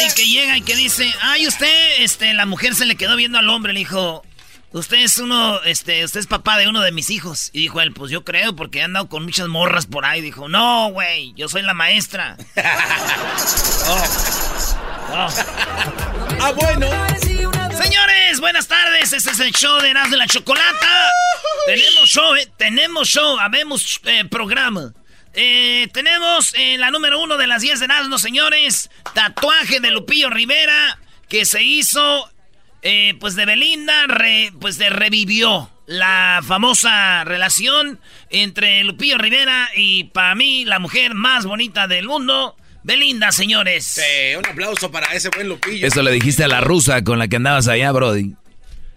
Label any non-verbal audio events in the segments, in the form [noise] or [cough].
Y que llega y que dice, ay, usted, este, la mujer se le quedó viendo al hombre, le dijo, usted es uno, este, usted es papá de uno de mis hijos. Y dijo él, pues yo creo, porque he andado con muchas morras por ahí. Dijo, no, güey, yo soy la maestra. [laughs] Oh. Oh. Ah, bueno. Señores, buenas tardes. Este es el show de Eras de la Chocolata. tenemos show, eh, tenemos show, habemos eh, programa. Eh, tenemos eh, la número uno de las 10 de Erasmo, señores. Tatuaje de Lupillo Rivera que se hizo, eh, pues de Belinda, re- pues de revivió la famosa relación entre Lupillo Rivera y para mí la mujer más bonita del mundo, Belinda, señores. Sí, un aplauso para ese buen Lupillo. Eso le dijiste a la rusa con la que andabas allá, Brody.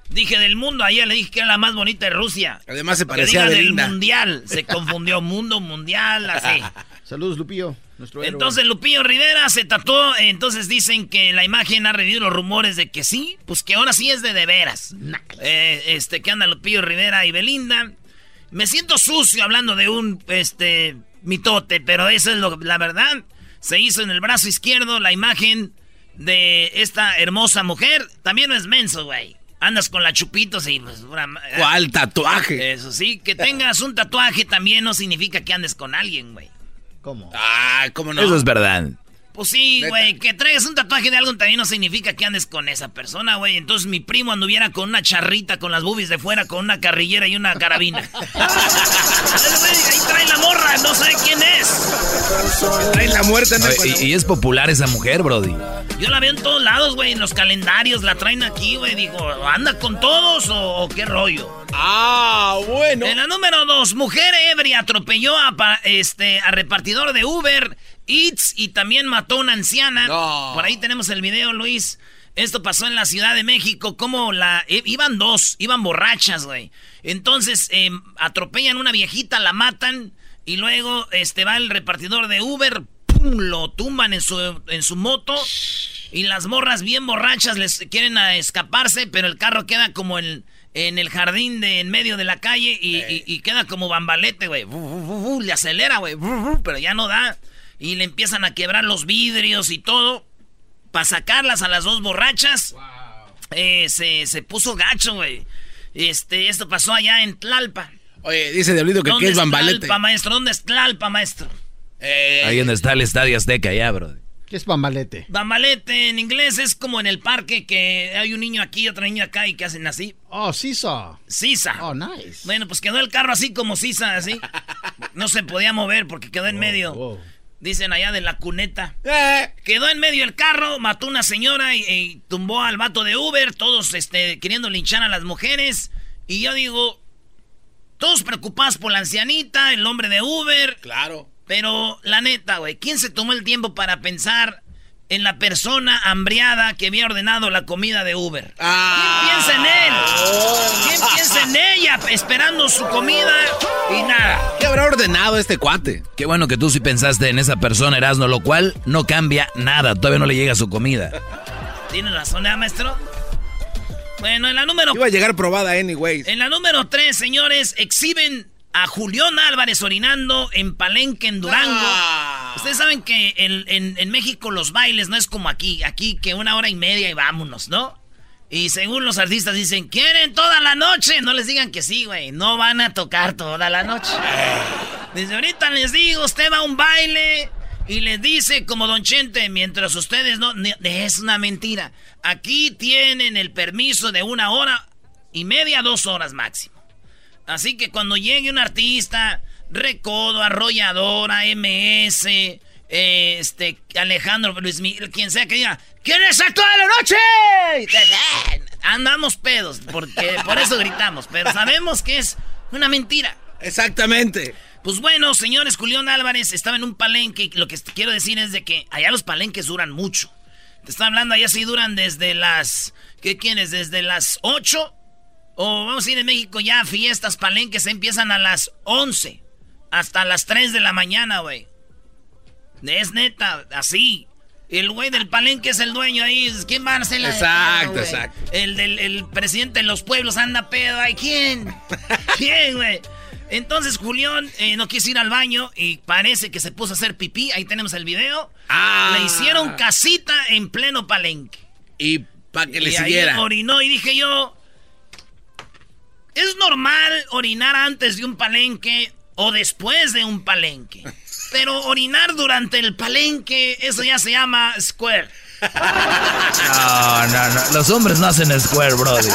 Dije del mundo, ayer le dije que era la más bonita de Rusia. Además se Que parecía diga a del mundial. Se confundió mundo, mundial, [laughs] así. Saludos, Lupillo. Nuestro héroe. Entonces Lupillo Rivera se tatuó, entonces dicen que la imagen ha revivido los rumores de que sí, pues que ahora sí es de de veras. Eh, este, que anda Lupillo Rivera y Belinda. Me siento sucio hablando de un, este, mitote, pero eso es lo, la verdad. Se hizo en el brazo izquierdo la imagen de esta hermosa mujer. También no es menso, güey. Andas con la chupitos y pues... una- ¿Cuál tatuaje? Eso sí, que tengas un tatuaje también no significa que andes con alguien, güey. ¿Cómo? Ah, ¿cómo no? Eso es verdad. Pues sí, güey, que traigas un tatuaje de algo también no significa que andes con esa persona, güey. Entonces mi primo anduviera con una charrita, con las boobies de fuera, con una carrillera y una carabina. [laughs] Ahí trae la morra, no sé quién es. Trae la muerte Oye, y, y es popular esa mujer, Brody. Yo la veo en todos lados, güey, en los calendarios, la traen aquí, güey. Digo, ¿anda con todos o, o qué rollo? Ah, bueno. En la número dos, mujer ebria atropelló a, este, a repartidor de Uber Eats y también mató a una anciana. No. Por ahí tenemos el video, Luis. Esto pasó en la Ciudad de México, como la... i- iban dos, iban borrachas, güey. Entonces, eh, atropellan una viejita, la matan y luego este, va el repartidor de Uber, ¡pum! lo tumban en su, en su moto y las morras bien borrachas les quieren a escaparse, pero el carro queda como en, en el jardín de en medio de la calle y, y- y queda como bambalete, güey. Le acelera, güey, pero ya no da. Y le empiezan a quebrar los vidrios y todo. Para sacarlas a las dos borrachas. eh, se, se puso gacho, güey. Este, esto pasó allá en Tlalpa. Oye, dice Diablito que ¿Dónde qué es bambalete. Tlalpa, maestro? ¿Dónde es Tlalpa, maestro? Eh, Ahí donde está el Estadio Azteca, ya, Brody. ¿Qué es bambalete? Bambalete en inglés es como en el parque que hay un niño aquí y otro niño acá y que hacen así. Oh, Sisa. Sisa. Oh, nice. Bueno, pues quedó el carro así como Sisa, así. [laughs] No se podía mover porque quedó en medio. wow. Dicen allá de la cuneta. eh, Quedó en medio el carro, mató una señora y, y tumbó al vato de Uber, todos este, queriendo linchar a las mujeres. Y yo digo, todos preocupados por la ancianita, el hombre de Uber. claro. Pero la neta, güey, ¿quién se tomó el tiempo para pensar en la persona hambriada que había ordenado la comida de Uber? Ah. ¿Quién piensa en él? ¿Quién piensa en ella esperando su comida y nada? ¿Qué habrá ordenado este cuate? Qué bueno que tú sí pensaste en esa persona, Erasmo, lo cual no cambia nada. Todavía no le llega su comida. ¿Tiene razón, ¿eh, maestro? Bueno, en la número Iba a llegar probada anyways. En la número 3, señores, exhiben a Julián Álvarez orinando en Palenque, en Durango. Ah. Ustedes saben que en, en- en México los bailes no es como aquí. Aquí que una hora y media y vámonos, ¿no? Y según los artistas dicen, ¿quieren toda la noche? No les digan que sí, güey. No van a tocar toda la noche. Desde ahorita les digo, usted va a un baile y les dice como Don Chente, mientras ustedes no... Es una mentira. Aquí tienen el permiso de una hora y media, dos horas máximo. Así que cuando llegue un artista, Recodo, Arrolladora, MS, eh, este, Alejandro Luis Miguel, quien sea que diga, ¿quieren estar toda la noche? Eh, Andamos pedos, porque por eso gritamos, pero sabemos que es una mentira. Exactamente. Pues bueno, señores, Julián Álvarez estaba en un palenque y lo que quiero decir es de que allá los palenques duran mucho. Te están hablando, allá sí duran desde las... ¿Qué quieres? ¿Desde las 8? O vamos a ir en México ya, fiestas, palenques empiezan a las 11. Hasta las 3 de la mañana, güey. Es neta, así. El güey del palenque es el dueño ahí. ¿Quién va a hacer la Exacto, exacto. El del el presidente de los pueblos anda pedo. Ay, ¿quién? [laughs] ¿Quién, güey? Entonces Julián eh, no quiso ir al baño y parece que se puso a hacer pipí. Ahí tenemos el video. Ah. Le hicieron casita en pleno palenque. Y para que le y ahí siguiera. orinó y dije yo, ¿es normal orinar antes de un palenque o después de un palenque? Pero orinar durante el palenque, eso ya se llama square. No, no, no. Los hombres no hacen square, brody.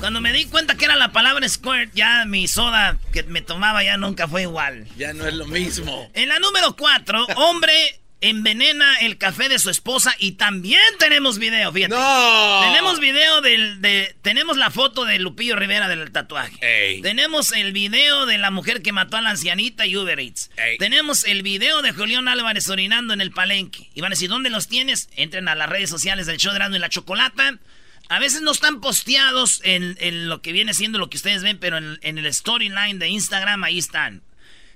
Cuando me di cuenta que era la palabra squirt, ya mi soda que me tomaba ya nunca fue igual. Ya no es lo mismo. En la número 4, hombre envenena el café de su esposa y también tenemos video, fíjate. ¡No! Tenemos video del, de... Tenemos la foto de Lupillo Rivera del tatuaje. Ey. Tenemos el video de la mujer que mató a la ancianita y Uber Eats. Ey. Tenemos el video de Julián Álvarez orinando en el palenque. Y van a decir, ¿dónde los tienes? Entren a las redes sociales del show de Erasmo y la Chocolata. A veces no están posteados en, en lo que viene siendo lo que ustedes ven, pero en, en el storyline de Instagram ahí están.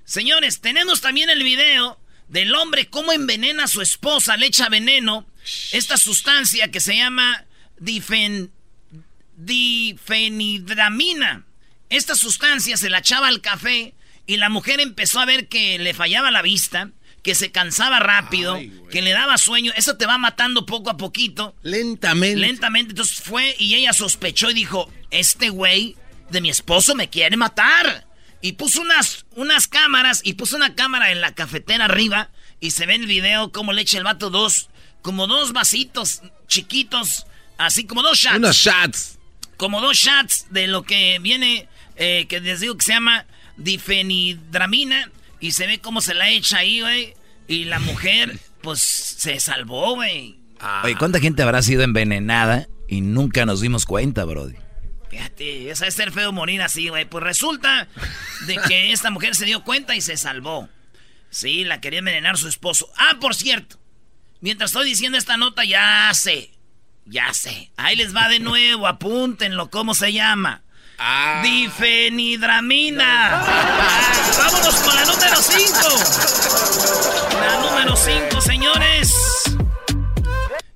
Señores, tenemos también el video del hombre cómo envenena a su esposa, le echa veneno, esta sustancia que se llama difen, difenidramina. Esta sustancia se la echaba al café y la mujer empezó a ver que le fallaba la vista, que se cansaba rápido, Ay, que le daba sueño. Eso te va matando poco a poquito. Lentamente. Lentamente, entonces fue y ella sospechó y dijo, este güey de mi esposo me quiere matar. Y puso unas, unas cámaras y puso una cámara en la cafetera arriba y se ve en el video cómo le echa el vato dos, como dos vasitos chiquitos, así como dos shots. Unos shots. Como dos shots de lo que viene, eh, que les digo que se llama difenidramina y se ve cómo se la echa ahí, güey. Y la mujer, pues, se salvó, güey. Oye, ¿cuánta gente habrá sido envenenada y nunca nos dimos cuenta, brody? Fíjate, esa es ser feo morir así, güey. Pues resulta de que [laughs] esta mujer se dio cuenta y se salvó. Sí, la quería envenenar su esposo. Ah, por cierto. Mientras estoy diciendo esta nota, ya sé. Ya sé. Ahí les va de nuevo. Apúntenlo. ¿Cómo se llama? Ah. Difenidramina. Ah, vámonos con la número 5. La número 5, señores.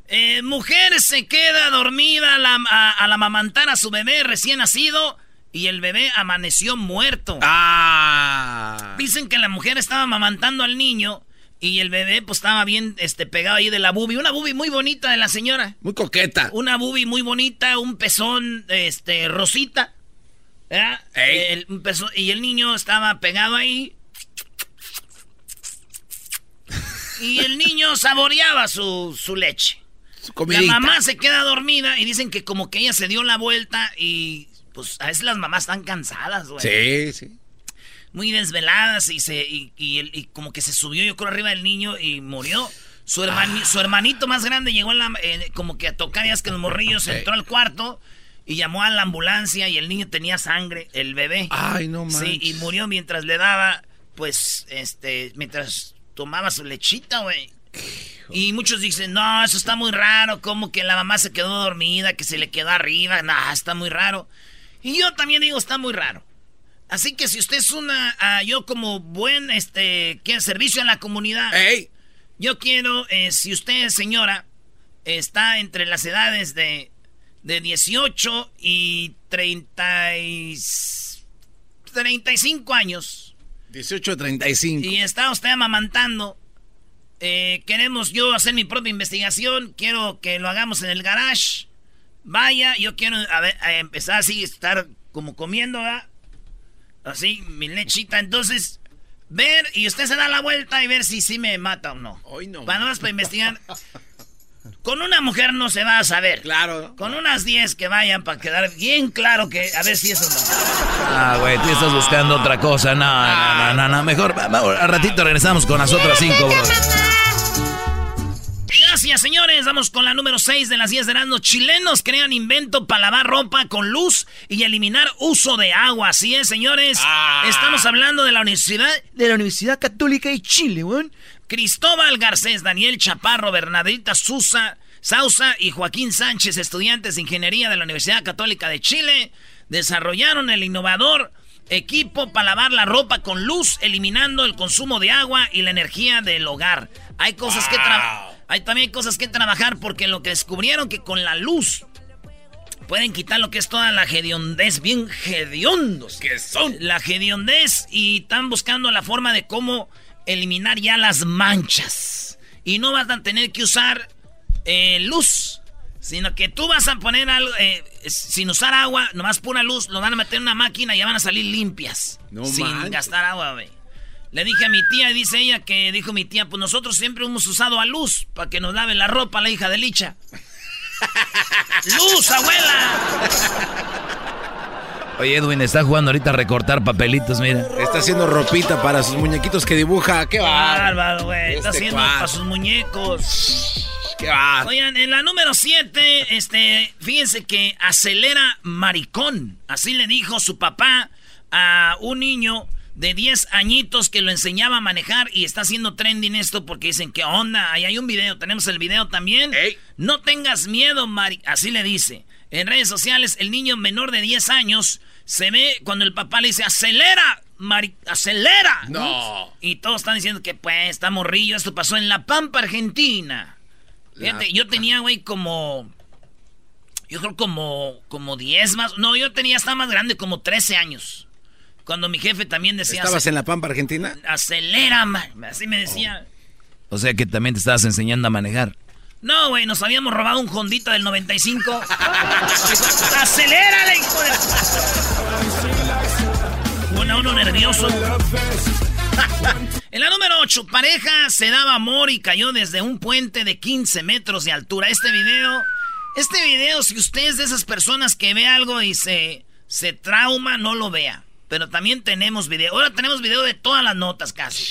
Eh, mujer se queda dormida al, a- amamantar a su bebé recién nacido y el bebé amaneció muerto. Ah. Dicen que la mujer estaba amamantando al niño y el bebé pues estaba bien este, pegado ahí de la bubi. Una bubi muy bonita de la señora. Muy coqueta. Una bubi muy bonita, un pezón este, rosita. ¿verdad? Ey. El- un pezón- y el niño estaba pegado ahí. Y el niño saboreaba su, su leche. La mamá se queda dormida y dicen que como que ella se dio la vuelta y pues a veces las mamás están cansadas, güey. Sí, sí. Muy desveladas y se y, y el- y como que se subió yo creo arriba del niño y murió. Su, hermani- su hermanito más grande llegó en la, eh, como que a tocar ya que los morrillos, entró al cuarto y llamó a la ambulancia y el niño tenía sangre, el bebé. Ay, no manches. Sí, y murió mientras le daba, pues, este, mientras tomaba su lechita, güey. Y muchos dicen, no, eso está muy raro, como que la mamá se quedó dormida, que se le quedó arriba, no, está muy raro. Y yo también digo, está muy raro. Así que si usted es una, ah, yo como buen, este, que servicio a la comunidad, yo quiero, eh, si usted, señora, está entre las edades de, de 18 y 30 y 35 años, 1835. y está usted amamantando, eh, queremos yo hacer mi propia investigación, quiero que lo hagamos en el garage, vaya, yo quiero a ver, a empezar así, estar como comiendo, ¿verdad? Así, mi lechita, entonces, ver, y usted se da la vuelta y ver si sí me mata o no. Hoy no. Para más para investigar. Con una mujer no se va a saber. Claro. Con unas 10 que vayan para quedar bien claro que a ver si eso no. Ah, güey, tú estás buscando otra cosa. No, no, no, no, no. Mejor, al ratito regresamos con las otras cinco, bro. Gracias, señores. Vamos con la número 6 de las 10 de Erasmo. Chilenos crean invento para lavar ropa con luz y eliminar uso de agua. Así es, señores. Ah. Estamos hablando de la Universidad de la Universidad Católica de Chile, weón. Cristóbal Garcés, Daniel Chaparro, Bernadita Sousa, Sausa y Joaquín Sánchez, estudiantes de ingeniería de la Universidad Católica de Chile, desarrollaron el innovador equipo para lavar la ropa con luz, eliminando el consumo de agua y la energía del hogar. Hay cosas que trabajar. Hay también cosas que trabajar porque lo que descubrieron que con la luz pueden quitar lo que es toda la hediondez, bien hediondos que son. La hediondez y están buscando la forma de cómo eliminar ya las manchas. Y no vas a tener que usar eh, luz, sino que tú vas a poner algo, eh, sin usar agua, nomás pura luz, lo van a meter en una máquina y ya van a salir limpias. No sin manches. gastar agua, güey. Le dije a mi tía, dice ella que dijo mi tía, pues nosotros siempre hemos usado a luz para que nos lave la ropa la hija de Licha. [laughs] ¡Luz, abuela! Oye, Edwin, está jugando ahorita a recortar papelitos, mira. Está haciendo ropita para sus muñequitos que dibuja. ¡Qué bárbaro! Bárbaro, güey. Está Este haciendo cuate. para sus muñecos. Oigan, en la número 7, este, fíjense que acelera maricón. Así le dijo su papá a un niño de 10 añitos que lo enseñaba a manejar y está haciendo trending esto porque dicen, ¿qué onda? Ahí hay un video, tenemos el video también. Ey. No tengas miedo, Mari. Así le dice. En redes sociales, el niño menor de 10 años se ve cuando el papá le dice, acelera, Mari, acelera. No. Y todos están diciendo que pues está morrillo. Esto pasó en La Pampa, Argentina. Fíjate, yo tenía, güey, como. Yo creo como. Como 10 más. No, yo tenía, estaba más grande, como 13 años. Cuando mi jefe también decía. ¿Estabas en La Pampa, Argentina? Acelera, man. Así me decía. O sea que también te estabas enseñando a manejar. No, güey, nos habíamos robado un Hondita del 95. [laughs] ¡Acelérale, hijo de... Bueno, uno nervioso. [laughs] En la número 8, pareja se daba amor y cayó desde un puente de 15 metros de altura. Este video, este video, si usted es de esas personas que ve algo y se, se trauma, no lo vea. Pero también tenemos video. Ahora tenemos video de todas las notas casi.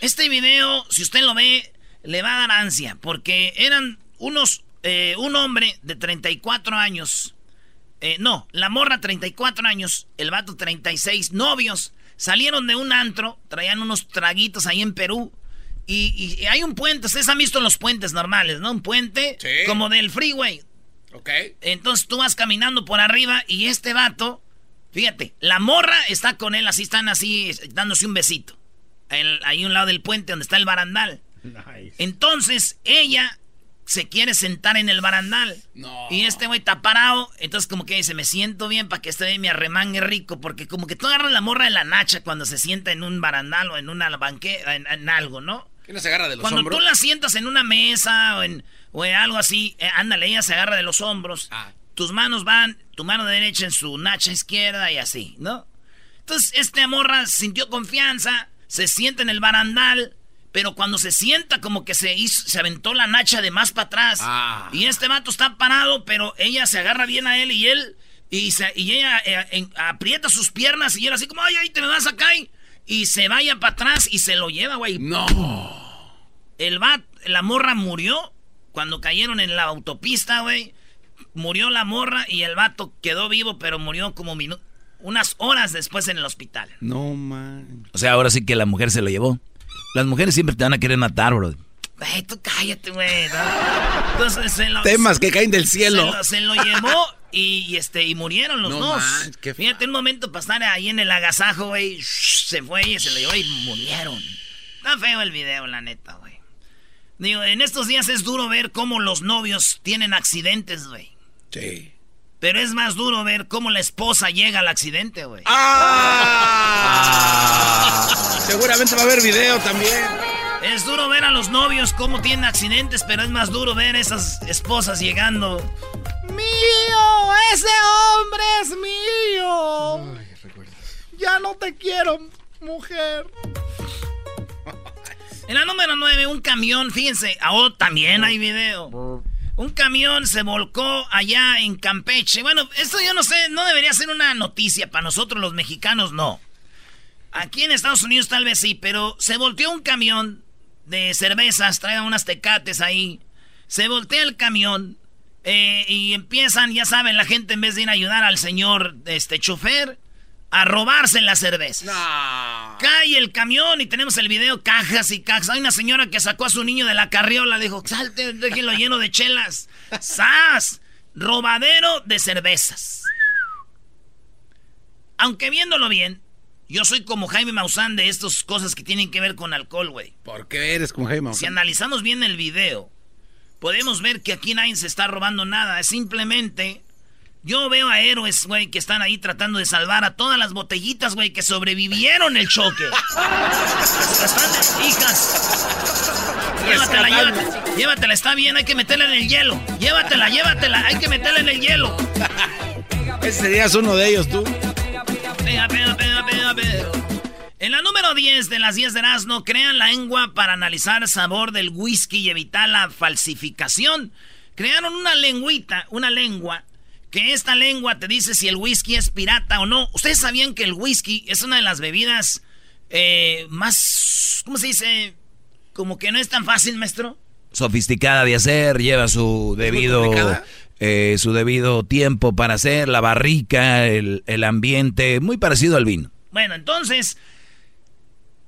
Este video, si usted lo ve, le va a dar ansia. Porque eran unos, eh, un hombre de 34 años. eh, no, la morra 34 años, el vato 36, novios. Salieron de un antro, traían unos traguitos ahí en Perú. Y, y hay un puente, ustedes han visto los puentes normales, ¿no? Un puente Sí. como del freeway. Ok. Entonces tú vas caminando por arriba y este vato, fíjate, la morra está con él, así están así, dándose un besito. El- ahí un lado del puente donde está el barandal. Nice. Entonces ella se quiere sentar en el barandal. No. Y este güey está parado. Entonces como que dice, me siento bien para que este güey me arremangue rico. Porque como que tú agarras la morra de la nacha cuando se sienta en un barandal o en una banqueta, en, en algo, ¿no? ¿Qué no se agarra de los Cuando hombros? tú la sientas en una mesa o en, o en algo así, eh, ándale, ella se agarra de los hombros. Ah. Tus manos van, tu mano derecha en su nacha izquierda y así, ¿no? Entonces, este morra sintió confianza, se sienta en el barandal, pero cuando se sienta como que se hizo, se aventó la nacha de más para atrás. Ah. Y este vato está parado, pero ella se agarra bien a él y él, y, se- y ella eh, en- aprieta sus piernas y él así como, ay, ay, te me vas acá y, y se vaya para atrás y se lo lleva, güey. No. El bat, la morra murió cuando cayeron en la autopista, güey. Murió la morra y el vato quedó vivo, pero murió como unas horas después en el hospital. No, man. O sea, ahora sí que la mujer se lo llevó. Las mujeres siempre te van a querer matar, bro. Ay, tú cállate, güey. ¿no? Entonces se lo, Temas que caen del se cielo. lo, se lo llevó y, y, este y murieron los No dos. man, qué Fíjate, un momento para estar ahí en el agasajo, güey. Se fue y se lo llevó y murieron. Está feo el video, la neta, güey. Digo, en estos días es duro ver cómo los novios tienen accidentes, güey. Sí. Pero es más duro ver cómo la esposa llega al accidente, güey. ¡Ah! Seguramente va a haber video también. Es duro ver a los novios cómo tienen accidentes, pero es más duro ver esas esposas llegando. ¡Mío! ¡Ese hombre es mío! Ya no te quiero, mujer. En la número 9, un camión, fíjense, oh, también hay video. Un camión se volcó allá en Campeche. Bueno, esto yo no sé, no debería ser una noticia para nosotros los mexicanos, no. Aquí en Estados Unidos tal vez sí, pero se volteó un camión de cervezas, traían unas tecates ahí. Se voltea el camión eh, y empiezan, ya saben, la gente en vez de ir a ayudar al señor este chofer, a robarse las cervezas. Cae el camión y tenemos el video, cajas y cajas. Hay una señora que sacó a su niño de la carriola, dijo, salte, déjenlo lleno de chelas. ¡Sas! Robadero de cervezas. Aunque viéndolo bien, yo soy como Jaime Maussan de estas cosas que tienen que ver con alcohol, güey. ¿Por qué eres como Jaime Maussan? Si analizamos bien el video, podemos ver que aquí nadie se está robando nada. Es simplemente. Yo veo a héroes, güey, que están ahí tratando de salvar a todas las botellitas, güey, que sobrevivieron el choque. Están, hijas. Llévatela, llévatela. Llévatela, está bien, hay que meterla en el hielo. Llévatela, llévatela, hay que meterla en el hielo. Ese serías uno de ellos, tú. En la número 10 de las 10 de Erasmo, crean la lengua para analizar el sabor del whisky y evitar la falsificación. Crearon una lengüita, una lengua, que esta lengua te dice si el whisky es pirata o no. ¿Ustedes sabían que el whisky es una de las bebidas eh, más, ¿cómo se dice? Como que no es tan fácil, maestro. Sofisticada de hacer, lleva su debido eh, su debido tiempo para hacer, la barrica, el, ambiente, muy parecido al vino. Bueno, entonces,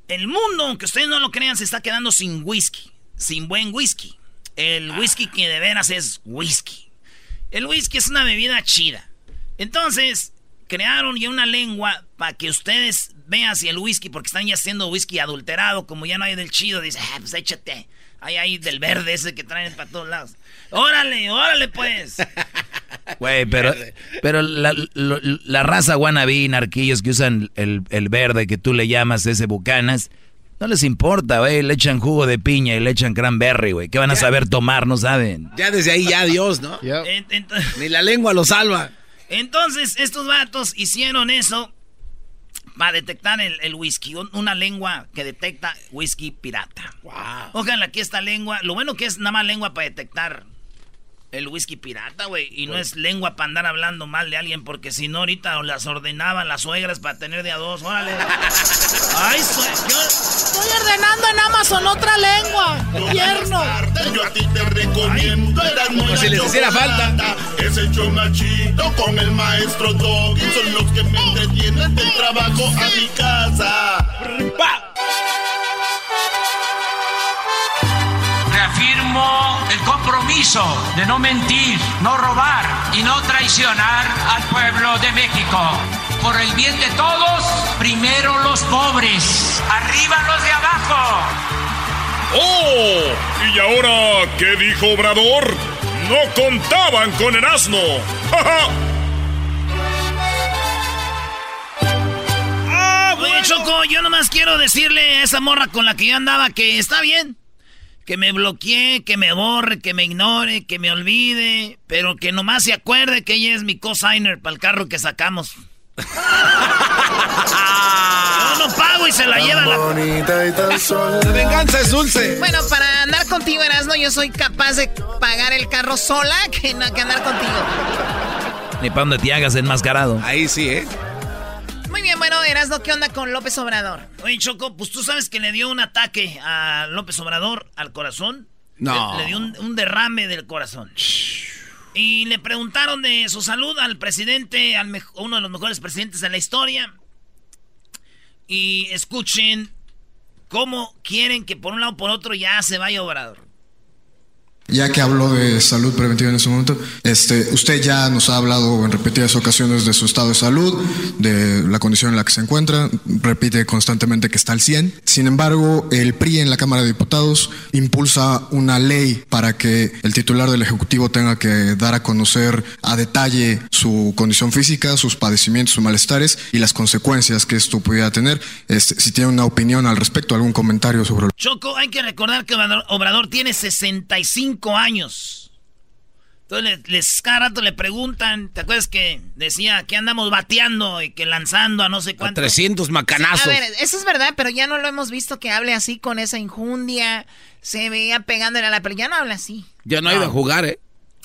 el mundo, aunque ustedes no lo crean, se está quedando sin whisky, sin buen whisky. El whisky que de veras es whisky. El whisky es una bebida chida. Entonces, crearon ya una lengua para que ustedes vean si el whisky, porque están ya haciendo whisky adulterado, como ya no hay del chido, dice, ah, pues échate. Hay ahí del verde ese que traen para todos lados. Órale, órale pues. [laughs] Güey, pero, pero la, raza wannabe, narquillos que usan el, verde que tú le llamas ese bucanas, no les importa, güey. Le echan jugo de piña y le echan cranberry, güey. ¿Qué van a saber tomar? No saben. Ya desde ahí, ya Dios, ¿no? [laughs] Ni la lengua lo salva. Entonces, estos vatos hicieron eso para detectar el, whisky. Una lengua que detecta whisky pirata. Wow. Ojalá que esta lengua, lo bueno que es nada más lengua para detectar el whisky pirata, güey. Y no es lengua para andar hablando mal de alguien, porque si no, ahorita las ordenaban las suegras para tener de a dos. Órale. [laughs] Ay, yo estoy ordenando en Amazon otra lengua. Tierno. Yo a ti te recomiendo. Como si les hiciera falta. Es el chomachito con el maestro Doggy. Son los que me entretienen del trabajo a mi casa. ¡Pa! El compromiso de no mentir, no robar y no traicionar al pueblo de México. Por el bien de todos, primero los pobres, arriba los de abajo. ¡Oh! ¿Y ahora qué dijo Obrador? No contaban con el asno. ¡Ah, Choco, yo nomás quiero decirle a esa morra con la que yo andaba que está bien que me bloquee, que me borre, que me ignore, que me olvide, pero que nomás se acuerde que ella es mi cosigner para el carro que sacamos. Yo no pago y se la lleva la... [laughs] La venganza es dulce. Bueno, para andar contigo, Erasmo, yo soy capaz de pagar el carro sola que, no, que andar contigo. Ni para donde te hagas enmascarado. Ahí sí, ¿eh? Muy bien, bueno, Erasmo, ¿qué onda con López Obrador? Oye, Choco, pues tú sabes que le dio un ataque a López Obrador al corazón. No. Le, dio un, derrame del corazón. Y le preguntaron de su salud al presidente, al uno de los mejores presidentes de la historia. Y escuchen cómo quieren que por un lado o por otro ya se vaya Obrador. Ya que habló de salud preventiva en ese momento, este, usted ya nos ha hablado en repetidas ocasiones de su estado de salud, de la condición en la que se encuentra, repite constantemente que está al 100. Sin embargo, el PRI en la Cámara de Diputados impulsa una ley para que el titular del Ejecutivo tenga que dar a conocer a detalle su condición física, sus padecimientos, sus malestares y las consecuencias que esto pudiera tener. Este, si tiene una opinión al respecto, algún comentario sobre... Choco, hay que recordar que Obrador tiene 65 años. Entonces les, cada rato le preguntan, ¿te acuerdas que decía que andamos bateando y que lanzando a no sé cuánto? 300 macanazos. a ver, eso es verdad, pero ya no lo hemos visto que hable así con esa injundia, se veía pegándole a la... Pero ya no habla así. Ya no, ha ido a jugar, ¿eh?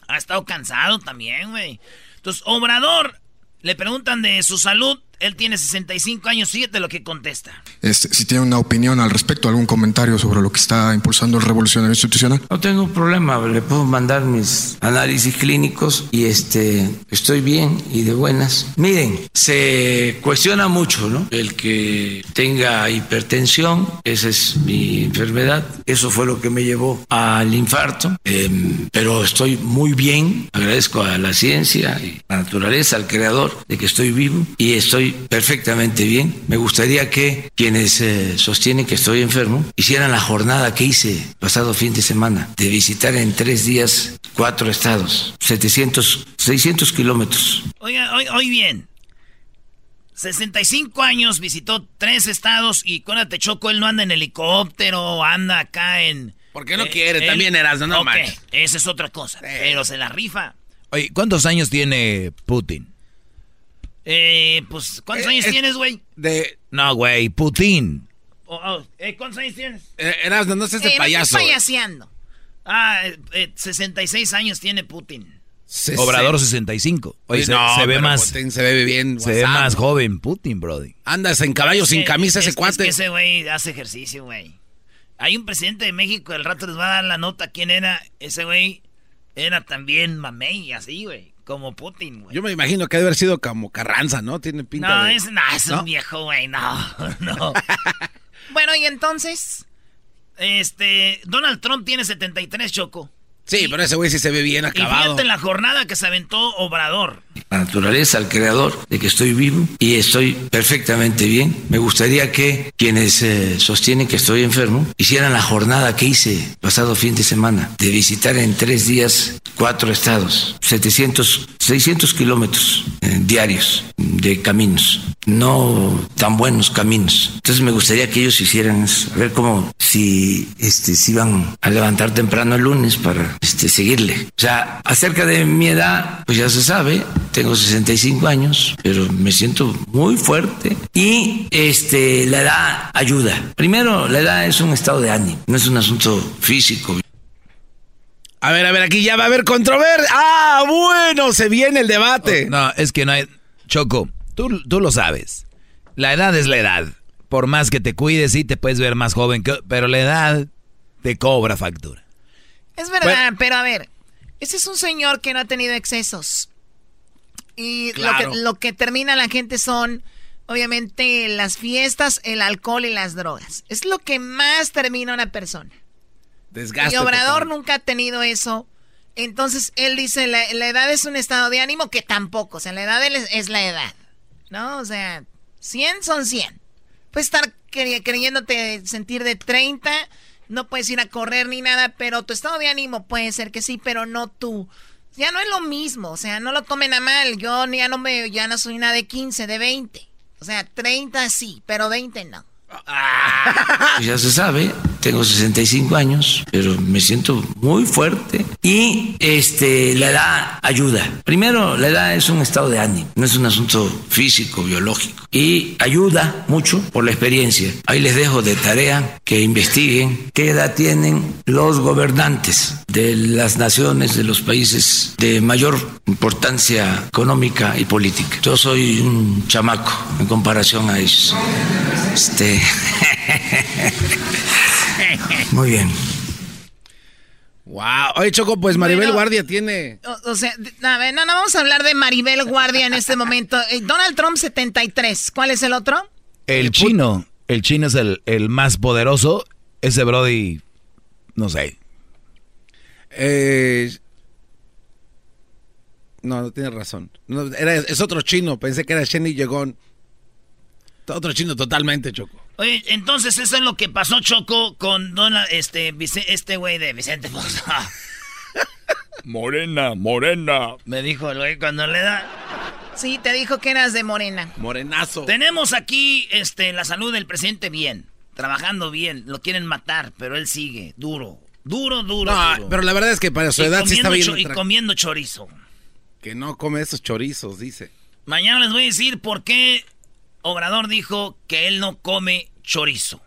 Ha estado cansado también, güey. Entonces, Obrador, le preguntan de su salud. Él tiene 65 años, fíjate lo que contesta. Este, si tiene una opinión al respecto, algún comentario sobre lo que está impulsando el revolucionario institucional. No tengo problema, le puedo mandar mis análisis clínicos y este estoy bien y de buenas. Miren, se cuestiona mucho, ¿no? El que tenga hipertensión, esa es mi enfermedad, eso fue lo que me llevó al infarto, em, pero estoy muy bien, agradezco a la ciencia y a la naturaleza, al creador, de que estoy vivo y estoy perfectamente bien. Me gustaría que quienes eh, sostienen que estoy enfermo hicieran la jornada que hice pasado fin de semana de visitar en tres días cuatro estados, 700, 600 kilómetros. Oiga, hoy, bien. 65 años, visitó tres estados y te Choco, él no anda en helicóptero, anda acá en... ¿Por qué no eh, quiere? También eras, no, okay, Esa es otra cosa, pero se la rifa. Oye, ¿cuántos años tiene Putin? Eh, pues, ¿cuántos años eh, tienes, güey? De... No, güey, Putin. Oh, oh, eh, ¿Cuántos años tienes? Eh, eras, no, sé, de payaso. No payaseando. Ah, 66 años tiene Putin. Obrador 65. Oye, se, ve más. se ve bien. Se ve más joven Putin, Brody. Andas en caballo sin camisa ese cuate. Es que ese güey hace ejercicio, güey. Hay un presidente de México, el rato les va a dar la nota quién era. Ese güey era también mamey, así, güey. Como Putin, güey. Yo me imagino que debe haber sido como Carranza, ¿no? Tiene pinta no, de... Es, no, es un viejo, güey. No, [laughs] no. [laughs] bueno, y entonces... Este, Donald Trump tiene 73, Choco. Sí, pero ese güey sí se ve bien acabado. Y fíjate en la jornada que se aventó Obrador. La naturaleza, al creador, de que estoy vivo y estoy perfectamente bien. Me gustaría que quienes eh, sostienen que estoy enfermo hicieran la jornada que hice pasado fin de semana de visitar en tres días cuatro estados, 700, 600 kilómetros eh, diarios de caminos, no tan buenos caminos. Entonces me gustaría que ellos hicieran a ver cómo si este, se iban a levantar temprano el lunes para este, seguirle. O sea, acerca de mi edad, pues ya se sabe, tengo 65 años, pero me siento muy fuerte y este, la edad ayuda. Primero, la edad es un estado de ánimo, no es un asunto físico. A ver, a ver, aquí ya va a haber controversia. Ah, bueno, se viene el debate. no, es que no hay... Choco, tú, tú lo sabes. La edad es la edad. Por más que te cuides, sí te puedes ver más joven, que, pero la edad te cobra factura. Es verdad, pero a ver, ese es un señor que no ha tenido excesos. Y lo, que, lo que termina la gente son, obviamente, las fiestas, el alcohol y las drogas. Es lo que más termina una persona. Desgaste. Y Obrador nunca ha tenido eso. Entonces, él dice, la, edad es un estado de ánimo que tampoco. O sea, la edad es, la edad. ¿No? O sea, 100 son 100. Puedes estar creyéndote sentir de 30 no puedes ir a correr ni nada, pero tu estado de ánimo puede ser que sí, pero no tú. Ya no es lo mismo, o sea, no lo tomen a mal. Yo ya no me, ya no soy una de 15, de 20. O sea, 30 sí, pero 20 no. Ya se sabe, tengo 65 años, pero me siento muy fuerte. Y este la edad ayuda. Primero, la edad es un estado de ánimo, no es un asunto físico, biológico y ayuda mucho por la experiencia. Ahí les dejo de tarea que investiguen qué edad tienen los gobernantes de las naciones, de los países de mayor importancia económica y política. Yo soy un chamaco en comparación a ellos. Este [laughs] Muy bien. Wow. Oye, Choco, pues Maribel Guardia tiene. O, sea, a ver, no, no vamos a hablar de Maribel Guardia en este momento. Eh, Donald Trump 73. ¿Cuál es el otro? El, chino. El chino es el, el, más poderoso. Ese Brody. No sé. Eh, no, no tiene razón. era, es otro chino. Pensé que era Shenny Yegon. Otro chino totalmente, Choco. Oye, entonces eso es lo que pasó, Choco, con Dona, este, este güey de Vicente Fox. [laughs] morena, morena. Me dijo el güey cuando le da. Sí, te dijo que eras de morena. Morenazo. Tenemos aquí, este, la salud del presidente bien. Trabajando bien. Lo quieren matar, pero él sigue. Duro. Duro, duro. No, pero la verdad es que para su edad sí está bien. Y comiendo chorizo. Que no come esos chorizos, dice. Mañana les voy a decir por qué Obrador dijo que él no come chorizo.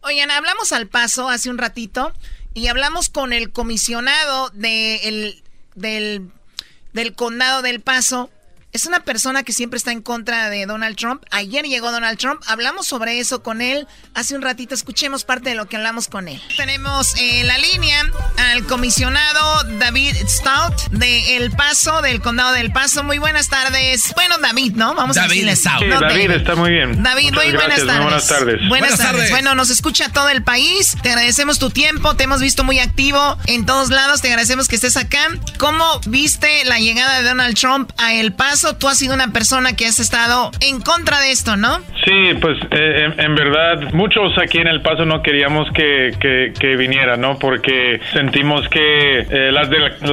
Oigan, hablamos al paso hace un ratito y hablamos con el comisionado del, del condado del paso. Es una persona que siempre está en contra de Donald Trump. Ayer llegó Donald Trump, hablamos sobre eso con él hace un ratito. Escuchemos parte de lo que hablamos con él. Tenemos en la línea al comisionado David Stout de El Paso, del condado del Paso. Muy buenas tardes. Bueno, David, ¿no? Vamos a decirle Stout. David, está muy bien. David, muy buenas tardes. buenas tardes. Buenas, tardes. Bueno, nos escucha todo el país. Te agradecemos tu tiempo. Te hemos visto muy activo en todos lados. Te agradecemos que estés acá. ¿Cómo viste la llegada de Donald Trump a El Paso? Tú has sido una persona que has estado en contra de esto, ¿no? Sí, pues eh, en, verdad muchos aquí en El Paso no queríamos que, que, viniera, ¿no? Porque sentimos que eh, las,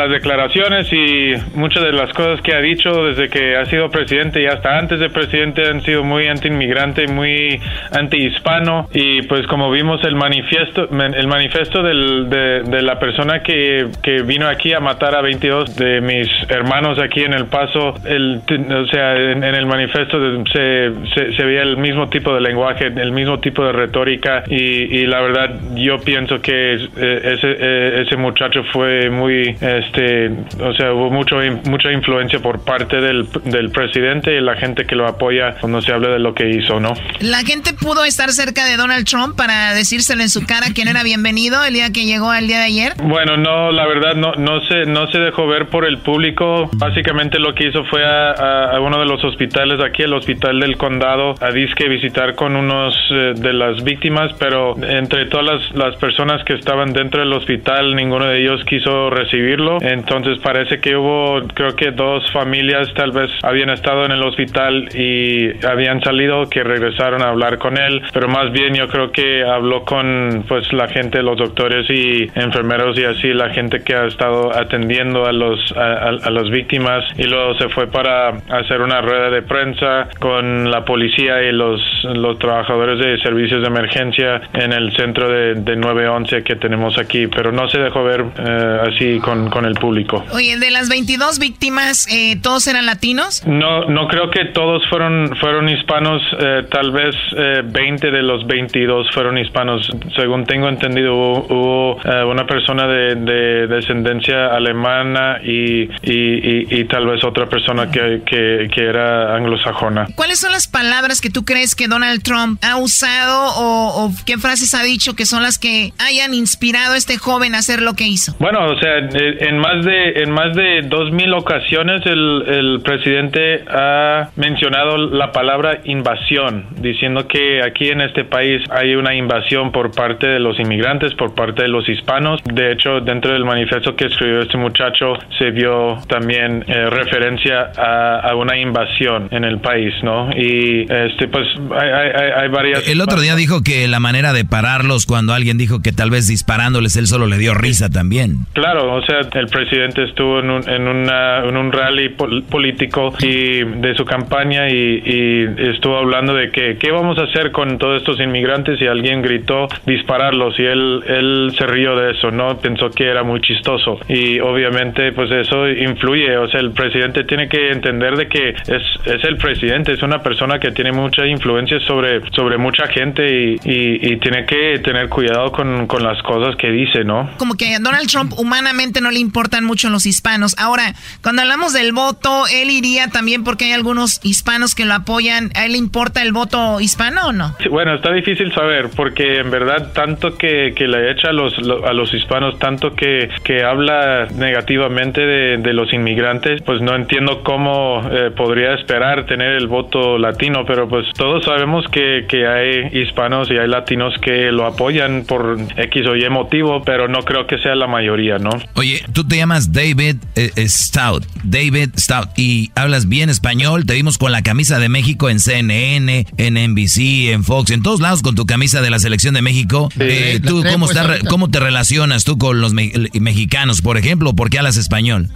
declaraciones y muchas de las cosas que ha dicho desde que ha sido presidente y hasta antes de presidente han sido muy anti-inmigrante, muy anti-hispano y pues como vimos el manifiesto, el manifiesto de, la persona que, que vino aquí a matar a 22 de mis hermanos aquí en El Paso, el, o sea, en, el manifiesto se, se, se veía el mismo tipo de lenguaje, el mismo tipo de retórica y, la verdad yo pienso que eh, ese, eh, ese muchacho fue muy, este, o sea, hubo mucho, mucha influencia por parte del, del presidente y la gente que lo apoya cuando se habla de lo que hizo, ¿no? La gente pudo estar cerca de Donald Trump para decírselo en su cara que no era bienvenido el día que llegó el día de ayer. Bueno, no, la verdad no, no se, no se dejó ver por el público. Básicamente lo que hizo fue a, a uno de los hospitales aquí, el hospital del condado, a que visitar con unos eh, de las víctimas, pero entre todas las, personas que estaban dentro del hospital, ninguno de ellos quiso recibirlo. Entonces parece que hubo, creo que dos familias tal vez habían estado en el hospital y habían salido, que regresaron a hablar con él, pero más bien yo creo que habló con pues la gente, los doctores y enfermeros y así, la gente que ha estado atendiendo a los a, a las víctimas y luego se fue para hacer una rueda de prensa con la policía y los, los trabajadores de servicios de emergencia en el centro de, de 911 que tenemos aquí, pero no se dejó ver eh, así con, con, el público. Oye, de las 22 víctimas, eh, ¿todos eran latinos? No, no creo que todos fueron, fueron hispanos, eh, tal vez 20 de los 22 fueron hispanos. Según tengo entendido, hubo, una persona de, de, descendencia alemana y, y, y, tal vez otra persona que, que, que era anglosajona. ¿Cuáles son las palabras que tú crees que Donald Trump ha usado o, qué frases ha dicho que son las que hayan inspirado a este joven a hacer lo que hizo? Bueno, o sea, en más de en más de dos mil ocasiones el, el presidente ha mencionado la palabra invasión, diciendo que aquí en este país hay una invasión por parte de los inmigrantes, por parte de los hispanos. De hecho, dentro del manifiesto que escribió este muchacho se vio también eh, referencia a, a, una invasión en el país, ¿no? Y este, pues hay, varias. El otro día dijo que la manera de pararlos cuando alguien dijo que tal vez disparándoles él solo le dio risa también. Claro, o sea, el presidente estuvo en un, en en un rally político y de su campaña y, estuvo hablando de que qué vamos a hacer con todos estos inmigrantes y alguien gritó dispararlos y él, él se rió de eso, ¿no? Pensó que era muy chistoso y obviamente pues eso influye, o sea, el presidente tiene que entender de que es, es el presidente, es una persona que tiene mucha influencia sobre, sobre mucha gente y, tiene que tener cuidado con, las cosas que dice, ¿no? Como que a Donald Trump humanamente no le importan mucho los hispanos. Ahora, cuando hablamos del voto, él iría también porque hay algunos hispanos que lo apoyan. ¿A él le importa el voto hispano o no? bueno, está difícil saber porque en verdad tanto que, le echa a los, a los hispanos, tanto que, que habla negativamente de, los inmigrantes, pues no entiendo cómo eh, podría esperar tener el voto latino, pero pues todos sabemos que, que, hay hispanos y hay latinos que lo apoyan por X o Y motivo, pero no creo que sea la mayoría, ¿no? Oye, tú te llamas David eh, eh, Stout, David Stout, y hablas bien español, te vimos con la camisa de México en CNN, en NBC, en Fox, en todos lados con tu camisa de la selección de México. Eh, ¿Tú cómo, cómo te relacionas tú con los mexicanos, por ejemplo? ¿Por qué hablas español?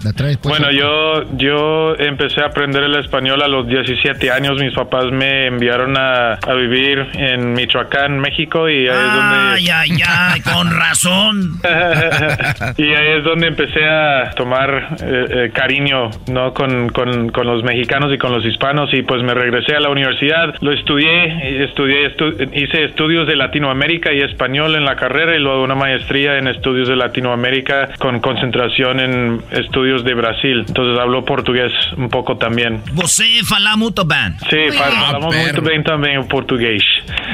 Bueno, yo, yo empecé a aprender el español a los 17 años, mis papás me enviaron a, vivir en Michoacán, México, y ahí es donde... Ay, ay, ay, con razón. [laughs] y ahí es donde empecé a tomar eh, eh, cariño, ¿no? Con, con, con, los mexicanos y con los hispanos, y pues me regresé a la universidad, lo estudié, estudié, hice estudios de Latinoamérica y español en la carrera, y luego una maestría en estudios de Latinoamérica con concentración en estudios de Brasil. Entonces hablo portugués un pouco também. Você fala muito bem. Sí, falamos muito bem também o português.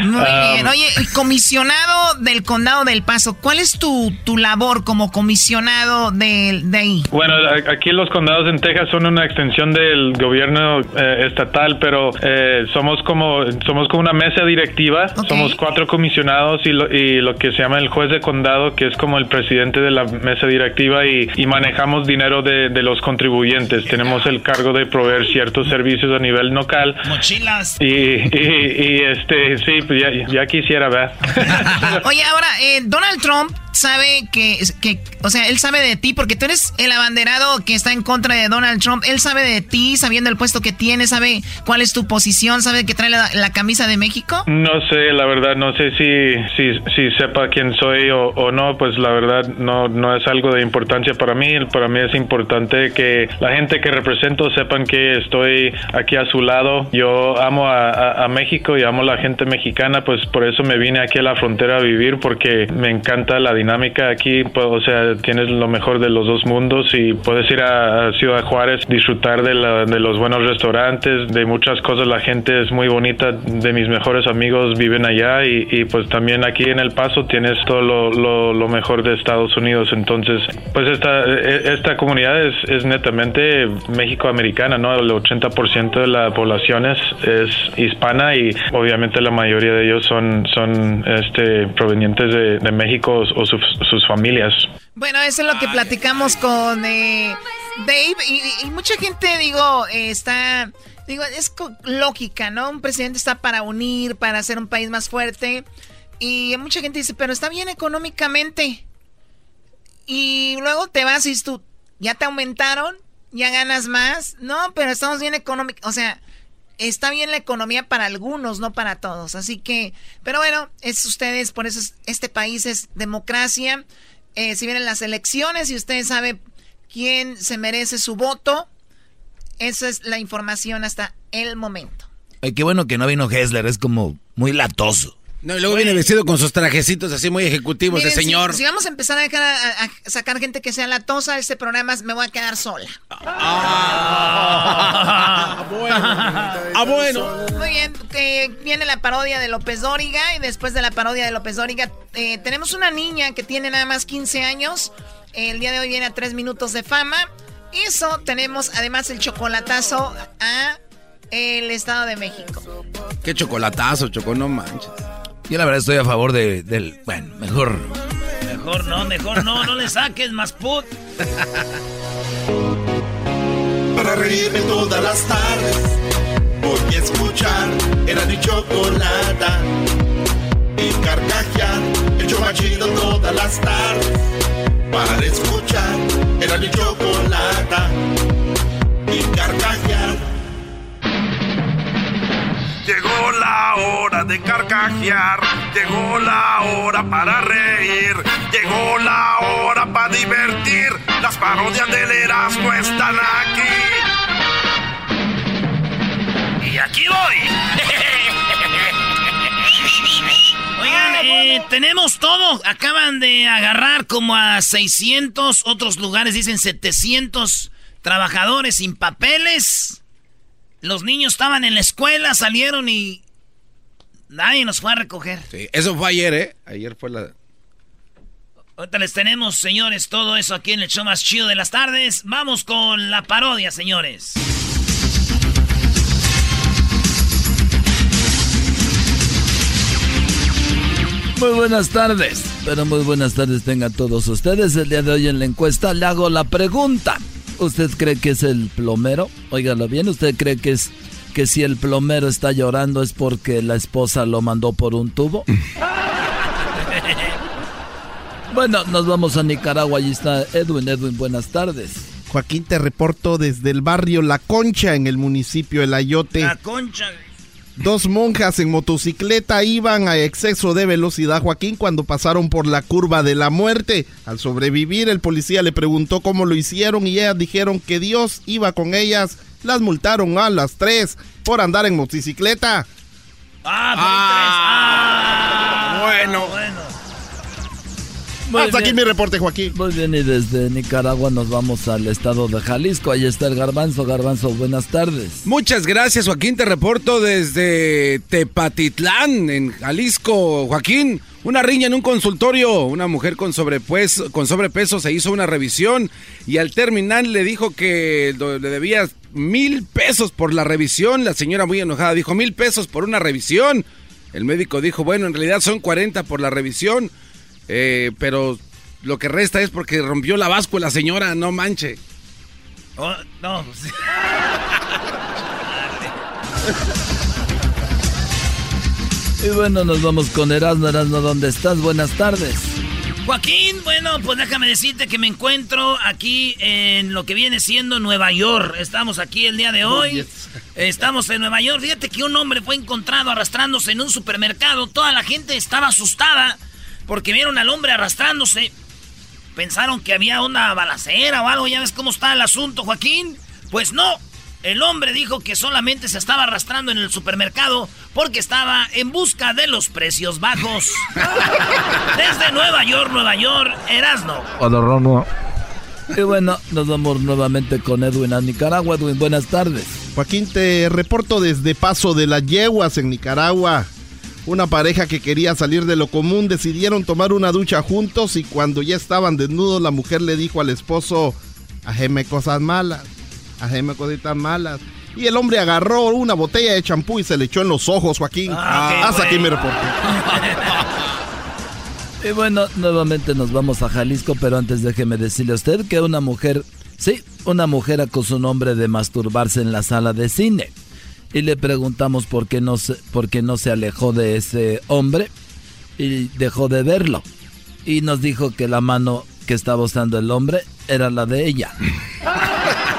Muy Um, bien. Oye, comisionado del condado del Paso, ¿cuál es tu, tu labor como comisionado de, de ahí? Bueno, aquí los condados en Texas son una extensión del gobierno eh, estatal, pero eh, somos como somos como una mesa directiva. Somos cuatro comisionados y lo, y lo que se llama el juez de condado, que es como el presidente de la mesa directiva y, y manejamos dinero de, de los contribuyentes. Tenemos el cargo de proveer ciertos servicios a nivel local. Mochilas. Y, y, y, este, sí, pues ya, ya quisiera ver. [laughs] Oye, ahora, eh, Donald Trump sabe que, que, o sea, él sabe de ti porque tú eres el abanderado que está en contra de Donald Trump. Él sabe de ti, sabiendo el puesto que tienes, sabe cuál es tu posición, sabe que trae la, camisa de México. No sé, la verdad, no sé si, si, si sepa quién soy o, no, pues la verdad no, no es algo de importancia para mí. Para mí es importante que la gente que represento sepan que estoy aquí a su lado. Yo amo a, a- a México y amo a la gente mexicana, pues por eso me vine aquí a la frontera a vivir, porque me encanta la dinámica aquí. pues, o sea, tienes lo mejor de los dos mundos y puedes ir a, Ciudad Juárez, disfrutar de, la- de los buenos restaurantes, de muchas cosas. La gente es muy bonita, de mis mejores amigos viven allá y, pues también aquí en El Paso tienes todo lo, mejor de Estados Unidos. Entonces, pues esta, e- esta comunidad es, es netamente México-americana, ¿no? El 80% de la población es, hispana y obviamente la mayoría de ellos son, son este, provenientes de, México o sus, familias. Bueno, eso es lo que platicamos con eh, Dave y, y mucha gente, digo, eh, está, digo, es lógica, ¿no? Un presidente está para unir, para hacer un país más fuerte y mucha gente dice, pero está bien económicamente. Y luego te vas y tú, ya te aumentaron, ya ganas más. No, pero estamos bien económicos. O sea, está bien la economía para algunos, no para todos. Así que, pero bueno, es ustedes, por eso es- este país es democracia. Eh, si vienen las elecciones y usted sabe quién se merece su voto, esa es la información hasta el momento. Ay, qué bueno que no vino Hessler, es como muy latoso. No, y luego viene vestido con sus trajecitos así muy ejecutivos Miren, de señor. Si, vamos a empezar a, dejar a- a sacar gente que sea latosa, este programa me voy a quedar sola. Ah, [laughs] bueno. Ah, bueno. Muy bien, eh, viene la parodia de López Dóriga y después de la parodia de López Dóriga eh, tenemos una niña que tiene nada más 15 años. El día de hoy viene a 3 minutos de fama. Eso tenemos además el chocolatazo a el Estado de México. Qué chocolatazo, Choco, no manches. Yo la verdad estoy a favor de, del... Bueno, mejor... Mejor no, mejor no, no le saques más put. Para reírme todas las tardes, voy a escuchar era mi chocolata y carcajear el show más chido todas las tardes. Para escuchar era mi chocolata la hora de carcajear, llegó la hora para reír, llegó la hora para divertir. Las parodias del Erasmo están aquí. Y aquí voy. [laughs] Oigan, eh, tenemos todo. Acaban de agarrar como a 600, otros lugares dicen 700 trabajadores sin papeles. Los niños estaban en la escuela, salieron y nadie nos fue a recoger. Sí, eso fue ayer, ¿eh? Ayer fue la... Ahorita les tenemos, señores, todo eso aquí en el show más chido de las tardes. Vamos con la parodia, señores. Muy buenas tardes, pero muy buenas tardes tengan todos ustedes. El día de hoy en la encuesta le hago la pregunta. ¿Usted cree que es el plomero? Óigalo bien, ¿usted cree que es que si el plomero está llorando es porque la esposa lo mandó por un tubo? [laughs] bueno, nos vamos a Nicaragua, allí está Edwin. Edwin, buenas tardes. Joaquín, te reporto desde el barrio La Concha, en el municipio El Ayote. La concha. Dos monjas en motocicleta iban a exceso de velocidad, Joaquín, cuando pasaron por la curva de la muerte. Al sobrevivir, el policía le preguntó cómo lo hicieron y ellas dijeron que Dios iba con ellas. Las multaron a las tres por andar en motocicleta. Ah, por tres. Ah, bueno. bueno. Hasta aquí mi reporte, Joaquín. Muy bien, y desde Nicaragua nos vamos al estado de Jalisco. Ahí está el garbanzo. Garbanzo, buenas tardes. Muchas gracias, Joaquín. Te reporto desde Tepatitlán, en Jalisco. Joaquín, una riña en un consultorio. Una mujer con sobrepeso, con sobrepeso se hizo una revisión y al terminar le dijo que le debía mil pesos por la revisión. La señora muy enojada dijo mil pesos por una revisión. El médico dijo, bueno, en realidad son 40 por la revisión. Eh, pero lo que resta es porque rompió la báscula, señora, no manche. Oh, no. y bueno, nos vamos con Erasmo. Erasmo, ¿dónde estás? Buenas tardes. Joaquín, bueno, pues déjame decirte que me encuentro aquí en lo que viene siendo Nueva York. Estamos aquí el día de hoy. Estamos en Nueva York. Fíjate que un hombre fue encontrado arrastrándose en un supermercado. Toda la gente estaba asustada porque vieron al hombre arrastrándose. Pensaron que había una balacera o algo, ya ves cómo está el asunto, Joaquín. Pues no, el hombre dijo que solamente se estaba arrastrando en el supermercado porque estaba en busca de los precios bajos. [laughs] Desde Nueva York, Nueva York, Erasno. Y bueno, nos vamos nuevamente con Edwin a Nicaragua. Edwin, buenas tardes. Joaquín, te reporto desde Paso de las Yeguas en Nicaragua. Una pareja que quería salir de lo común decidieron tomar una ducha juntos y cuando ya estaban desnudos la mujer le dijo al esposo, ajeme cosas malas, ajeme cositas malas. Y el hombre agarró una botella de champú y se le echó en los ojos, Joaquín. Ah, Hasta aquí mi reporte. [laughs] y bueno, nuevamente nos vamos a Jalisco, pero antes déjeme decirle a usted que una mujer, sí, una mujer acusó a un hombre de masturbarse en la sala de cine y le preguntamos por qué no se, por qué no se alejó de ese hombre y dejó de verlo. Y nos dijo que la mano que estaba usando el hombre era la de ella. [laughs]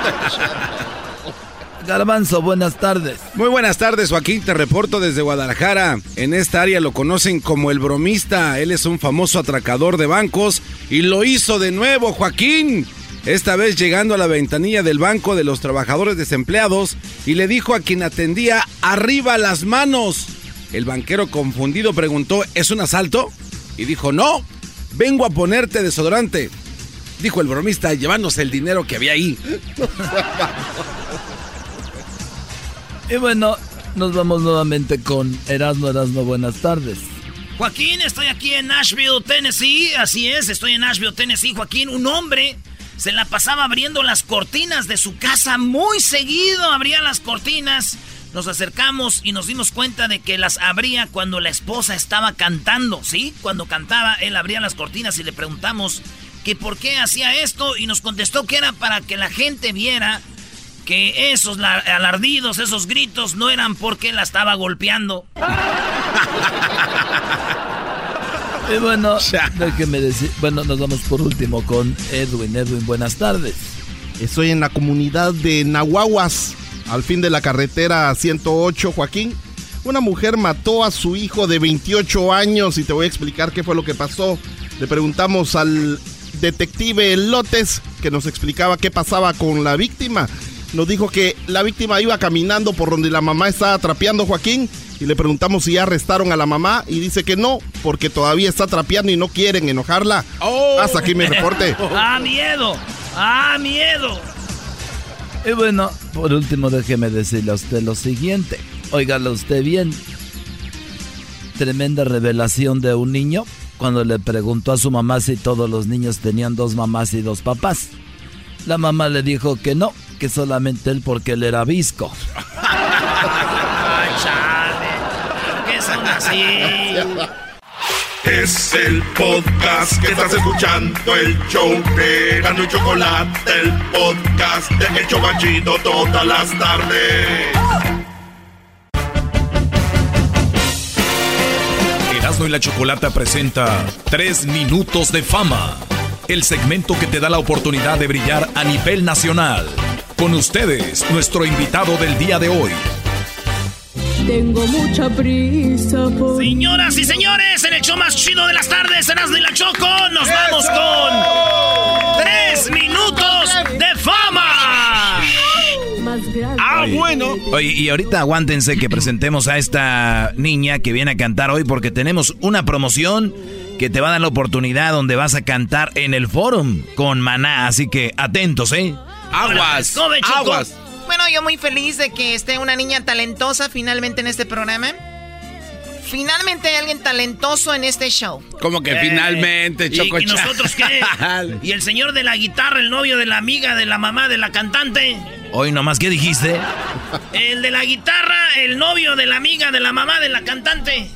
[laughs] Garbanzo, buenas tardes. Muy buenas tardes, Joaquín. Te reporto desde Guadalajara. En esta área lo conocen como el bromista. Él es un famoso atracador de bancos y lo hizo de nuevo, Joaquín esta vez llegando a la ventanilla del banco de los trabajadores desempleados y le dijo a quien atendía, arriba las manos. El banquero confundido preguntó, ¿es un asalto? Y dijo, no, vengo a ponerte desodorante. Dijo el bromista llevándose el dinero que había ahí. y bueno, nos vamos nuevamente con Erasmo Erasmo, buenas tardes. Joaquín, estoy aquí en Nashville, Tennessee. Así es, estoy en Nashville, Tennessee. Joaquín, un hombre se la pasaba abriendo las cortinas de su casa muy seguido, abría las cortinas. Nos acercamos y nos dimos cuenta de que las abría cuando la esposa estaba cantando, ¿sí? Cuando cantaba, él abría las cortinas y le preguntamos que por qué hacía esto y nos contestó que era para que la gente viera que esos alardidos, esos gritos no eran porque la estaba golpeando. [laughs] Y bueno, déjeme decir, bueno, nos vamos por último con Edwin. Edwin, buenas tardes. Estoy en la comunidad de Nahuaguas, al fin de la carretera 108, Joaquín. Una mujer mató a su hijo de 28 años y te voy a explicar qué fue lo que pasó. Le preguntamos al detective Lotes que nos explicaba qué pasaba con la víctima. Nos dijo que la víctima iba caminando por donde la mamá estaba trapeando, Joaquín, y le preguntamos si ya arrestaron a la mamá y dice que no, porque todavía está trapeando y no quieren enojarla. Oh. Hasta aquí mi reporte. [laughs] ¡Ah, miedo! ¡Ah, miedo! Y bueno, por último déjeme decirle a usted lo siguiente. Óigalo usted bien. Tremenda revelación de un niño cuando le preguntó a su mamá si todos los niños tenían dos mamás y dos papás. La mamá le dijo que no, que solamente él porque él era visco. Es el podcast que estás escuchando, el show de Gano y Chocolate, el podcast de El Chocachito todas las tardes. Erasmo y la Chocolata presenta Tres Minutos de Fama, el segmento que te da la oportunidad de brillar a nivel nacional. Con ustedes, nuestro invitado del día de hoy. Tengo mucha prisa por... Señoras y señores, en el show más chido de las tardes, Erasmo y la Choco, nos vamos con tres minutos de fama. Bueno. Oye, y ahorita aguántense que presentemos a esta niña que viene a cantar hoy porque tenemos una promoción que te va a dar la oportunidad donde vas a cantar en el forum con Maná. Así que atentos, ¿eh? Aguas, aguas. Bueno, yo muy feliz de que esté una niña talentosa finalmente en este programa. Finalmente hay alguien talentoso en este show. Como que finalmente, Choco ¿Y, ¿Y nosotros qué? ¿Y el señor de la guitarra, el novio de la amiga, de la mamá, de la cantante? Hoy nomás, ¿qué dijiste? El de la guitarra, el novio de la amiga, de la mamá, de la cantante.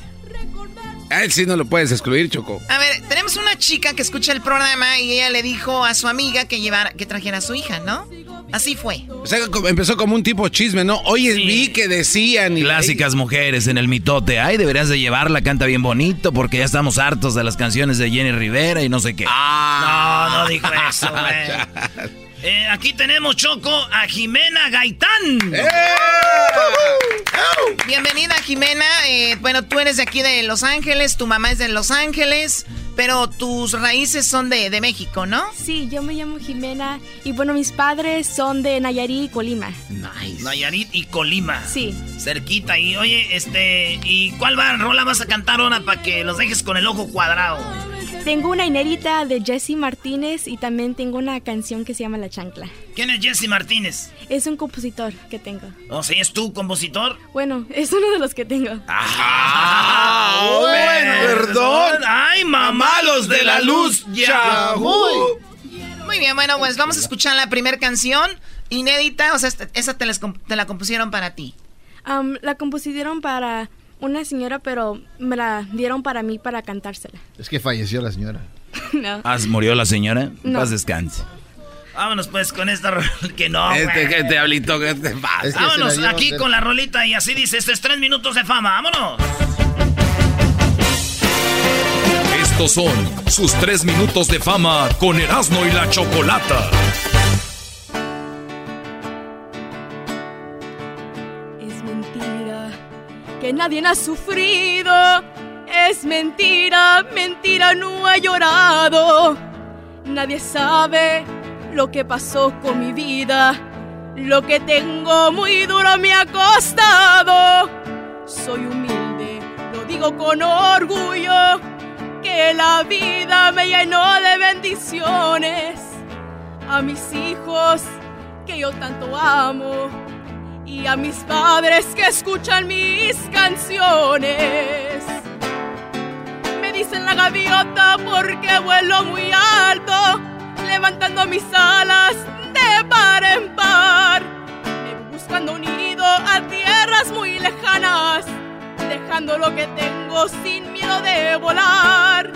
A él sí no lo puedes excluir, Choco. A ver, tenemos una chica que escucha el programa y ella le dijo a su amiga que llevara, que trajera a su hija, ¿no? Así fue. O sea, empezó como un tipo chisme, ¿no? Oye, vi que decían... Y Clásicas mujeres en el mitote. Ay, deberías de llevarla, canta bien bonito, porque ya estamos hartos de las canciones de Jenny Rivera y no sé qué. Ah, no, no dijo eso, [laughs] güey. Eh, aquí tenemos, Choco, a Jimena Gaitán. ¡Eh! Bienvenida, Jimena. Eh, bueno, tú eres de aquí de Los Ángeles, tu mamá es de Los Ángeles. Pero tus raíces son de, de, México, ¿no? Sí, yo me llamo Jimena y bueno, mis padres son de Nayarit y Colima. Nice. Nayarit y Colima. Sí. Cerquita. Y oye, este, ¿y cuál va, rola vas a cantar ahora para que los dejes con el ojo cuadrado? Tengo una inédita de Jesse Martínez y también tengo una canción que se llama La Chancla. ¿Quién es Jesse Martínez? Es un compositor que tengo. ¿O sea, es tú compositor? Bueno, es uno de los que tengo. ¡Ah! bueno, perdón. ¡Ay, mamá, los de la luz! ¡Ya! Muy bien, bueno, pues vamos a escuchar la primera canción inédita. O sea, esa te, te la compusieron para ti. Um, la compusieron para una señora, pero me la dieron para mí para cantársela. Es que falleció la señora. [laughs] no. ¿Ah, murió la señora? No. Paz descanse. Vámonos pues con esta rolita que no. Este, que te hablito, que te pasa. Es que Vámonos aquí con la rolita y así dice, esto es tres minutos de fama, vámonos. Estos son sus tres minutos de fama con Erasmo y la Chocolata. Nadie ha sufrido. Es mentira, mentira, no ha llorado. Nadie sabe lo que pasó con mi vida. Lo que tengo muy duro me ha costado. Soy humilde, lo digo con orgullo. Que la vida me llenó de bendiciones. A mis hijos que yo tanto amo y a mis padres que escuchan mis canciones. Me dicen la gaviota porque vuelo muy alto, levantando mis alas de par en par. Buscando un nido a tierras muy lejanas, dejando lo que tengo sin miedo de volar.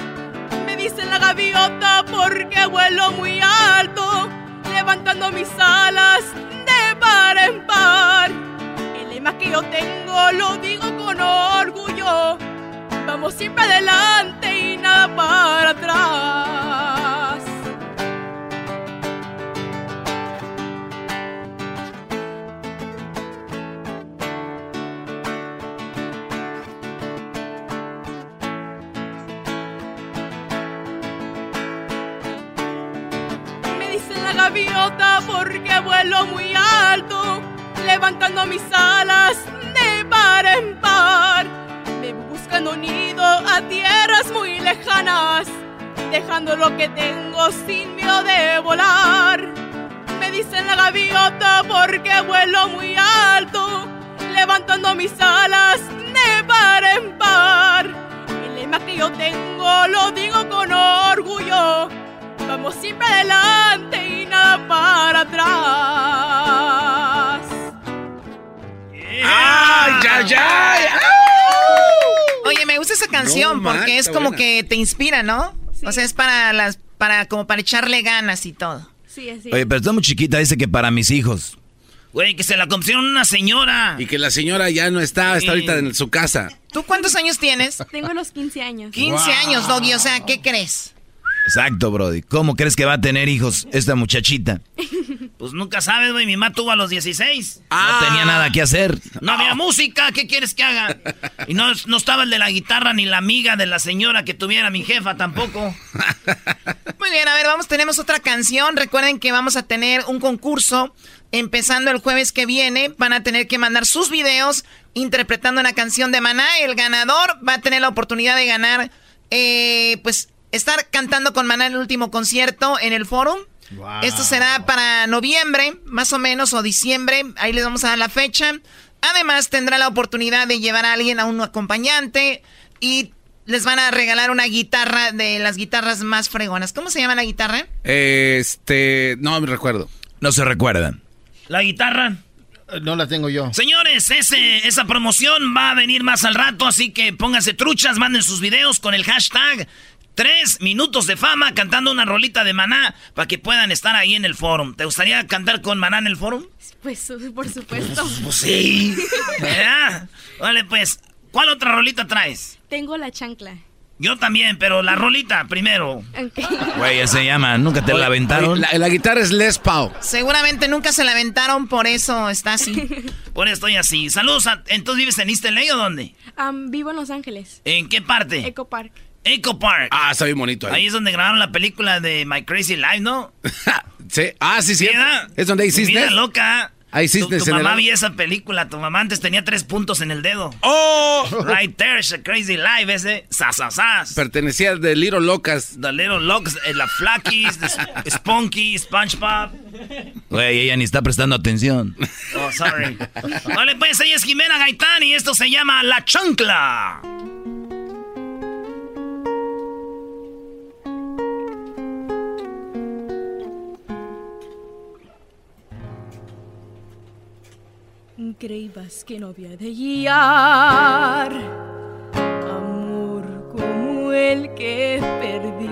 Me dicen la gaviota porque vuelo muy alto, levantando mis alas de par en par. El lema que yo tengo lo digo con orgullo. Vamos siempre adelante vuelo muy alto, levantando mis alas de par en par. Me buscando nido a tierras muy lejanas, dejando lo que tengo sin miedo de volar. Me dicen la gaviota porque vuelo muy alto, levantando mis alas de par en par. El lema que yo tengo lo digo con orgullo. Vamos siempre adelante para atrás. ¡Ay, ay, ay! Oye, me gusta esa canción No, man, porque es como buena. que te inspira, ¿no? O sea, es para las, para como para echarle ganas y todo. Sí, así. Oye, pero está muy chiquita, dice que para mis hijos. Güey, que se la compusieron una señora. Y que la señora ya no está, está ahorita en su casa. ¿Tú cuántos años tienes? Tengo los 15 años. 15 años, Doggy. O sea, ¿qué crees? Exacto, Brody. ¿Cómo crees que va a tener hijos esta muchachita? [laughs] Pues nunca sabes, güey, mi mamá tuvo a los 16. No tenía nada que hacer. No había música, ¿qué quieres que haga? Y no, no estaba el de la guitarra ni la amiga de la señora que tuviera mi jefa tampoco. Muy bien, a ver, vamos, tenemos otra canción. Recuerden que vamos a tener un concurso empezando el jueves que viene. Van a tener que mandar sus videos interpretando una canción de Maná. El ganador va a tener la oportunidad de ganar eh, pues estar cantando con Maná en el último concierto en el Forum. Esto será para noviembre, más o menos, o diciembre. Ahí les vamos a dar la fecha. Además, tendrá la oportunidad de llevar a alguien a un acompañante y les van a regalar una guitarra de las guitarras más fregonas. ¿Cómo se llama la guitarra? Este, no me recuerdo. No se recuerdan. La guitarra. No la tengo yo. Señores, ese, esa promoción va a venir más al rato, así que pónganse truchas, manden sus videos con el hashtag Tres minutos de fama cantando una rolita de maná para que puedan estar ahí en el forum. ¿Te gustaría cantar con maná en el forum? Pues, por supuesto. [laughs] Pues sí. Vale, pues, ¿cuál otra rolita traes? Tengo la chancla. Yo también, pero la rolita primero. Güey, ya se llama. ¿Nunca te la aventaron? La, guitarra es Les Pau. Seguramente nunca se la aventaron, por eso está así. [laughs] por eso estoy así. Saludos. ¿Entonces vives en East LA o dónde? vivo en Los Ángeles. ¿En qué parte? Eco Park. Eco Park. Ah, está bien bonito ahí. Ahí es donde grabaron la película de My Crazy Life, ¿no? [laughs] sí. Ah, sí, sí. Es donde hay Mira, loca. Ahí tu, tu mamá vio esa película. Tu mamá antes tenía tres puntos en el dedo. ¡Oh! Right there's a crazy life, ese. Sas, Pertenecía de Little Locas. The Little Locas, eh, la Flackies, [laughs] Spunky, SpongeBob. Güey, ella ni está prestando atención. Oh, sorry. vale, pues ella es Jimena Gaitán y esto se llama La Chancla. Creías que no había de guiar amor como el que perdí.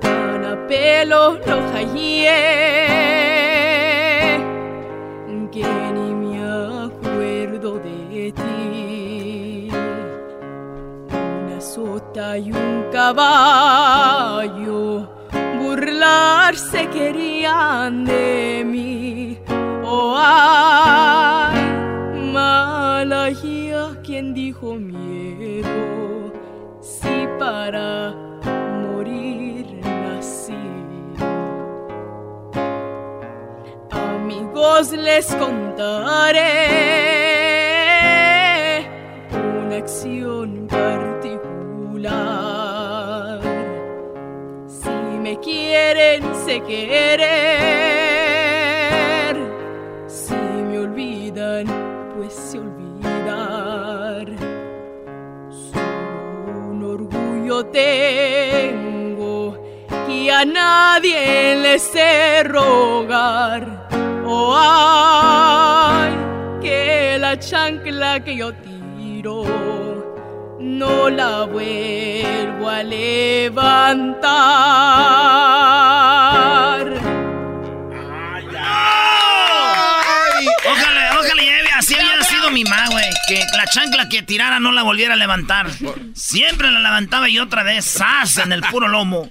Tan a pelo lo hallé que ni me acuerdo de ti. Una sota y un caballo burlarse querían de mí. Ay, Malaya, quien dijo miedo, si para morir nací. Amigos, les contaré una acción particular. Si me quieren, se querer a nadie le sé rogar. Oh, ay, que la chancla que yo tiro no la vuelvo a levantar. Chancla que tirara no la volviera a levantar. Siempre la levantaba y otra vez, ¡zas! en el puro lomo.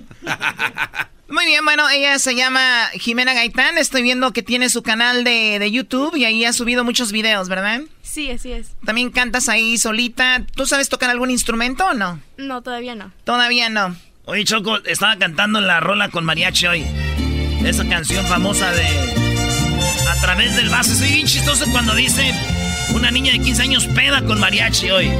Muy bien, bueno, ella se llama Jimena Gaitán. Estoy viendo que tiene su canal de, de, YouTube y ahí ha subido muchos videos, ¿verdad? Sí, así es. También cantas ahí solita. ¿Tú sabes tocar algún instrumento o no? No, todavía no. Todavía no. Oye, Choco, estaba cantando la rola con mariachi hoy. Esa canción famosa de A través del vaso. Soy bien chistoso cuando dice una niña de 15 años peda con mariachi hoy.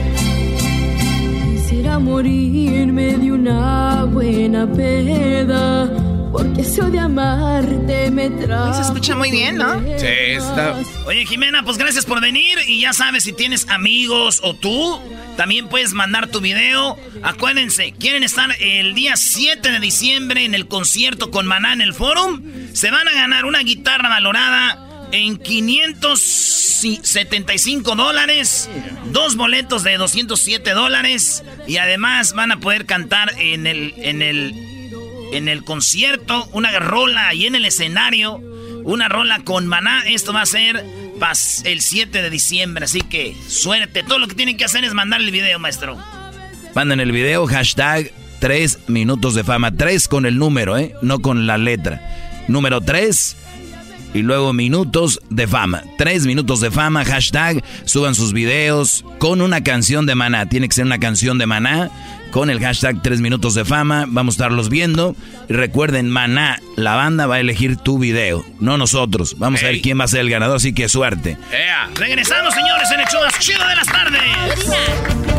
Quisiera morirme de una buena peda. Porque eso de amarte me trae. Se escucha muy bien, ¿no? Sí, está. Oye, Jimena, pues gracias por venir. Y ya sabes, si tienes amigos o tú, también puedes mandar tu video. Acuérdense, quieren estar el día 7 de diciembre en el concierto con Maná en el Forum. Se van a ganar una guitarra valorada en 575 dólares, dos boletos de 207 dólares y además van a poder cantar en el, en el, en el concierto una rola ahí en el escenario, una rola con maná. Esto va a ser el 7 de diciembre, así que suerte. Todo lo que tienen que hacer es mandar el video, maestro. Manden el video, hashtag 3 minutos de fama. 3 con el número, ¿eh? No con la letra. Número 3 y luego minutos de fama. Tres minutos de fama, hashtag, suban sus videos con una canción de maná. Tiene que ser una canción de maná con el hashtag tres minutos de fama. Vamos a estarlos viendo. Y recuerden, maná, la banda va a elegir tu video, no nosotros. Vamos a ver quién va a ser el ganador, así que suerte. Regresamos, señores, en el show más chido de las tardes.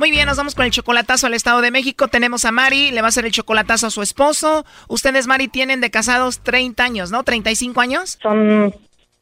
Muy bien, nos vamos con el chocolatazo al Estado de México. Tenemos a Mari, le va a hacer el chocolatazo a su esposo. Ustedes, Mari, tienen de casados 30 años, ¿no? ¿35 años? Son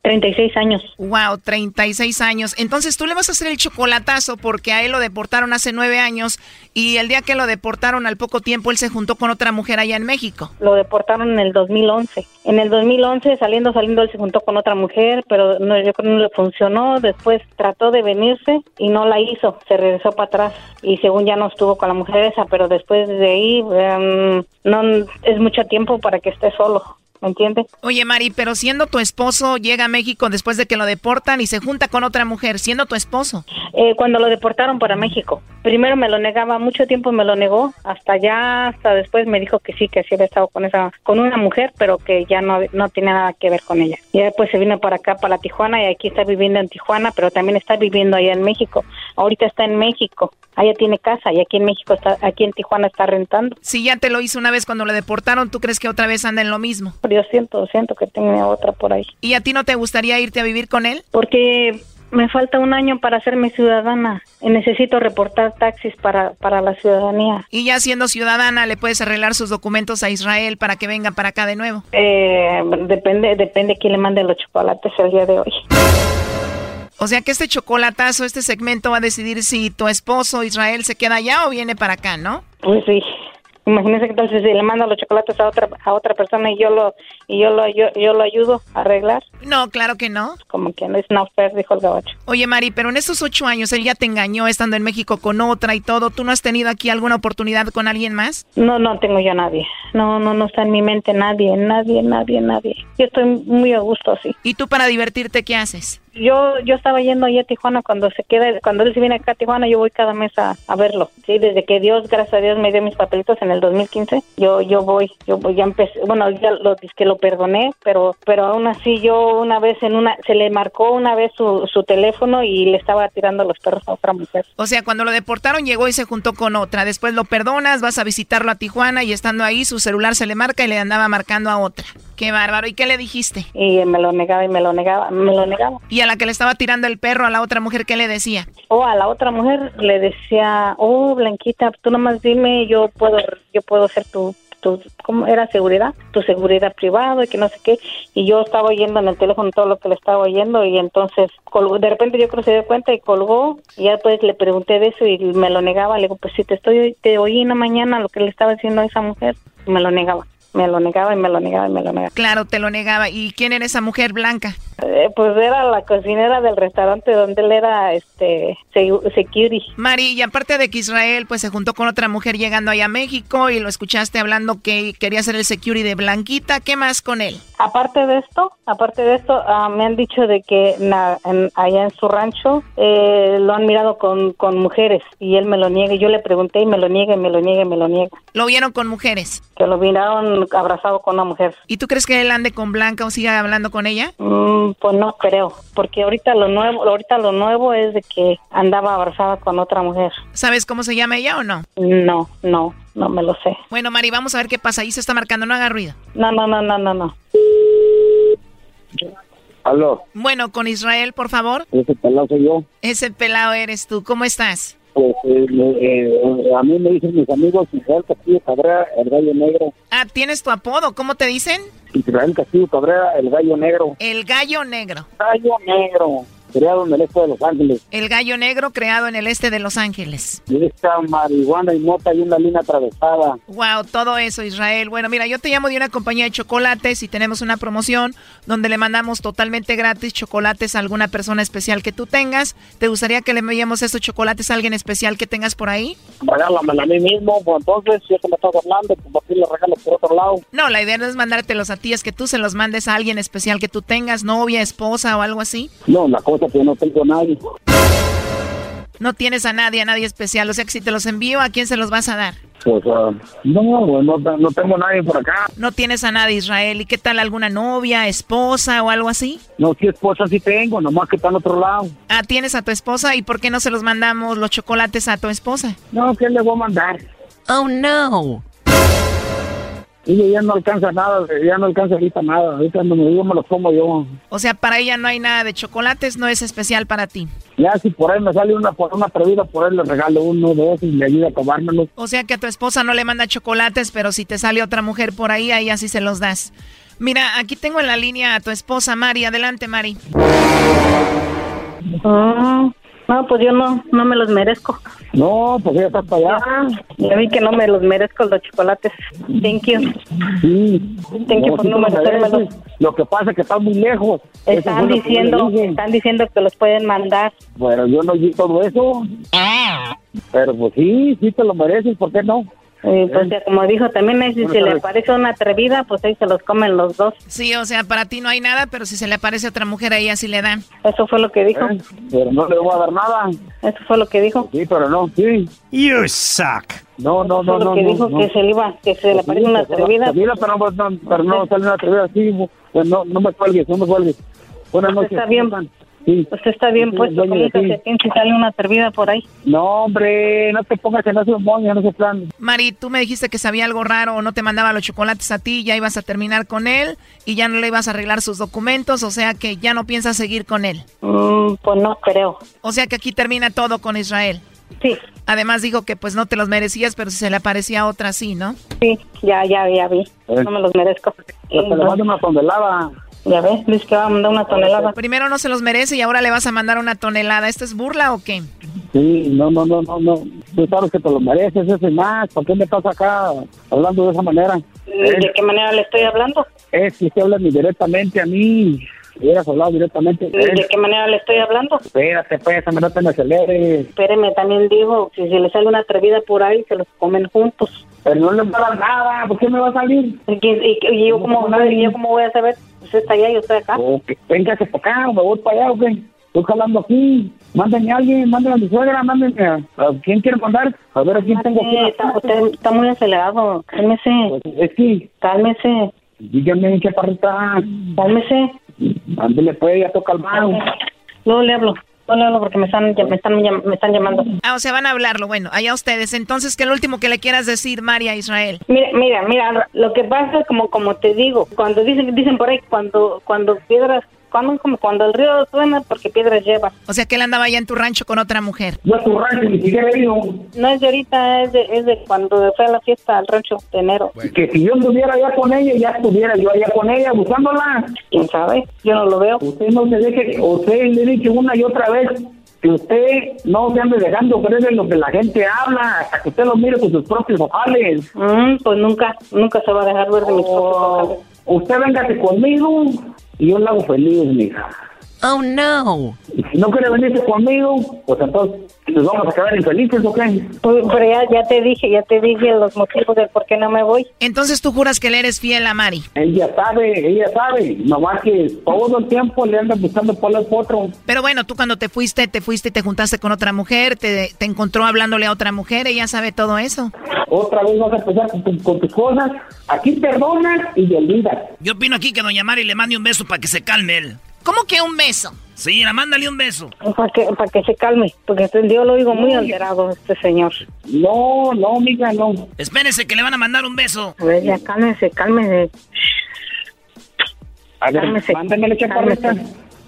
36 años. Wow, 36 años. Entonces tú le vas a hacer el chocolatazo porque a él lo deportaron hace nueve años y el día que lo deportaron al poco tiempo él se juntó con otra mujer allá en México. Lo deportaron en el 2011. En el 2011 saliendo, saliendo él se juntó con otra mujer, pero no, yo creo que no le funcionó. Después trató de venirse y no la hizo. Se regresó para atrás y según ya no estuvo con la mujer esa, pero después de ahí em, no es mucho tiempo para que esté solo. ¿Me entiendes? Oye, Mari, pero siendo tu esposo, llega a México después de que lo deportan y se junta con otra mujer, siendo tu esposo. Eh, cuando lo deportaron para México. Primero me lo negaba, mucho tiempo me lo negó, hasta ya, hasta después me dijo que sí, que sí había estado con esa, con una mujer, pero que ya no, no tenía nada que ver con ella. Y después se vino para acá, para Tijuana, y aquí está viviendo en Tijuana, pero también está viviendo allá en México. Ahorita está en México, allá tiene casa, y aquí en México está, aquí en Tijuana está rentando. Si ya te lo hizo una vez cuando lo deportaron, ¿tú crees que otra vez anda en lo mismo? yo siento, siento que tiene otra por ahí. ¿Y a ti no te gustaría irte a vivir con él? Porque me falta un año para hacerme ciudadana y necesito reportar taxis para, para la ciudadanía. Y ya siendo ciudadana, ¿le puedes arreglar sus documentos a Israel para que venga para acá de nuevo? Eh, depende, depende quién le mande los chocolates el día de hoy. O sea que este chocolatazo, este segmento va a decidir si tu esposo Israel se queda allá o viene para acá, ¿no? Pues sí. Imagínese que entonces si le manda los chocolates a otra a otra persona y yo lo y yo lo yo, yo lo ayudo a arreglar. No, claro que no. Como que no es no fair, dijo el gabacho. Oye, Mari, pero en esos ocho años él ya te engañó estando en México con otra y todo. ¿Tú no has tenido aquí alguna oportunidad con alguien más? No, no tengo yo a nadie. No, no, no está en mi mente nadie, nadie, nadie, nadie. Yo estoy muy a gusto así. ¿Y tú para divertirte qué haces? Yo yo estaba yendo allá a Tijuana cuando se queda, cuando él se viene acá a Tijuana, yo voy cada mes a, a verlo. Sí, desde que Dios, gracias a Dios, me dio mis papelitos en el 2015, yo yo voy, yo voy, ya empecé, bueno, ya lo que lo perdoné, pero pero aún así yo una vez en una se le marcó una vez su, su teléfono y le estaba tirando los perros a otra mujer. O sea, cuando lo deportaron llegó y se juntó con otra. Después lo perdonas, vas a visitarlo a Tijuana y estando ahí su celular se le marca y le andaba marcando a otra. Qué bárbaro. ¿Y qué le dijiste? Y me lo negaba y me lo negaba, me lo negaba. ¿Y la que le estaba tirando el perro a la otra mujer qué le decía? Oh, a la otra mujer le decía, "Oh, Blanquita, tú nomás dime, yo puedo yo puedo ser tu tu cómo era seguridad, tu seguridad privada y que no sé qué." Y yo estaba oyendo en el teléfono todo lo que le estaba oyendo y entonces colgó, de repente yo creo que se dio cuenta y colgó y ya después le pregunté de eso y me lo negaba, le digo, "Pues si te estoy te oí en la mañana lo que le estaba diciendo a esa mujer." Me lo negaba me lo negaba y me lo negaba y me lo negaba. Claro, te lo negaba. ¿Y quién era esa mujer blanca? Eh, pues era la cocinera del restaurante donde él era este security. Mari, y aparte de que Israel pues se juntó con otra mujer llegando allá a México y lo escuchaste hablando que quería ser el security de Blanquita, ¿qué más con él? Aparte de esto, aparte de esto, uh, me han dicho de que na, en, allá en su rancho eh, lo han mirado con, con mujeres y él me lo niega. Yo le pregunté y me lo niega, y me lo niega, y me lo niega. ¿Lo vieron con mujeres? Que lo miraron abrazado con una mujer. ¿Y tú crees que él ande con Blanca o siga hablando con ella? Mm, pues no creo, porque ahorita lo nuevo, ahorita lo nuevo es de que andaba abrazada con otra mujer. ¿Sabes cómo se llama ella o no? No, no, no me lo sé. Bueno, Mari, vamos a ver qué pasa. Ahí se está marcando, no haga ruido. No, no, no, no, no, no. Aló. Bueno, con Israel, por favor. Ese pelado soy yo. Ese pelado eres tú. ¿Cómo estás? Pues eh, eh, a mí me dicen mis amigos Israel Castillo Cabrera, el gallo negro. Ah, ¿tienes tu apodo? ¿Cómo te dicen? Israel Castillo Cabrera, el gallo negro. El gallo negro. Gallo negro. Creado en el este de Los Ángeles. El gallo negro creado en el este de Los Ángeles. Y esta marihuana y mota y una línea atravesada. Wow, todo eso, Israel. Bueno, mira, yo te llamo de una compañía de chocolates y tenemos una promoción donde le mandamos totalmente gratis chocolates a alguna persona especial que tú tengas. ¿Te gustaría que le enviemos estos chocolates a alguien especial que tengas por ahí? Regálamela a mí mismo, pues entonces, si es que me estás hablando, pues aquí le regalo por otro lado. No, la idea no es mandártelos a ti, es que tú se los mandes a alguien especial que tú tengas, novia, esposa o algo así. No, la cosa es que no tengo a nadie. No tienes a nadie, a nadie especial. O sea que si te los envío, ¿a quién se los vas a dar? Pues, ah, no, pues, no, no tengo a nadie por acá. No tienes a nadie, Israel. ¿Y qué tal alguna novia, esposa o algo así? No, sí, esposa sí tengo, nomás que está en otro lado. Ah, tienes a tu esposa. ¿Y por qué no se los mandamos los chocolates a tu esposa? No, ¿qué le voy a mandar? Oh, no. Ella ya no alcanza nada, ya no alcanza ahorita nada. Ahorita no me digo, me los como yo. O sea, para ella no hay nada de chocolates, no es especial para ti. Ya si por ahí me sale una por una atrevida, por ahí le regalo uno de esos y le ayuda a tomármelos. O sea que a tu esposa no le manda chocolates, pero si te sale otra mujer por ahí, ahí así se los das. Mira, aquí tengo en la línea a tu esposa, Mari. Adelante, Mari. Ah, no, pues yo no, no me los merezco. No, pues ya está para allá. Ah, ya vi que no me los merezco los chocolates. Thank you. Sí. Thank you por sí no merecérmelos. Lo que pasa es que están muy lejos. Están diciendo, están diciendo que los pueden mandar. Bueno, yo no vi todo eso. Pero pues sí, sí te lo mereces, ¿por qué no? Eh, pues ya como dijo también, ahí si Buenas se le tardes. parece una atrevida, pues ahí se los comen los dos. Sí, o sea, para ti no hay nada, pero si se le aparece otra mujer, a ella sí le dan. Eso fue lo que dijo. Eh, Pero no le voy a dar nada. Eso fue lo que dijo. Sí, pero no, sí. You suck. No, no, no, no. que no, dijo no. que se le iba, que se le Pues parece sí, una pues, atrevida. atrevida, pero no, pero no sale una atrevida así. Pues no, no me cuelgues, no me cuelgues. Buenas noches. Está bien. Sí. Pues está bien puesto, con ti. calcetín si sale una atrevida por ahí. No, hombre, no te pongas en ese moño, en ese plan. Mari, tú me dijiste que sabía algo raro o no te mandaba los chocolates a ti, ya ibas a terminar con él y ya no le ibas a arreglar sus documentos, o sea que ya no piensas seguir con él. Mm, pues no creo. O sea que aquí termina todo con Israel. Sí. Además dijo que pues no te los merecías, pero si se le aparecía otra sí, ¿no? Sí, ya, ya, ya vi. Eh. No me los merezco. Pero te le mando una tonelada. Ya ves, dice que va a mandar una tonelada. Primero no se los merece y ahora le vas a mandar una tonelada. ¿Esto es burla o qué? Sí, no, no, no, no, no. Tú sabes que te lo mereces, ese más. ¿Por qué me estás acá hablando de esa manera? ¿De qué manera le estoy hablando? Es que usted habla directamente a mí. Hubieras hablado directamente. ¿De qué manera le estoy hablando? Espérate, pues, hombre, no te me aceleres. Espéreme, también dijo, si se le sale una atrevida por ahí, se los comen juntos. Pero no le va a dar nada, ¿por qué me va a salir? ¿Y, y- y yo, cómo, yo cómo voy a saber? Usted está allá y yo estoy acá. Ok, Véngase para acá, me voy para allá, ¿o qué? Estoy jalando aquí. Mándenme a alguien, mándenme a mi suegra, mándenme a... ¿A quién quiere mandar? A ver, ¿a quién tengo aquí? Está, usted está muy acelerado. Cálmese. Es que... Cálmese. Dígame, chaparrita. Cálmese. Ándele, pues, ya toca el mano. Luego le hablo. No le hablo porque me están, me están, me están llamando. Ah, o sea, van a hablarlo. Bueno, allá ustedes. Entonces, ¿qué es lo último que le quieras decir, María Israel? Mira, mira, mira, lo que pasa es como, como te digo, cuando dicen, dicen por ahí, cuando, cuando piedras, cuando, como cuando el río suena, porque piedras lleva. O sea, que él andaba allá en tu rancho con otra mujer. No es tu rancho, ni siquiera he ido. No es de ahorita, es de, es de cuando fue a la fiesta al rancho de enero. Que si yo estuviera allá con ella, ya estuviera yo allá con ella buscándola. ¿Quién sabe? Yo no lo veo. Usted no se deje, usted le he dicho una y otra vez que usted no se ande dejando creer en lo que la gente habla, hasta que usted lo mire con sus propios ojales. Mm, pues nunca, nunca se va a dejar ver de mis propios ojales. Usted véngase conmigo y yo la hago feliz, mija. Oh, no. Y si no quiere venirse conmigo, pues entonces nos vamos a quedar infelices, ¿o qué? Pues, pero ya, ya te dije, ya te dije los motivos del por qué no me voy. Entonces tú juras que le eres fiel a Mari. Ella sabe, ella sabe, nomás que todo el tiempo le anda buscando por el potro. Pero bueno, tú cuando te fuiste, te fuiste y te juntaste con otra mujer, te, te encontró hablándole a otra mujer, ella sabe todo eso. Otra vez vas a empezar con, tu- con tus cosas. Aquí perdonas y olvidas. Yo opino aquí que Doña Mari le mande un beso para que se calme él. ¿Cómo que un beso? Sí, mira, mándale un beso. Para que, para que se calme, porque este- yo lo oigo muy alterado, este señor. No, no, mija, no. Espérese que le van a mandar un beso. A ver, ya cálmese, cálmese. A ver, Cálmese. mándamele, chaparrita.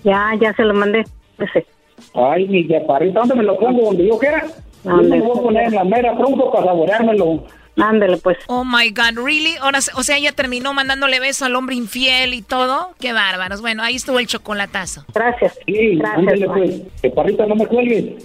Ya, ya se lo mandé. Ese. Ay, mi chaparrita, ¿dónde me lo pongo? Donde yo quiera. Yo ¿Dónde? me lo voy a poner en la mera tronco para saboreármelo. Ándale, pues. Oh my God, ¿really? Ahora, o sea, ella terminó mandándole beso al hombre infiel y todo. Qué bárbaros. Bueno, ahí estuvo el chocolatazo. Gracias. Sí, Gracias, ándale, pues. Que parrita no me cuelgues.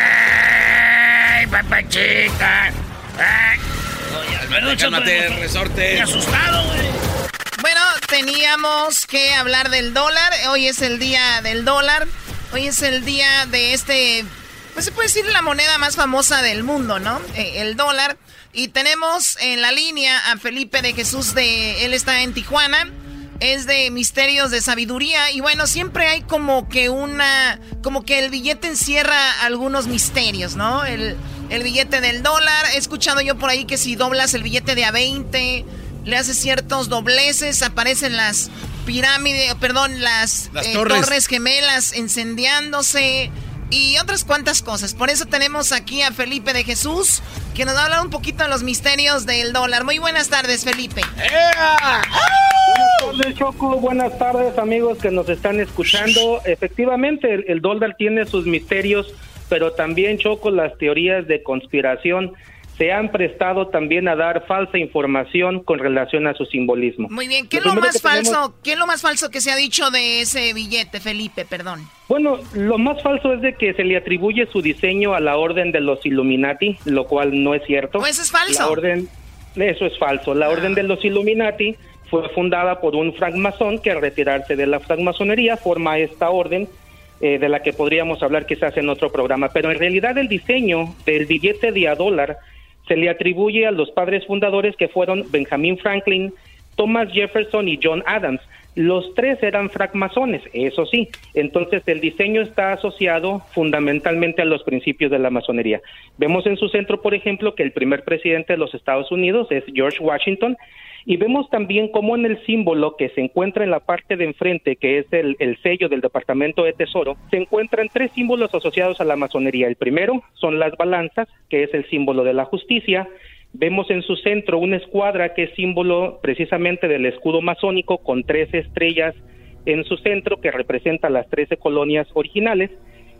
papachita! ¡Ay! Cálmate, cálmate, resorte. Me asustado, güey. Bueno, teníamos que hablar del dólar. Hoy es el día del dólar. Hoy es el día de este, pues se puede decir la moneda más famosa del mundo, ¿no? Eh, el dólar. Y tenemos en la línea a Felipe de Jesús de, él está en Tijuana. Es de misterios de sabiduría y bueno, siempre hay como que una, como que el billete encierra algunos misterios, ¿no? El, el billete del dólar, he escuchado yo por ahí que si doblas el billete de a 20, le haces ciertos dobleces, aparecen las pirámides, perdón, las, Las eh, torres. gemelas incendiándose y otras cuantas cosas. Por eso tenemos aquí a Felipe de Jesús, que nos va a hablar un poquito de los misterios del dólar. Muy buenas tardes, Felipe. Buenas tardes, Choco. Buenas tardes, amigos que nos están escuchando. Efectivamente, el, el dólar tiene sus misterios, pero también, Choco, las teorías de conspiración se han prestado también a dar falsa información con relación a su simbolismo. Muy bien, ¿qué es Lo más tenemos- falso? ¿Qué es lo más falso que se ha dicho de ese billete, Felipe? Perdón. Bueno, lo más falso es de que se le atribuye su diseño a la orden de los Illuminati, lo cual no es cierto. Pues eso es falso. La orden, eso es falso. La orden de los Illuminati fue fundada por un francmasón que al retirarse de la francmasonería forma esta orden eh, de la que podríamos hablar quizás en otro programa. Pero en realidad el diseño del billete de a dólar se le atribuye a los padres fundadores que fueron Benjamin Franklin, Thomas Jefferson y John Adams. Los tres eran francmasones, eso sí. Entonces el diseño está asociado fundamentalmente a los principios de la masonería. Vemos en su centro, por ejemplo, que el primer presidente de los Estados Unidos es George Washington y vemos también cómo en el símbolo que se encuentra en la parte de enfrente, que es el, el sello del Departamento de Tesoro, se encuentran tres símbolos asociados a la masonería. El primero son las balanzas, que es el símbolo de la justicia. Vemos en su centro una escuadra que es símbolo precisamente del escudo masónico con tres estrellas en su centro que representa las trece colonias originales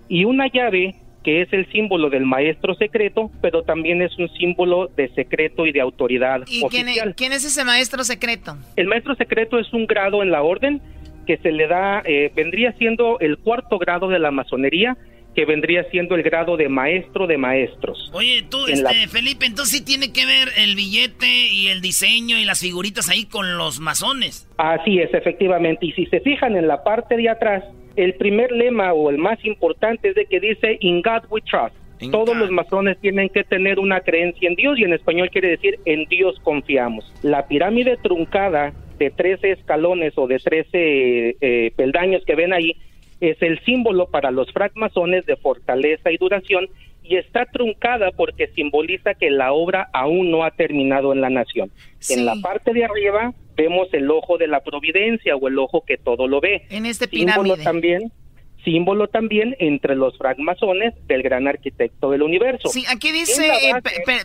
y una llave que es el símbolo del maestro secreto, pero también es un símbolo de secreto y de autoridad ¿Y quién oficial. es, quién es ese maestro secreto? El maestro secreto es un grado en la orden que se le da, eh, vendría siendo el cuarto grado de la masonería, que vendría siendo el grado de maestro de maestros. Oye, tú, En la- este, Felipe, entonces sí tiene que ver el billete y el diseño y las figuritas ahí con los masones. Así es, efectivamente. Y si se fijan en la parte de atrás, el primer lema o el más importante es de que dice In God we trust. Todos los masones tienen que tener una creencia en Dios y en español quiere decir en Dios confiamos. La pirámide truncada de 13 escalones o de 13 eh, peldaños que ven ahí es el símbolo para los francmasones de fortaleza y duración y está truncada porque simboliza que la obra aún no ha terminado en la nación. En la parte de arriba vemos el ojo de la providencia o el ojo que todo lo ve. En este símbolo pirámide. también símbolo también entre los francmasones del gran arquitecto del universo. Sí, aquí dice, eh,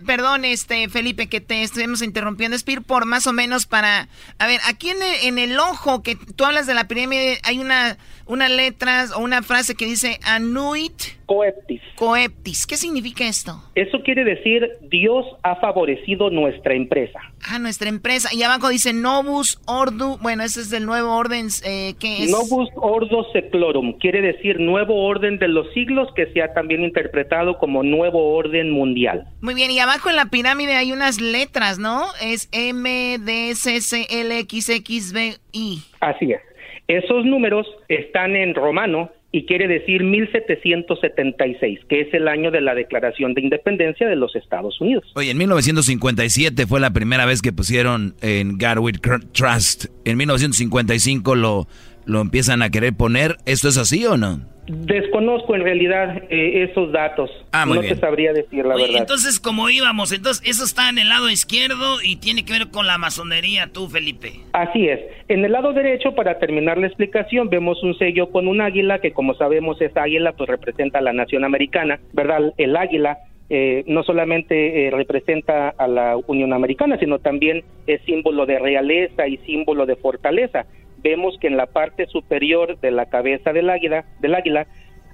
perdón, este Felipe, que te estuvimos interrumpiendo, es por más o menos para, a ver, aquí en el, en el ojo que tú hablas de la pirámide, hay una, una letra o una frase que dice anuit coeptis. Coeptis, ¿qué significa esto? Eso quiere decir Dios ha favorecido nuestra empresa. Ah, nuestra empresa. Y abajo dice Novus Ordu, bueno, ese es del nuevo orden, eh, que es... Novus Ordo Seclorum quiere decir nuevo orden de los siglos que se ha también interpretado como nuevo orden mundial. Muy bien, y abajo en la pirámide hay unas letras, ¿no? Es M, D, C, C, L, X, X, B, I. Así es. Esos números están en romano y quiere decir 1776, que es el año de la Declaración de Independencia de los Estados Unidos. Oye, en 1957 fue la primera vez que pusieron en Cr- Trust. En 1955 lo, lo empiezan a querer poner. ¿Esto es así o no? Desconozco en realidad eh, esos datos. Ah, muy no bien. te sabría decir la Oye, verdad. entonces, como íbamos, entonces eso está en el lado izquierdo y tiene que ver con la masonería, tú, Felipe. Así es. En el lado derecho, para terminar la explicación, vemos un sello con un águila que, como sabemos, esa águila pues representa a la nación americana, ¿verdad? El águila eh, no solamente eh, representa a la Unión Americana, sino también es símbolo de realeza y símbolo de fortaleza. Vemos que en la parte superior de la cabeza del águila, del águila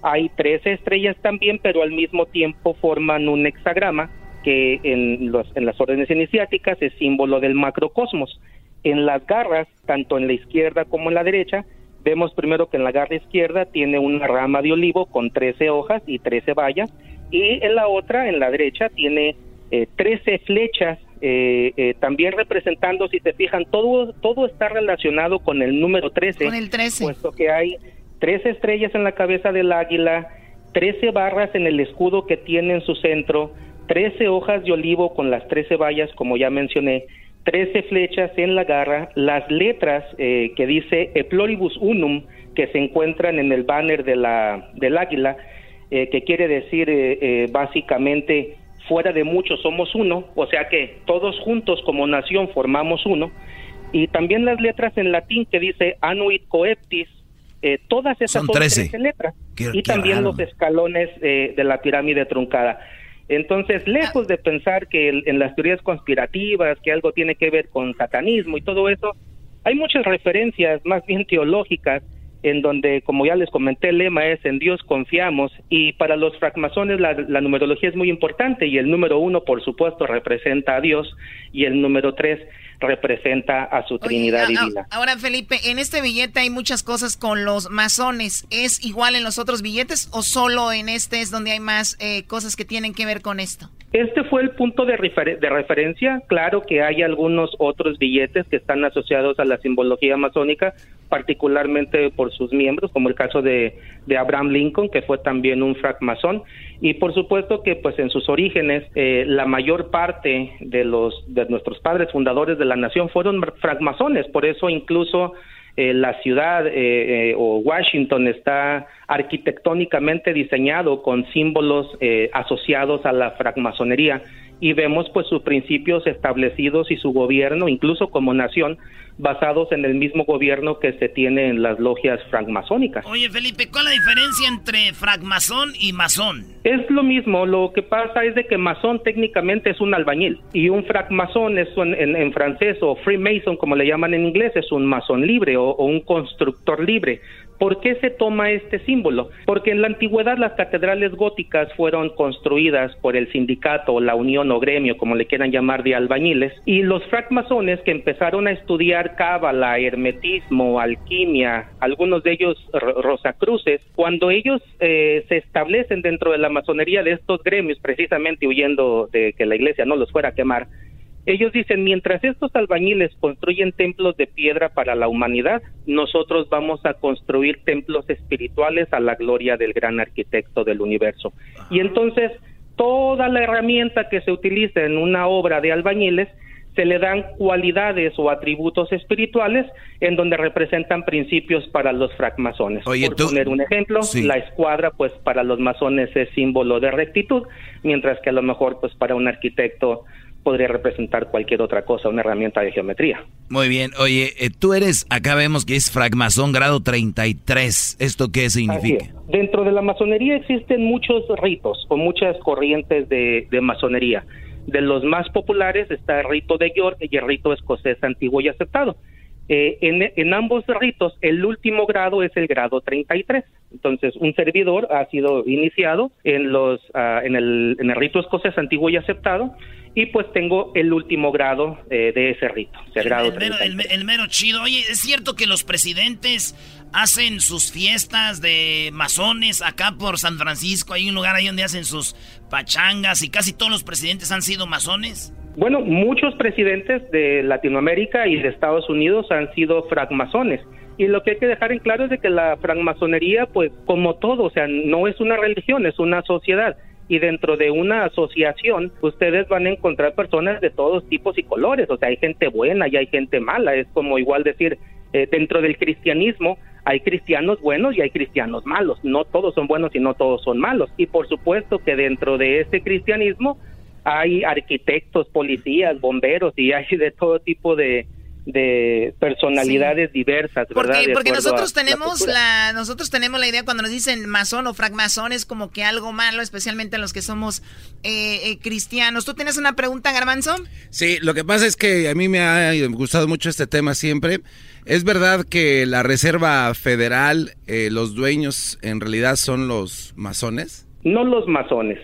hay 13 estrellas también, pero al mismo tiempo forman un hexagrama que en las órdenes iniciáticas es símbolo del macrocosmos. En las garras, tanto en la izquierda como en la derecha, vemos primero que en la garra izquierda tiene una rama de olivo con 13 hojas y 13 bayas, y en la otra, en la derecha, tiene eh, 13 flechas, eh, eh, también representando, si te fijan, todo, todo está relacionado con el número 13. Con el 13. Puesto que hay 13 estrellas en la cabeza del águila, 13 barras en el escudo que tiene en su centro, 13 hojas de olivo con las 13 bayas, como ya mencioné, 13 flechas en la garra, las letras eh, que dice E pluribus unum, que se encuentran en el banner de la, del águila, eh, que quiere decir eh, eh, básicamente fuera de muchos somos uno, o sea que todos juntos como nación formamos uno, y también las letras en latín que dice anuit coeptis, eh, todas esas Son son, 13. 13 letras, Qué- y qué también raro. los escalones eh, de la pirámide truncada. Entonces, lejos de pensar que el- en las teorías conspirativas, que algo tiene que ver con satanismo y todo eso, hay muchas referencias más bien teológicas en donde, como ya les comenté, el lema es en Dios confiamos y para los francmasones la, la numerología es muy importante y el número uno, por supuesto, representa a Dios y el número tres representa a su Trinidad ah, divina. Ahora, Felipe, en este billete hay muchas cosas con los masones. ¿Es igual en los otros billetes o solo en este es donde hay más eh, cosas que tienen que ver con esto? Este fue el punto de, refer- de referencia. Claro que hay algunos otros billetes que están asociados a la simbología masónica, particularmente por sus miembros, como el caso de, de Abraham Lincoln, que fue también un francmasón. Y por supuesto que pues en sus orígenes eh, la mayor parte de los de nuestros padres fundadores de la nación fueron francmasones. Por eso incluso eh, la ciudad eh, eh, o Washington está arquitectónicamente diseñado con símbolos eh, asociados a la francmasonería y vemos pues sus principios establecidos y su gobierno, incluso como nación, basados en el mismo gobierno que se tiene en las logias francmasónicas. Oye, Felipe, ¿cuál es la diferencia entre francmasón y masón? Es lo mismo, lo que pasa es de que masón técnicamente es un albañil y un francmasón es un- en, en francés o freemason como le llaman en inglés es un masón libre o, o un constructor libre. ¿Por qué se toma este símbolo? Porque en la antigüedad las catedrales góticas fueron construidas por el sindicato, la unión o gremio, como le quieran llamar, de albañiles, y los francmasones que empezaron a estudiar cábala, hermetismo, alquimia, algunos de ellos ro- rosacruces, cuando ellos eh, se establecen dentro de la masonería de estos gremios, precisamente huyendo de que la iglesia no los fuera a quemar, ellos dicen, mientras estos albañiles construyen templos de piedra para la humanidad, nosotros vamos a construir templos espirituales a la gloria del gran arquitecto del universo. Y entonces, toda la herramienta que se utiliza en una obra de albañiles se le dan cualidades o atributos espirituales en donde representan principios para los francmasones. Por tú- poner un ejemplo, Sí. la escuadra pues para los masones es símbolo de rectitud, mientras que a lo mejor pues para un arquitecto podría representar cualquier otra cosa, una herramienta de geometría. Muy bien. Oye, eh, tú eres, acá vemos que es francmasón grado 33. ¿Esto qué significa? es. Dentro de la masonería existen muchos ritos o muchas corrientes de, de masonería. De los más populares está el rito de York y el rito escocés antiguo y aceptado. Eh, en, en ambos ritos, el último grado es el grado 33. Entonces, un servidor ha sido iniciado en, los, ah, en, el, en el rito escocés antiguo y aceptado y pues tengo el último grado eh, de ese rito, o sea, grado El mero, 33. el me- el mero chido. Oye, ¿es cierto que los presidentes hacen sus fiestas de masones acá por San Francisco? Hay un lugar ahí donde hacen sus pachangas y casi todos los presidentes han sido masones. Bueno, muchos presidentes de Latinoamérica y de Estados Unidos han sido francmasones. Y lo que hay que dejar en claro es de que la francmasonería, pues como todo, o sea, no es una religión, es una sociedad. Y dentro de una asociación, ustedes van a encontrar personas de todos tipos y colores. O sea, hay gente buena y hay gente mala. Es como igual decir, eh, dentro del cristianismo hay cristianos buenos y hay cristianos malos. No todos son buenos y no todos son malos. Y por supuesto que dentro de ese cristianismo hay arquitectos, policías, bomberos y hay de todo tipo de, de personalidades diversas, ¿verdad? Porque, porque nosotros tenemos la, nosotros tenemos la idea cuando nos dicen masón o francmasón es como que algo malo, especialmente los que somos eh, eh, cristianos. ¿Tú tienes una pregunta, Garbanzo? Sí, lo que pasa es que a mí me ha gustado mucho este tema siempre. ¿Es verdad que la Reserva Federal, eh, los dueños en realidad son los masones? No los masones.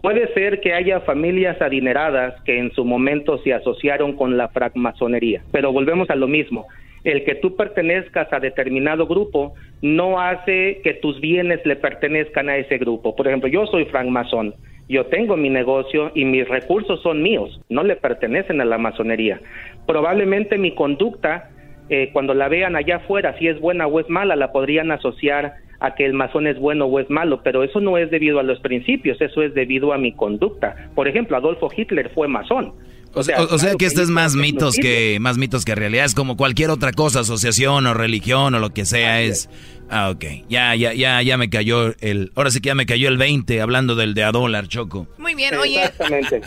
Puede ser que haya familias adineradas que en su momento se asociaron con la francmasonería, pero volvemos a lo mismo. El que tú pertenezcas a determinado grupo no hace que tus bienes le pertenezcan a ese grupo. Por ejemplo, yo soy francmasón, yo tengo mi negocio y mis recursos son míos, no le pertenecen a la masonería. Probablemente mi conducta eh, cuando la vean allá afuera, si es buena o es mala, la podrían asociar a que el masón es bueno o es malo, pero eso no es debido a los principios, eso es debido a mi conducta. Por ejemplo, Adolfo Hitler fue masón. O sea, o, sea que esto es más mitos que más mitos que realidad, es como cualquier otra cosa, asociación o religión o lo que sea es Ah, ok. Ya, ya, ya, ya me cayó el. Ahora sí que ya me cayó el 20 hablando del de a dólar, Choco. Muy bien, oye.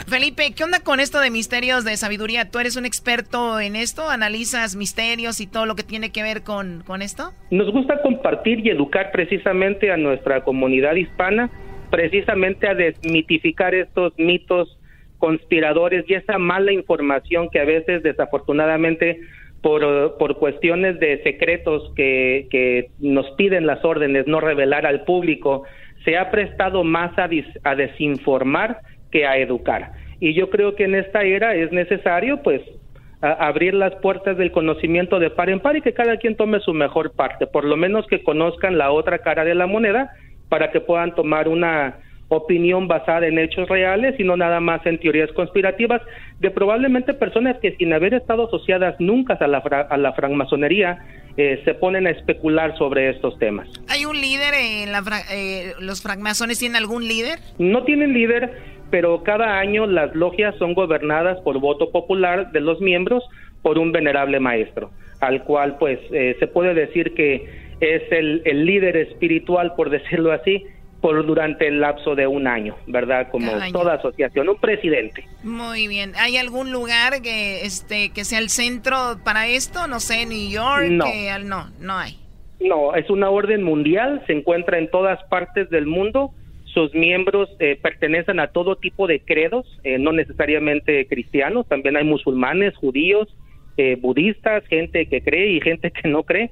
Felipe, ¿qué onda con esto de misterios de sabiduría? ¿Tú eres un experto en esto? ¿Analizas misterios y todo lo que tiene que ver con, con esto? Nos gusta compartir y educar precisamente a nuestra comunidad hispana, precisamente a desmitificar estos mitos conspiradores y esa mala información que a veces desafortunadamente por, por cuestiones de secretos que, que nos piden las órdenes no revelar al público, se ha prestado más a, a desinformar que a educar. Y yo creo que en esta era es necesario, pues, abrir las puertas del conocimiento de par en par y que cada quien tome su mejor parte, por lo menos que conozcan la otra cara de la moneda para que puedan tomar una opinión basada en hechos reales y no nada más en teorías conspirativas de probablemente personas que sin haber estado asociadas nunca a la, a la francmasonería eh, se ponen a especular sobre estos temas. ¿Hay un líder en la eh, los francmasones tienen algún líder? No tienen líder, pero cada año las logias son gobernadas por voto popular de los miembros por un venerable maestro, al cual pues eh, se puede decir que es el, el líder espiritual, por [laughs] decirlo así, por durante el lapso de un año, ¿verdad? Como toda asociación, un presidente. Muy bien. ¿Hay algún lugar que este que sea el centro para esto? No sé, New York. No, no, no hay. No, es una orden mundial, se encuentra en todas partes del mundo. Sus miembros eh, pertenecen a todo tipo de credos, eh, no necesariamente cristianos, también hay musulmanes, judíos, eh, budistas, gente que cree y gente que no cree.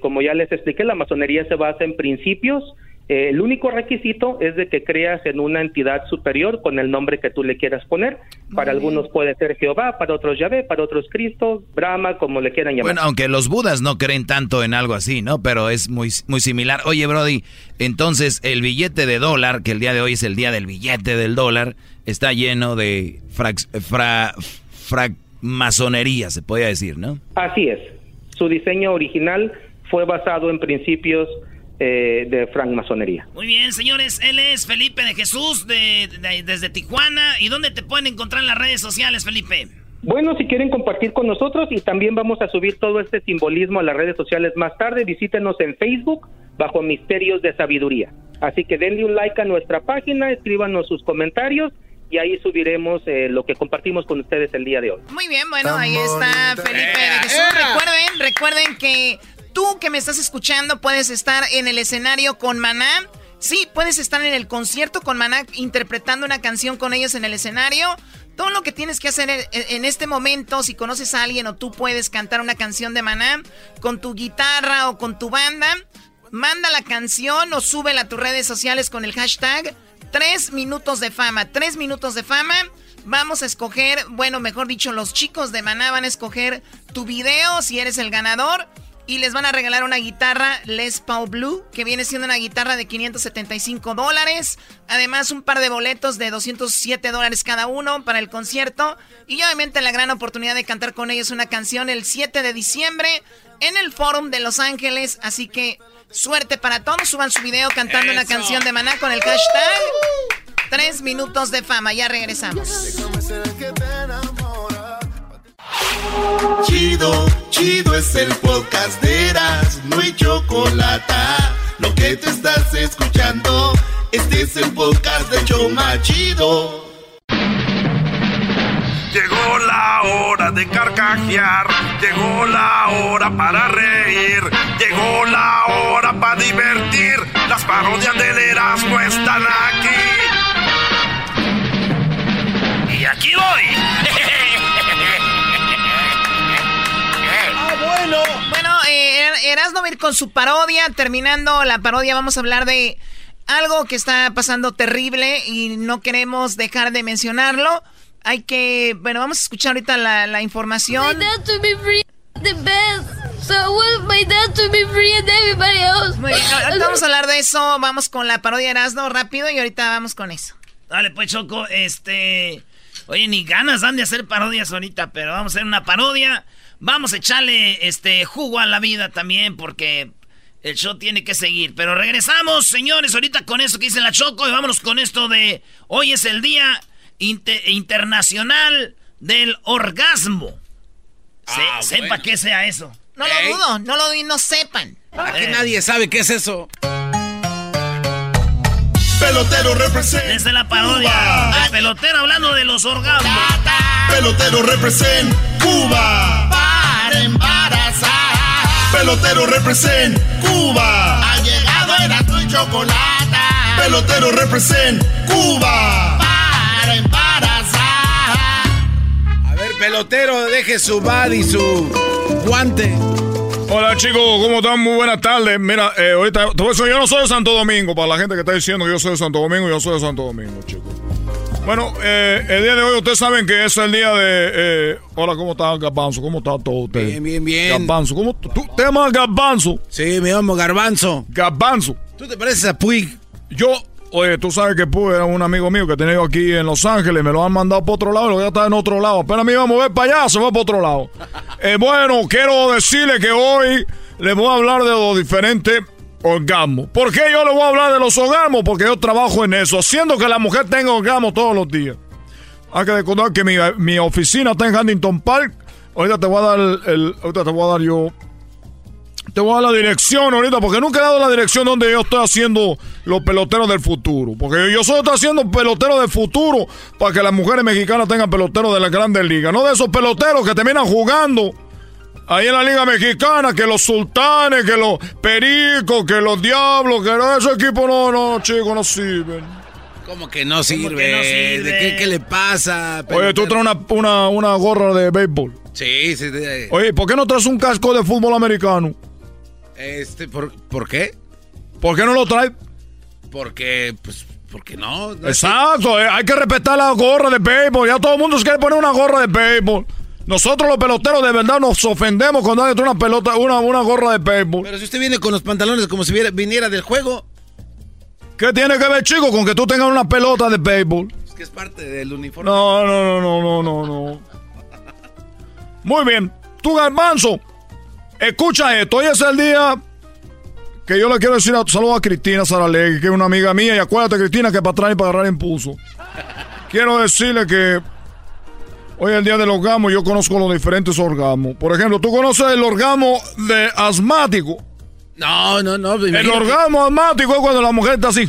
como ya les expliqué, la masonería se basa en principios, eh, el único requisito es de que creas en una entidad superior con el nombre que tú le quieras poner. para algunos puede ser Jehová, para otros Yahvé, para otros Cristo, Brahma, como le quieran llamar. Bueno, aunque los budas no creen tanto en algo así, ¿no? Pero es muy, muy similar. Oye, Brody, entonces el billete de dólar, que el día de hoy es el día del billete del dólar, está lleno de francmasonería, se podría decir, ¿no? Así es. Su diseño original fue basado en principios eh, de francmasonería. Muy bien, señores, él es Felipe de Jesús de, desde Tijuana. ¿Y dónde te pueden encontrar en las redes sociales, Felipe? Bueno, si quieren compartir con nosotros y también vamos a subir todo este simbolismo a las redes sociales más tarde, visítenos en Facebook bajo Misterios de Sabiduría. Así que denle un like a nuestra página, escríbanos sus comentarios y ahí subiremos eh, lo que compartimos con ustedes el día de hoy. Muy bien, bueno, ahí está Felipe de Jesús. Recuerden, recuerden que Tú que me estás escuchando puedes estar en el escenario con Maná. Sí, puedes estar en el concierto con Maná interpretando una canción con ellos en el escenario. Todo lo que tienes que hacer en este momento, si conoces a alguien o tú puedes cantar una canción de Maná con tu guitarra o con tu banda, manda la canción o súbela a tus redes sociales con el hashtag 3 minutos de fama. 3 minutos de fama. Vamos a escoger, bueno, mejor dicho, los chicos de Maná van a escoger tu video si eres el ganador y les van a regalar una guitarra Les Paul Blue, que viene siendo una guitarra de 575 dólares. Además, un par de boletos de 207 dólares cada uno para el concierto. Y obviamente la gran oportunidad de cantar con ellos una canción el 7 de diciembre en el Forum de Los Ángeles. Así que suerte para todos. Suban su video cantando una canción de Maná con el hashtag 3 minutos de fama. Ya regresamos. Chido, chido es el podcast de Eras, no hay chocolate. Lo que te estás escuchando, este es el podcast de Choma Chido. Llegó la hora de carcajear, llegó la hora para reír, llegó la hora para divertir. Las parodias del Erasmo están aquí. Y aquí voy. Erasmo va a ir con su parodia. Terminando la parodia, vamos a hablar de algo que está pasando terrible y no queremos dejar de mencionarlo. Hay que, bueno, vamos a escuchar ahorita la, la información. My dad to be free the best. So I want my dad to be free and everybody else. Muy bien, ahorita [laughs] vamos a hablar de eso. Vamos con la parodia de Erasmo rápido y ahorita vamos con eso. Dale, pues, Choco, este... Oye, ni ganas dan de hacer parodias ahorita, pero vamos a hacer una parodia. Vamos a echarle este jugo a la vida también, porque el show tiene que seguir. Pero regresamos, señores, ahorita con eso que dice la Choco y vámonos con esto de hoy es el día Inter- internacional del orgasmo. Se- Ah, sepa que sea eso. No lo dudo, no lo dudo y no sepan. Aquí nadie sabe qué es eso. Pelotero represent. Desde la parodia. El pelotero hablando de los orgasmos. Pelotero represent Cuba. Para embarazar. Pelotero represent Cuba. Ha llegado el y chocolate. Pelotero represent Cuba. Para embarazar. A ver, pelotero, deje su bad y su guante. Hola chicos, ¿cómo están? Muy buenas tardes. Mira, eh, ahorita yo no soy de Santo Domingo, para la gente que está diciendo que yo soy de Santo Domingo, yo soy de Santo Domingo, chicos. Bueno, eh, el día de hoy ustedes saben que es el día de... eh, hola, ¿cómo está Garbanzo? ¿Cómo está todo usted? Bien, bien, bien. Garbanzo, ¿cómo tú te llamas Garbanzo? Sí, me llamo Garbanzo. Garbanzo. ¿Tú te pareces a Puig? Yo, oye, tú sabes que Puig era un amigo mío que tenía yo aquí en Los Ángeles, me lo han mandado para otro lado y lo voy a estar en otro lado. Apenas me iba a mover para allá, se va para otro lado. [laughs] Eh, bueno, quiero decirle que hoy les voy a hablar de los diferentes orgasmos. ¿Por qué yo les voy a hablar de los orgasmos? Porque yo trabajo en eso, haciendo que la mujer tenga orgasmos todos los días. Hay que recordar que mi, mi oficina está en Huntington Park. Ahorita te voy a dar el, el- ahorita te voy a dar yo te voy a dar la dirección ahorita, porque nunca he dado la dirección donde yo estoy haciendo los peloteros del futuro. Porque yo solo estoy haciendo peloteros del futuro para que las mujeres mexicanas tengan peloteros de la grandes ligas. No de esos peloteros que terminan jugando ahí en la liga mexicana, que los sultanes, que los pericos, que los diablos, que no, esos equipos no, no, chicos, no sirven. ¿Cómo que no sirve? que no sirve? ¿De qué, qué le pasa? Oye, tú traes una, una, una gorra de béisbol. Sí, sí. de- Oye, ¿por qué no traes un casco de fútbol americano? Este, ¿por, ¿por qué? ¿Por qué no lo traes? Porque, pues, porque no. no Exacto, eh, hay que respetar la gorra de béisbol. Ya todo el mundo se quiere poner una gorra de béisbol. Nosotros los peloteros de verdad nos ofendemos cuando hay una pelota, una, una gorra de béisbol. Pero si usted viene con los pantalones como si viera- viniera del juego, ¿Qué tiene que ver, chico, con que tú tengas una pelota de béisbol? es que es parte del uniforme. No, no, no, no, no, no, no. Muy bien. Tú, Garbanzo, escucha esto. Hoy es el día que yo le quiero decir a, saludo a Cristina Saralegui, que es una amiga mía. Y acuérdate, Cristina, que para atrás y para agarrar impulso. Quiero decirle que hoy es el día del orgasmo y yo conozco los diferentes orgasmos. Por ejemplo, ¿tú conoces el orgasmo de asmático? No, no, no. El imagínate. orgasmo asmático es cuando la mujer está así.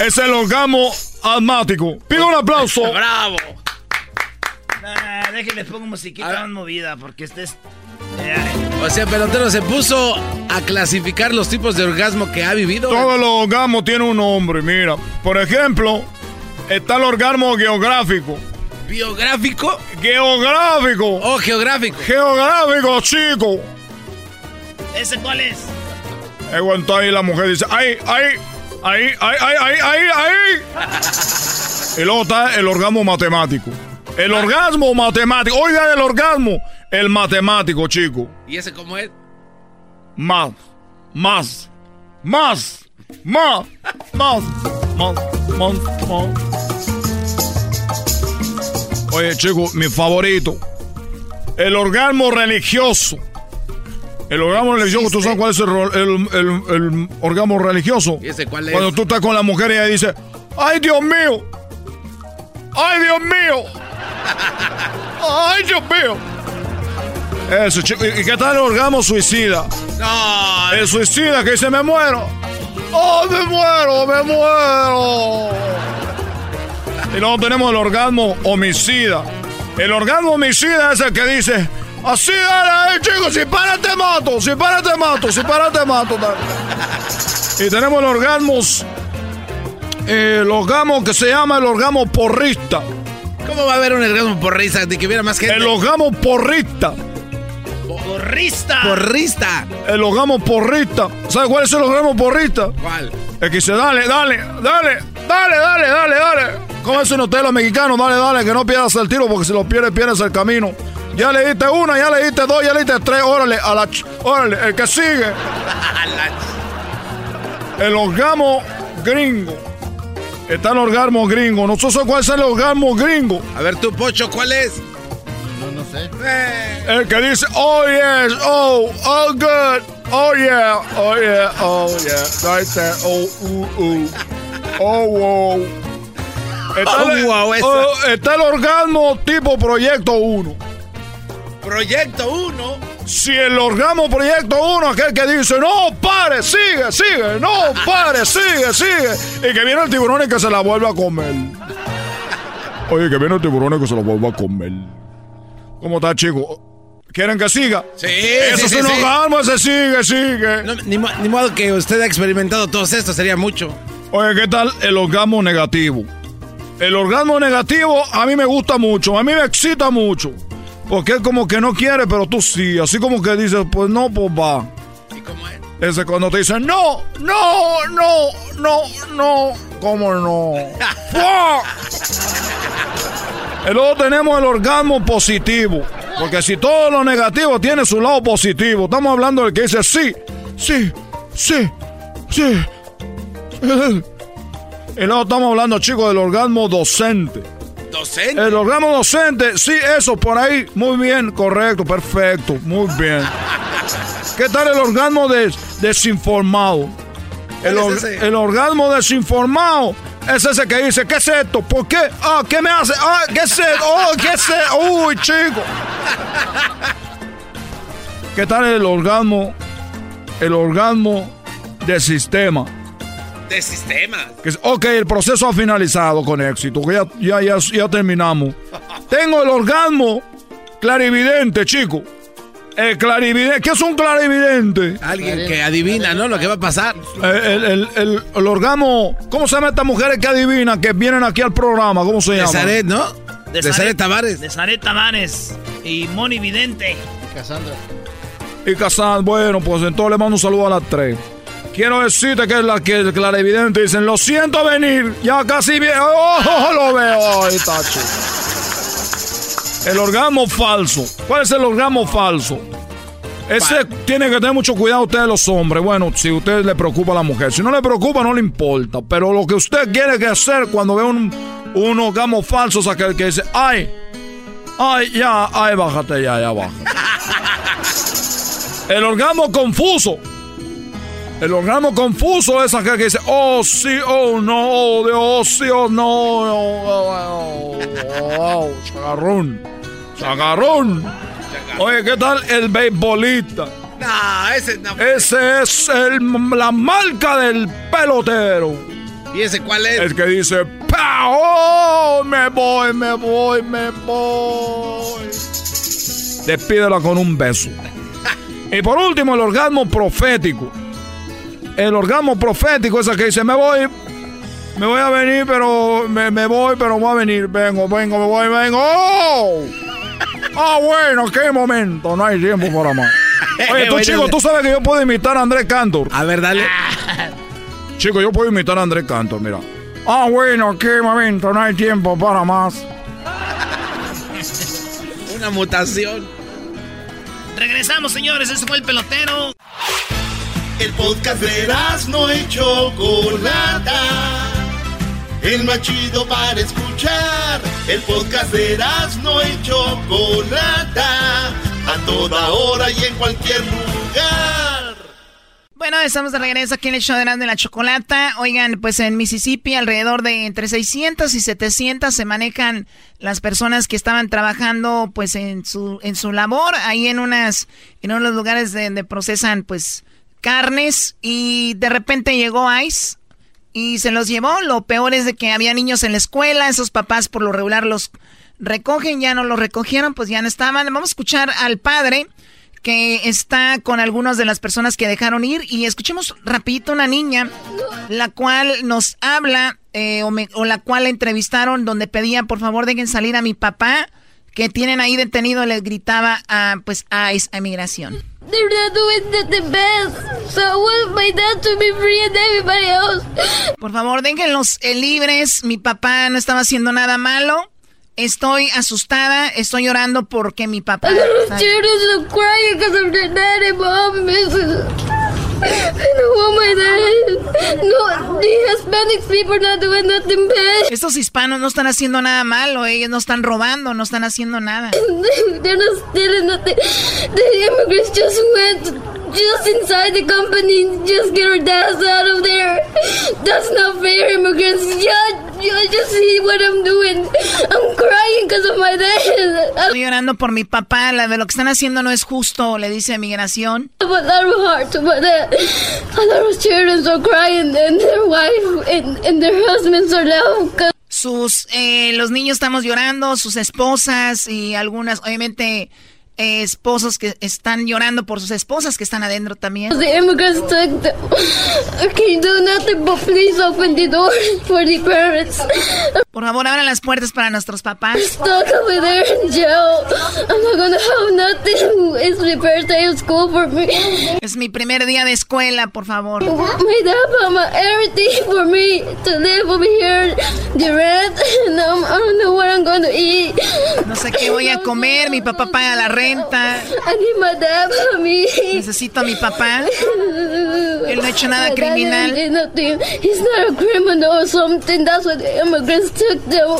Es el orgasmo asmático. Pido un aplauso. ¡Bravo! Ah, déjenle pongo musiquita más movida porque este es. O sea, pelotero se puso a clasificar los tipos de orgasmo que ha vivido. Todos los orgasmos tienen un nombre, mira. Por ejemplo, está el orgasmo geográfico. ¿Biográfico? Geográfico. Oh, geográfico. Geográfico, chico. ¿Ese cuál es? Está ahí la mujer dice, ay, ay, ay, ay, ay, ay, ay, ay. Y luego está el orgasmo matemático. El orgasmo matemático. Hoy día del orgasmo. El matemático, chico. ¿Y ese cómo es? Más, más, más, más, más, más, más, más. Oye, chico, mi favorito. El orgasmo religioso. El orgasmo religioso, ¿tú sabes cuál es el, el- el- el orgasmo religioso? ¿Y ese cuál es? Cuando tú estás con la mujer y ella dice, ¡ay, Dios mío! ¡Ay, Dios mío! ¡Ay, Dios mío! Eso, chico. ¿Y qué tal el orgasmo suicida? No. El suicida que dice, me muero. ¡Oh, me muero, me muero! Y luego tenemos el orgasmo homicida. El orgasmo homicida es el que dice, así dale, eh, chicos, si para te mato, si para te mato, si para te mato. dale". Y tenemos el orgasmo, eh, el orgasmo que se llama el orgasmo porrista. ¿Cómo va a haber un orgasmo porrista de que hubiera más gente? El orgasmo porrista. Porrista. Porrista. El orgasmo porrista. ¿Sabes cuál es el orgasmo porrista? ¿Cuál? El que dice, dale, dale, dale, dale, dale, dale, dale. ¿Cómo es un hotel mexicano? Dale, dale, que no pierdas el tiro porque si lo pierdes, pierdes el camino. Ya le diste una, ya le diste dos, ya le diste tres, órale, a la ch- órale, el que sigue. [laughs] El orgasmo gringo. Está el orgasmo gringo. No sé cuál es el orgasmo gringo. A ver, tú, Pocho, ¿cuál es? No, no sé. El que dice, oh yes, oh, oh good, oh yeah, oh yeah, oh yeah, right there, oh, uh, uh, oh wow. Está, Oh, el, wow, esa. oh, está el orgasmo tipo Proyecto 1. Proyecto 1. Si el orgasmo Proyecto 1, aquel que dice, no, pare, sigue, sigue, no, pare, sigue, sigue. Y que viene el tiburón y que se la vuelve a comer. Oye, que viene el tiburón y que se la vuelve a comer. ¿Cómo está, chico? ¿Quieren que siga? Sí, Eso sí, es sí, un sí. orgasmo, ese sigue, sigue. No, ni, ni modo que usted ha experimentado todo esto, sería mucho. Oye, ¿qué tal el orgasmo negativo? El orgasmo negativo a mí me gusta mucho, a mí me excita mucho. Porque él como que no quiere, pero tú sí. Así como que dices, pues no, pues va. ¿Y cómo es? Ese cuando te dicen, no, no, no, no, no, ¿cómo no? [laughs] Y luego tenemos el orgasmo positivo. Porque si todo lo negativo tiene su lado positivo, estamos hablando del que dice sí, sí, sí, sí. [laughs] Y luego estamos hablando, chicos, del orgasmo docente. ¿Docente? El orgasmo docente, sí, eso por ahí. Muy bien, correcto, perfecto, muy bien. [laughs] ¿Qué tal el orgasmo des- desinformado? El, ¿Cuál or- es ese? el orgasmo desinformado es ese que dice, ¿qué es esto? ¿Por qué? Ah, ¿qué me hace? Ah, ¿qué es esto? Oh, ¿qué es esto? Uy, chico. ¿Qué tal el orgasmo? El orgasmo de sistema. De es- ok, el proceso ha finalizado con éxito. ya, ya, ya, ya terminamos. [laughs] Tengo el orgasmo clarividente, chico. El clarividente. ¿Qué es un clarividente? Alguien que adivina, ¿no? Lo que va a pasar. El, el, el, orgasmo. ¿Cómo se llama estas mujeres que adivinan que vienen aquí al programa? ¿Cómo se De llama? Zaret, ¿no? De Zaret Tavares. De Zaret Tavares. Y Moni Vidente. Cassandra. Y Casal, bueno, pues entonces le mando un saludo a las tres. Quiero decirte que es la que el clarividente dicen, lo siento venir, ya casi bien, oh, lo veo, ahí está, chico. El orgasmo falso. ¿Cuál es el orgasmo falso? Ese tiene que tener mucho cuidado ustedes los hombres. Bueno, si a usted le preocupa a la mujer. Si no le preocupa, no le importa. Pero lo que usted quiere que hacer cuando ve un, un orgasmo falso es aquel que dice, ay, ay, ya, ay, bájate ya, ya baja. [laughs] El orgasmo confuso. El orgasmo confuso es aquel que dice, oh sí, oh no, oh Dios, oh sí, oh no, oh, oh, oh, oh, chagarrón, chagarrón. Oye, ¿qué tal el beisbolista? No, ese no. Ese es el- la marca del pelotero. ¿Y ese cuál es? El que dice, "Pa, oh, me voy, me voy, me voy. Despídela con un beso. [laughs] Y por último, el orgasmo profético. El orgasmo profético es el que dice, me voy, me voy a venir, pero me, me voy, pero voy a venir. Vengo, vengo, me voy, vengo. ¡Oh! [laughs] Ah, bueno, qué momento. No hay tiempo para más. [laughs] Oye, tú, chico, tú sabes que yo puedo imitar a Andrés Cantor. A ver, dale. [laughs] Chico, yo puedo imitar a Andrés Cantor, mira. Ah, bueno, qué momento, no hay tiempo para más. Una mutación. Regresamos, señores. Ese fue el pelotero. El podcast de no y Chocolata. El más chido para escuchar. El podcast de no y Chocolata. A toda hora y en cualquier lugar. Bueno, estamos de regreso aquí en el show de de la Chocolata. Oigan, pues en Mississippi alrededor de entre 600 y 700 se manejan las personas que estaban trabajando pues en su en su labor ahí en unas en unos lugares donde procesan pues carnes y de repente llegó ICE y se los llevó. Lo peor es de que había niños en la escuela, esos papás por lo regular los recogen, ya no los recogieron, pues ya no estaban. Vamos a escuchar al padre que está con algunas de las personas que dejaron ir y escuchemos rapidito una niña la cual nos habla eh, o, la cual entrevistaron donde pedía por favor dejen salir a mi papá que tienen ahí detenido le gritaba a pues a, a inmigración [laughs] por favor déjenlos eh, libres. Mi papá no estaba haciendo nada malo. Estoy asustada, estoy llorando porque mi papá. [laughs] Estos hispanos no están haciendo nada malo, ellos no están robando, no están haciendo nada. just inside the company, just get our dads out of there. That's not fair, immigrants. Yeah, yeah, just see what I'm doing. I'm crying because of my dad. Estoy llorando por mi papá. La de lo que están haciendo no es justo, le dice migración. But that was hard children are crying and their wife and, and their husbands are. Sus, eh, los niños estamos llorando, sus esposas y algunas, obviamente esposos que están llorando por sus esposas que están adentro también. The immigrants took can't do nothing but please open the door for the parents. Por favor, abran las puertas para nuestros papás. Stuck over there in jail. I'm not gonna have nothing. It's my first day of school for me. Es mi primer día de escuela, por favor. My dad everything for me to live over here. The rent. [laughs] No, I don't know what I'm gonna eat. No sé qué voy a comer. Mi papá paga la renta. Necesito a mi papá. Él no ha hecho nada criminal. He's not a criminal or something. That's what the immigrants took them.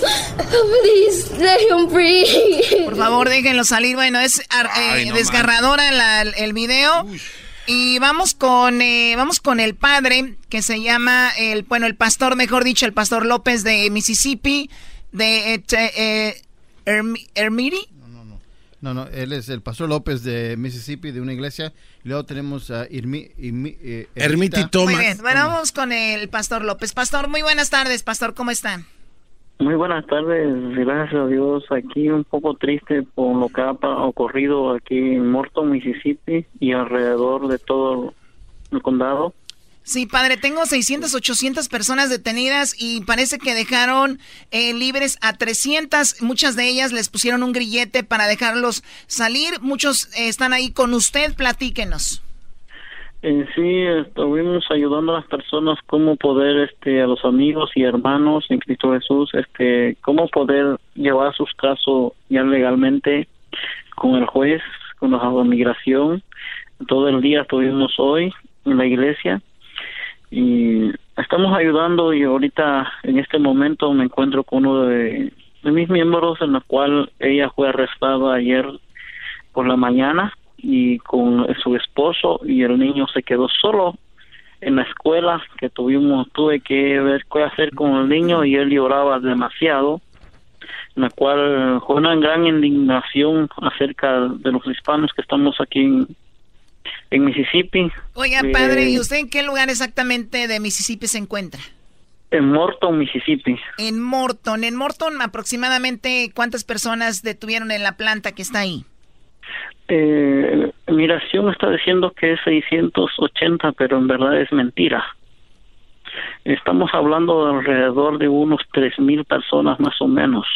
Please let him free. Por favor, déjenlo salir. Bueno, es eh, desgarradora el video. Y vamos con eh, vamos con el padre que se llama el bueno el pastor mejor dicho el pastor López de Mississippi de eh, eh Hermiri no, no, él es el pastor López de Mississippi, de una iglesia. Y luego tenemos a Irmi, eh, Ermiti Thomas. Muy bien, bueno, vamos con el pastor López. Pastor, muy buenas tardes, pastor, ¿cómo están? Muy buenas tardes, gracias a Dios. Aquí un poco triste por lo que ha ocurrido aquí en Morton, Mississippi y alrededor de todo el condado. Sí, padre, tengo 600, 800 personas detenidas y parece que dejaron eh, libres a 300. Muchas de ellas les pusieron un grillete para dejarlos salir. Muchos eh, están ahí con usted. Platíquenos. Eh, sí, estuvimos ayudando a las personas cómo poder, este, a los amigos y hermanos en Cristo Jesús, este, cómo poder llevar sus casos ya legalmente con el juez, con la migración. Todo el día estuvimos hoy en la iglesia y estamos ayudando y ahorita en este momento me encuentro con uno de, mis miembros en la cual ella fue arrestada ayer por la mañana y con su esposo y el niño se quedó solo en la escuela que tuvimos tuve que ver qué hacer con el niño y él lloraba demasiado en la cual fue una gran indignación acerca de los hispanos que estamos aquí en, en Mississippi. Oiga, padre, ¿y usted en qué lugar exactamente de Mississippi se encuentra? En Morton, Mississippi. En Morton. En Morton, aproximadamente, ¿cuántas personas detuvieron en la planta que está ahí? Eh, Migración está diciendo que es 680, pero en verdad es mentira. Estamos hablando de alrededor de unos 3.000 personas más o menos.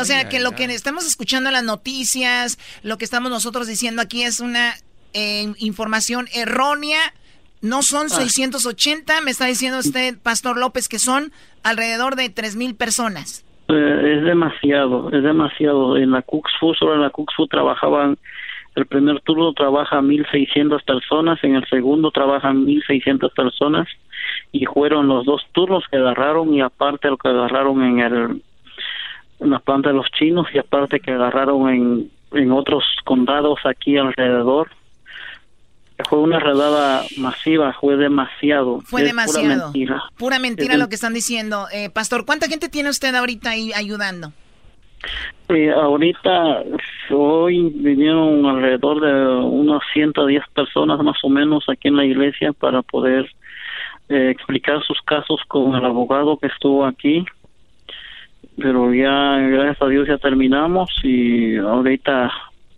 O sea, que lo que estamos escuchando en las noticias, lo que estamos nosotros diciendo aquí es una información errónea. No son 680, ah. me está diciendo usted, Pastor López, que son alrededor de 3.000 personas. Eh, es demasiado, es demasiado. En la Cuxfu, solo en la Cuxfu trabajaban, el primer turno trabaja 1.600 personas, en el segundo trabajan 1.600 personas y fueron los dos turnos que agarraron y aparte lo que agarraron en el en la planta de los chinos y aparte que agarraron en, en otros condados aquí alrededor fue una redada masiva, fue demasiado. Fue Es demasiado. Pura mentira. Pura mentira Es lo que están diciendo. Eh, Pastor, ¿cuánta gente tiene usted ahorita ahí ayudando? Eh, ahorita, hoy vinieron alrededor de unas 110 personas más o menos aquí en la iglesia para poder eh, explicar sus casos con el abogado que estuvo aquí. Pero ya, gracias a Dios, ya terminamos y ahorita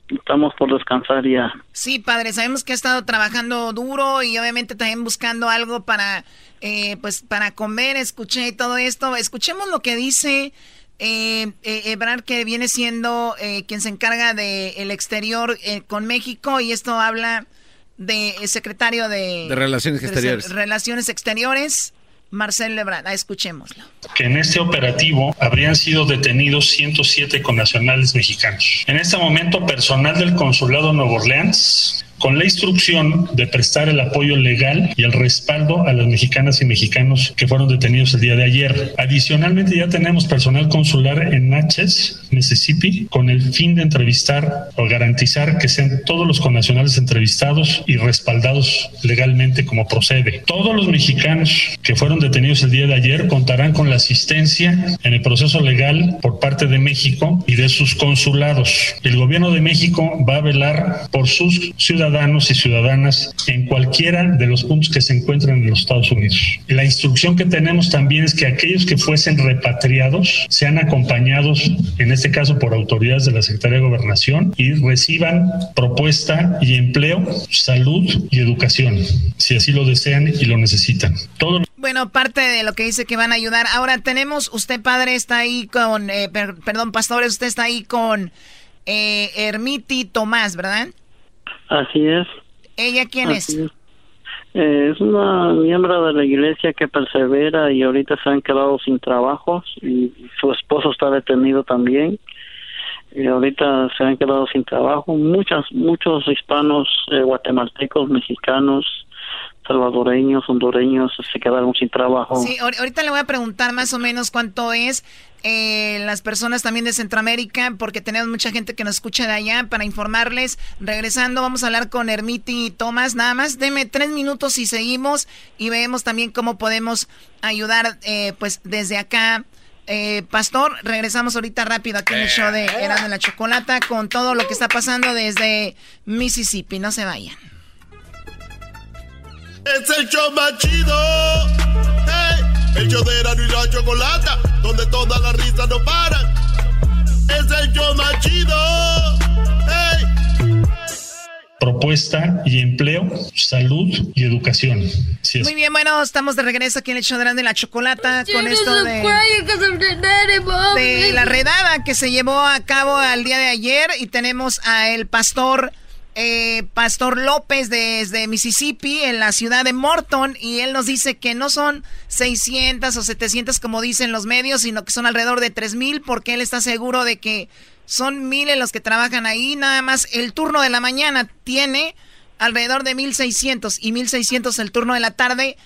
estamos por descansar ya. Sí, padre, sabemos que ha estado trabajando duro y obviamente también buscando algo para, eh, pues, para comer. Escuché todo esto. Escuchemos lo que dice eh, eh, Ebrard, que viene siendo eh, quien se encarga del el exterior eh, con México y esto habla de el secretario de, De Relaciones Exteriores. Relaciones Exteriores, Marcel Lebrard. Ah, escuchémoslo. que en este operativo habrían sido detenidos 107 connacionales mexicanos. En este momento, personal del Consulado Nuevo Orleans, con la instrucción de prestar el apoyo legal y el respaldo a las mexicanas y mexicanos que fueron detenidos el día de ayer. Adicionalmente, ya tenemos personal consular en Natchez, Mississippi, con el fin de entrevistar o garantizar que sean todos los connacionales entrevistados y respaldados legalmente como procede. Todos los mexicanos que fueron detenidos el día de ayer contarán con la asistencia en el proceso legal por parte de México y de sus consulados. El gobierno de México va a velar por sus ciudadanos y ciudadanas en cualquiera de los puntos que se encuentran en los Estados Unidos. La instrucción que tenemos también es que aquellos que fuesen repatriados sean acompañados, en este caso por autoridades de la Secretaría de Gobernación, y reciban propuesta y empleo, salud y educación, si así lo desean y lo necesitan. Todo Bueno, parte de lo que dice que van a ayudar. Ahora tenemos, usted padre está ahí con, eh, per- perdón, pastores, usted está ahí con eh, Hermiti Tomás, ¿verdad? Así es. ¿Ella quién Así es? es. Eh, es una miembro de la iglesia que persevera y ahorita se han quedado sin trabajos y su esposo está detenido también y ahorita se han quedado sin trabajo muchas muchos hispanos eh, guatemaltecos mexicanos salvadoreños hondureños se quedaron sin trabajo Sí, ahor- ahorita le voy a preguntar más o menos cuánto es eh, las personas también de Centroamérica, porque tenemos mucha gente que nos escucha de allá para informarles. Regresando, vamos a hablar con Hermiti Tomás. Nada más, deme tres minutos y seguimos y vemos también cómo podemos ayudar, eh, pues desde acá. Eh, Pastor, regresamos ahorita rápido aquí en el show de Erasmo de la Chocolata con todo lo que está pasando desde Mississippi. No se vayan. Es el show más chido. Hey, el show de y la Chocolata, donde todas las risas no paran. Es el show más chido. Hey. propuesta y empleo, salud y educación. Muy bien, bueno, estamos de regreso aquí en el show de y la Chocolata con esto de... de la redada que se llevó a cabo al día de ayer y tenemos a el pastor eh, Pastor López desde Mississippi en la ciudad de Morton y él nos dice que no son 600 o 700 como dicen los medios, sino que son alrededor de 3000 porque él está seguro de que son miles los que trabajan ahí, nada más el turno de la mañana tiene alrededor de 1600 y 1600 el turno de la tarde.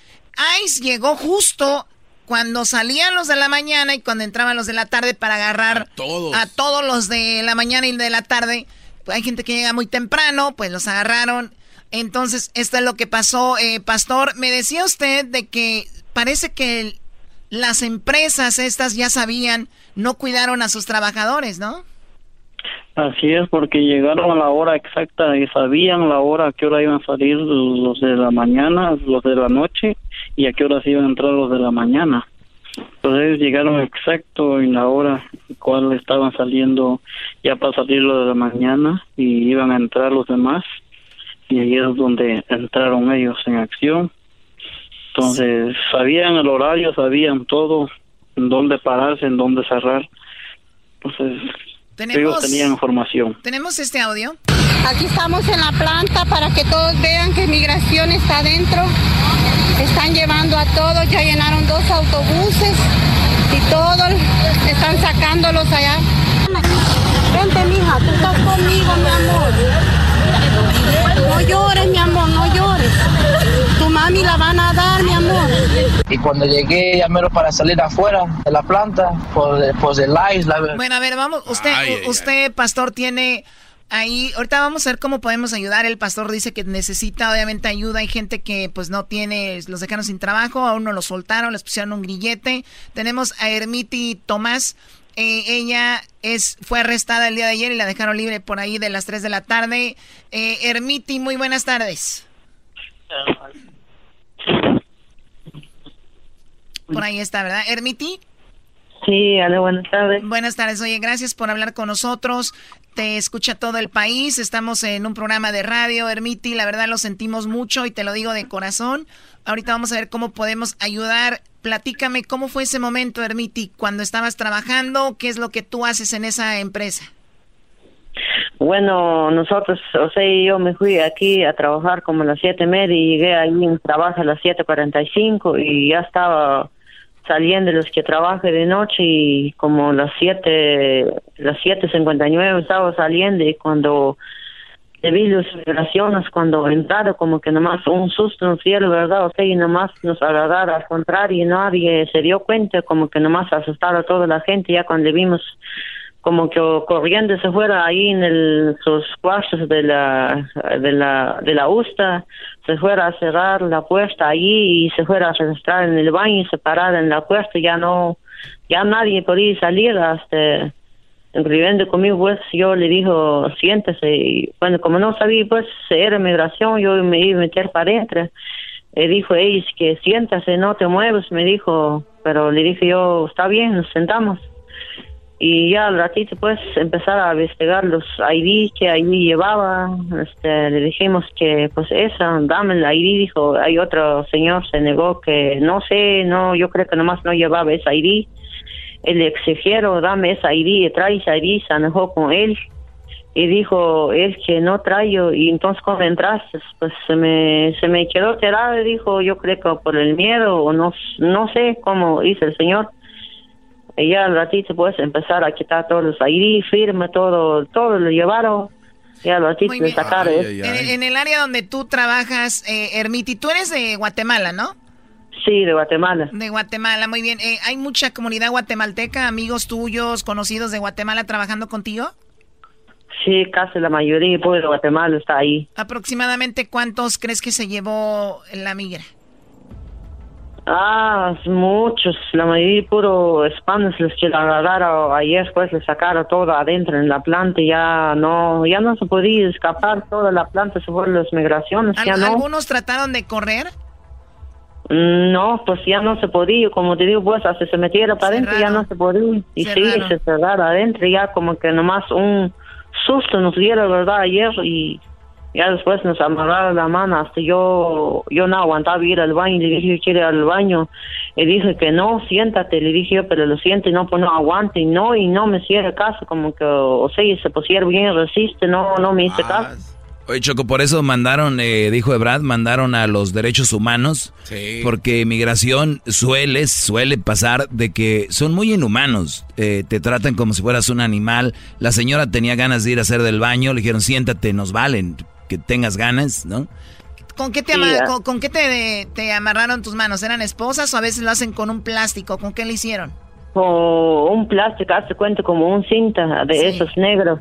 ICE llegó justo cuando salían los de la mañana y cuando entraban los de la tarde para agarrar todos. a todos los de la mañana y de la tarde. Hay gente que llega muy temprano, pues los agarraron. Entonces, esto es lo que pasó, eh, Pastor. Me decía usted de que parece que las empresas estas ya sabían, no cuidaron a sus trabajadores, ¿no? Así es, porque llegaron a la hora exacta y sabían la hora a qué hora iban a salir los de la mañana, los de la noche y a qué hora iban a entrar los de la mañana. Entonces ellos llegaron exacto en la hora en cual estaban saliendo ya para salir los de la mañana y iban a entrar los demás y ahí es donde entraron ellos en acción. Entonces sabían el horario, sabían todo, en dónde pararse, en dónde cerrar. Entonces Tenemos- ellos tenían información. ¿Tenemos este audio? Aquí estamos en la planta para que todos vean que migración está adentro. Están llevando a todos, ya llenaron dos autobuses y todos están sacándolos allá. Vente, mija, tú estás conmigo, mi amor. No llores, mi amor, no llores. Tu mami la van a dar, mi amor. Y cuando llegué, ya mero para salir afuera de la planta, por, pues de la isla. Bueno, a ver, vamos. Usted, Ay, ay, usted pastor, tiene ahí, ahorita vamos a ver cómo podemos ayudar. El pastor dice que necesita obviamente ayuda. Hay gente que pues no tiene, los dejaron sin trabajo, a uno lo soltaron, les pusieron un grillete. Tenemos a Ermiti Tomás. Eh, ella es, fue arrestada el día de ayer y la dejaron libre por ahí de las 3 de la tarde. Eh, Ermiti, muy buenas tardes. Por ahí está, ¿verdad? Ermiti. Sí, hola, buenas tardes. Buenas tardes, oye, gracias por hablar con nosotros. Te escucha todo el país, estamos en un programa de radio, Ermiti, la verdad lo sentimos mucho y te lo digo de corazón. Ahorita vamos a ver cómo podemos ayudar. Platícame cómo fue ese momento, Ermiti, cuando estabas trabajando, qué es lo que tú haces en esa empresa. Bueno, nosotros, o sea, yo me fui aquí a trabajar como a las siete y media y llegué ahí en trabajo a las siete cuarenta y cinco y ya estaba saliendo los que trabajan de noche y como las siete, las siete cincuenta y nueve estaba saliendo y cuando vi las vibraciones, cuando entraron como que nomás un susto nos dieron, ¿verdad? O sea, y nomás nos agarraron al contrario y nadie se dio cuenta, como que nomás asustaron a toda la gente ya cuando vimos como que corriendo se fuera ahí en el, sus cuartos de la, de la, de la USTA, se fuera a cerrar la puerta allí y se fuera a registrar en el baño y se parara en la puerta, ya no, ya nadie podía salir hasta, escribiendo conmigo, pues yo le dijo, siéntese, y bueno, como no sabía, pues, era migración, yo me iba a meter para adentro, le dijo, ella, que siéntase, no te mueves, me dijo, pero le dije yo, está bien, nos sentamos y ya al ratito pues empezar a investigar los ID que ID llevaba. Este le dijimos que pues esa dame el ID dijo hay otro señor se negó que no sé no yo creo que nomás no llevaba esa ID el exigieron dame esa ID trae esa ID se enojó con él y dijo él que no traigo y entonces cuando entraste pues se me se me quedó tirado y dijo yo creo que por el miedo o no no sé cómo dice el señor y ya al ratito puedes empezar a quitar todos los ID, firme, todo, todo lo llevaron. Ya al ratito de sacar. En, el área donde tú trabajas, eh, Ermiti, tú eres de Guatemala, ¿no? Sí, de Guatemala. De Guatemala, muy bien. Eh, ¿Hay mucha comunidad guatemalteca, amigos tuyos, conocidos de Guatemala trabajando contigo? Sí, casi la mayoría pues, de Guatemala está ahí. ¿Aproximadamente cuántos crees que se llevó la migra? Ah, muchos, la mayoría puro hispanos los que la agarraron ayer pues le sacaron todo adentro en la planta ya no, ya no se podía escapar toda la planta se fueron las migraciones, ya no. ¿Algunos trataron de correr? Mm, no, pues ya no se podía, como te digo, pues hasta se metiera para adentro ya no se podía. Y sí, se cerraron adentro ya como que nomás un susto nos dieron, ¿verdad? Ayer y ya después nos amarraron la mano hasta yo yo no aguantaba ir al baño le dije quiere ir al baño y dije que no siéntate le dije yo pero lo siento y no pues no aguante y no y no me hiciera caso como que o sea se pusiera bien resiste no no me hice caso Oye, Choco, por eso mandaron, eh, dijo Ebrad, mandaron a los derechos humanos, sí. porque migración suele, suele pasar de que son muy inhumanos, eh, te tratan como si fueras un animal. La señora tenía ganas de ir a hacer del baño, le dijeron, siéntate, nos valen, que tengas ganas, ¿no? ¿Con qué, te, con, qué te, te, amarraron tus manos? ¿Eran esposas o a veces lo hacen con un plástico? ¿Con qué le hicieron? Con un plástico, hace cuenta como un cinta de esos negros.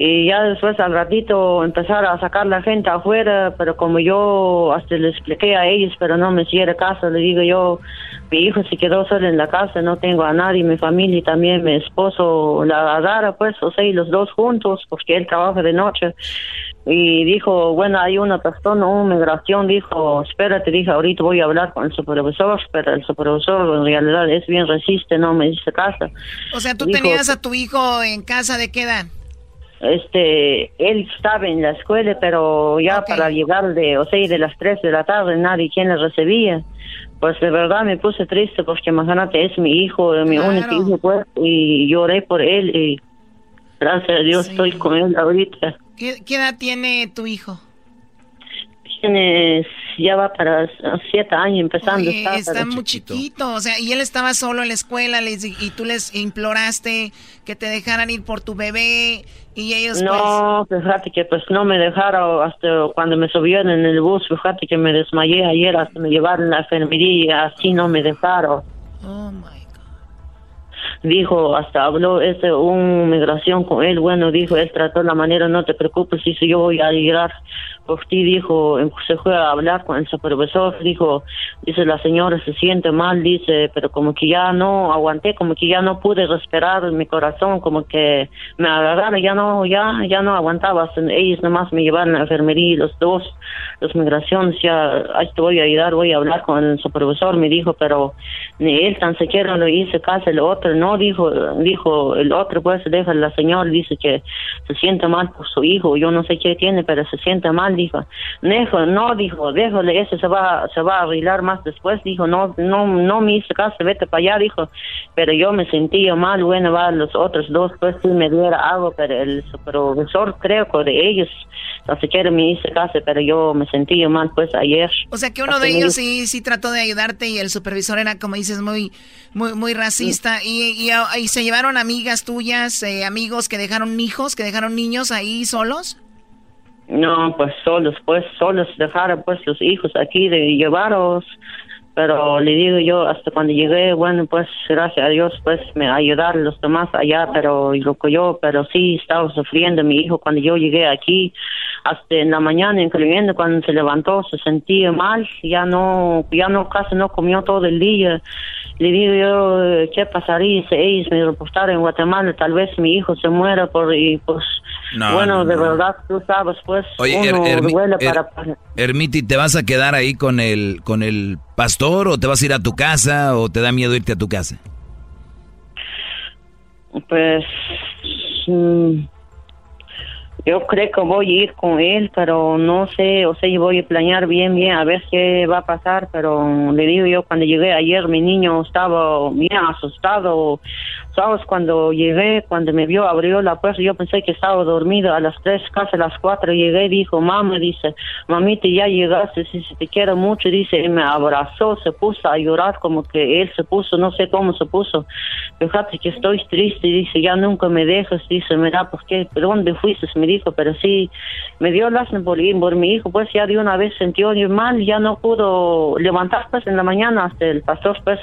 Y ya después al ratito empezaron a sacar la gente afuera, pero como yo hasta le expliqué a ellos, pero no me hiciera caso, le digo yo, mi hijo se quedó solo en la casa, no tengo a nadie, mi familia y también mi esposo la agarra, pues, o sea, y los dos juntos, porque él trabaja de noche y dijo, bueno, hay una persona, una migración, dijo, espérate, dije, ahorita voy a hablar con el supervisor, pero el supervisor en realidad es bien resiste, no me dice casa. O sea, tú tenías a tu hijo en casa de qué edad? Este, él estaba en la escuela, pero ya para llegar de, o sea, de las 3 de la tarde, nadie quien le recibía. Pues de verdad me puse triste porque imagínate, es mi hijo, mi único hijo, pues, y lloré por él y gracias a Dios estoy con él ahorita. ¿Qué, edad tiene tu hijo? Tiene, ya va para siete años empezando. está, está muy chiquito. o sea, y él estaba solo en la escuela les, y tú les imploraste que te dejaran ir por tu bebé y ellos No, pues... fíjate que pues no me dejaron hasta cuando me subieron en el bus, fíjate que me desmayé ayer hasta me llevaron a la enfermería, así no me dejaron. Oh, my dijo, hasta habló este, un migración con él, bueno, dijo, él trató la manera, no te preocupes, dice, yo voy a llegar ti, dijo, se fue a hablar con el supervisor, dijo, dice, la señora se siente mal, dice, pero como que ya no aguanté, como que ya no pude respirar mi corazón, como que me agarraron, ya no, ya, ya no aguantaba, ellos nomás me llevaron a la enfermería, los dos, los migraciones, ya, ahí te voy a ayudar, voy a hablar con el supervisor, me dijo, pero ni él tan siquiera lo hice caso, el otro no, dijo, dijo, el otro pues deja, la señora dice que se siente mal por su hijo, yo no sé qué tiene, pero se siente mal, dijo, dijo, no, dijo, déjole, ese se va, se va a arreglar más después, dijo, no, no, no me hice caso, vete para allá, dijo, pero yo me sentía mal, bueno, va, los otros dos, pues sí me diera algo, pero el supervisor creo que de ellos, no sé qué me hice caso, pero yo me sentía mal, pues ayer. O sea que uno de ellos sí, sí trató de ayudarte y el supervisor era, como dices, muy, muy, muy racista. Y, y, se llevaron amigas tuyas, eh, amigos que dejaron hijos, que dejaron niños ahí solos. No, pues solos, pues solos dejaron pues los hijos aquí de llevaros, pero le digo yo hasta cuando llegué, bueno pues gracias a Dios pues me ayudaron los demás allá, pero lo que yo, pero sí estaba sufriendo mi hijo cuando yo llegué aquí, hasta en la mañana incluyendo cuando se levantó se sentía mal, ya no, ya no casi no comió todo el día, le digo yo qué pasaría si ellos me reportaran en Guatemala, tal vez mi hijo se muera por y pues bueno, de verdad, tú sabes, pues, Oye, uno para... Ermiti, ¿te vas a quedar ahí con el, con el pastor o te vas a ir a tu casa o te da miedo irte a tu casa? Pues... Mm, yo creo que voy a ir con él, pero no sé, o sea, voy a planear bien, bien, a ver qué va a pasar, pero le digo yo, cuando llegué ayer, mi niño estaba bien asustado, cuando llegué, cuando me vio, abrió la puerta, yo pensé que estaba dormido, a las tres, casi a las cuatro, llegué, dijo, mamá, dice, mamita, ya llegaste, si te quiero mucho, dice, y me abrazó, se puso a llorar, como que él se puso, no sé cómo se puso, fíjate que estoy triste, dice, ya nunca me dejas, dice, mira, ¿por qué? ¿Dónde fuiste? Me dijo, pero sí me dio lástima por, por mi hijo, pues ya de una vez sintió mal, ya no pudo levantar pues en la mañana, hasta el pastor pues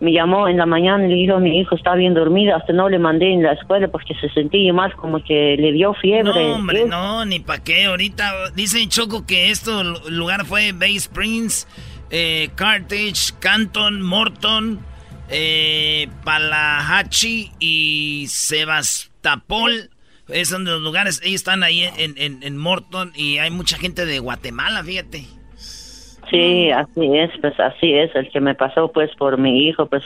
me llamó en la mañana y le dijo mi hijo está bien dormido, hasta no le mandé en la escuela porque se sentía mal, como que le dio fiebre. No, hombre, no, ni pa' qué, ahorita dicen Choco que esto lugar fue Bay Springs, eh, Carthage, Canton, Morton, eh, Palahachi y Sebastopol es de los lugares, ellos están ahí en, en, en Morton y hay mucha gente de Guatemala, fíjate. Sí, así es, pues así es, el que me pasó pues por mi hijo, pues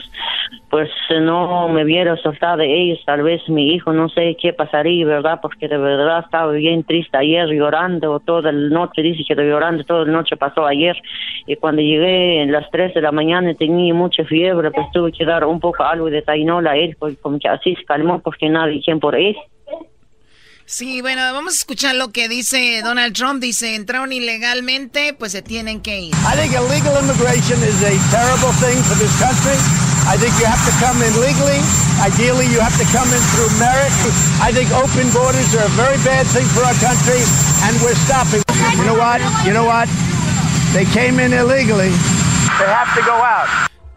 pues no me hubiera soltado de ellos, tal vez mi hijo, no sé qué pasaría, ¿verdad? Porque de verdad estaba bien triste ayer llorando toda la noche, dice que llorando toda la noche pasó ayer y cuando llegué en las 3 de la mañana tenía mucha fiebre, pues tuve que dar un poco algo de tainola a él, porque como que así se calmó porque nadie quien por él. Sí, bueno, vamos a escuchar lo que dice Donald Trump. Dice, entraron ilegalmente, pues se tienen que ir. I think illegal immigration is a terrible thing for this country. I think you have to come in legally. Ideally, you have to come in through merit. I think open borders are a very bad thing for our country, and we're stopping. You know what? You know what? They came in illegally. They have to go out.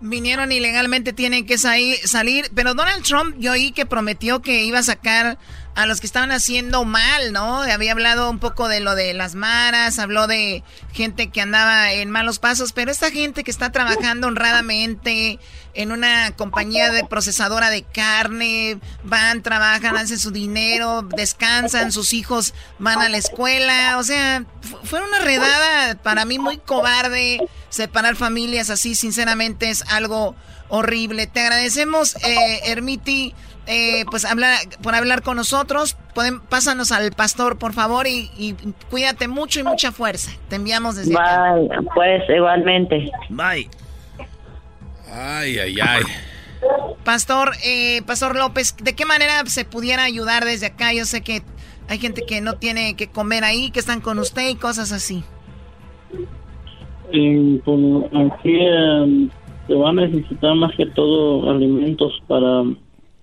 Vinieron ilegalmente, tienen que salir. Pero Donald Trump, yo oí que prometió que iba a sacar a los que estaban haciendo mal, ¿no? Había hablado un poco de lo de las maras, habló de gente que andaba en malos pasos, pero esta gente que está trabajando honradamente en una compañía de procesadora de carne, van, trabajan, hacen su dinero, descansan, sus hijos van a la escuela, o sea, fue una redada para mí muy cobarde separar familias así, sinceramente es algo horrible. Te agradecemos, eh, Ermiti eh, pues hablar, por hablar con nosotros. Pueden, pásanos al pastor, por favor, y, cuídate mucho y mucha fuerza. Te enviamos desde Bye, pues igualmente. Bye. Ay, ay, ay. Pastor, eh, Pastor López, ¿de qué manera se pudiera ayudar desde acá? Yo sé que hay gente que no tiene que comer ahí, que están con usted y cosas así. pues, aquí em, se va a necesitar más que todo alimentos para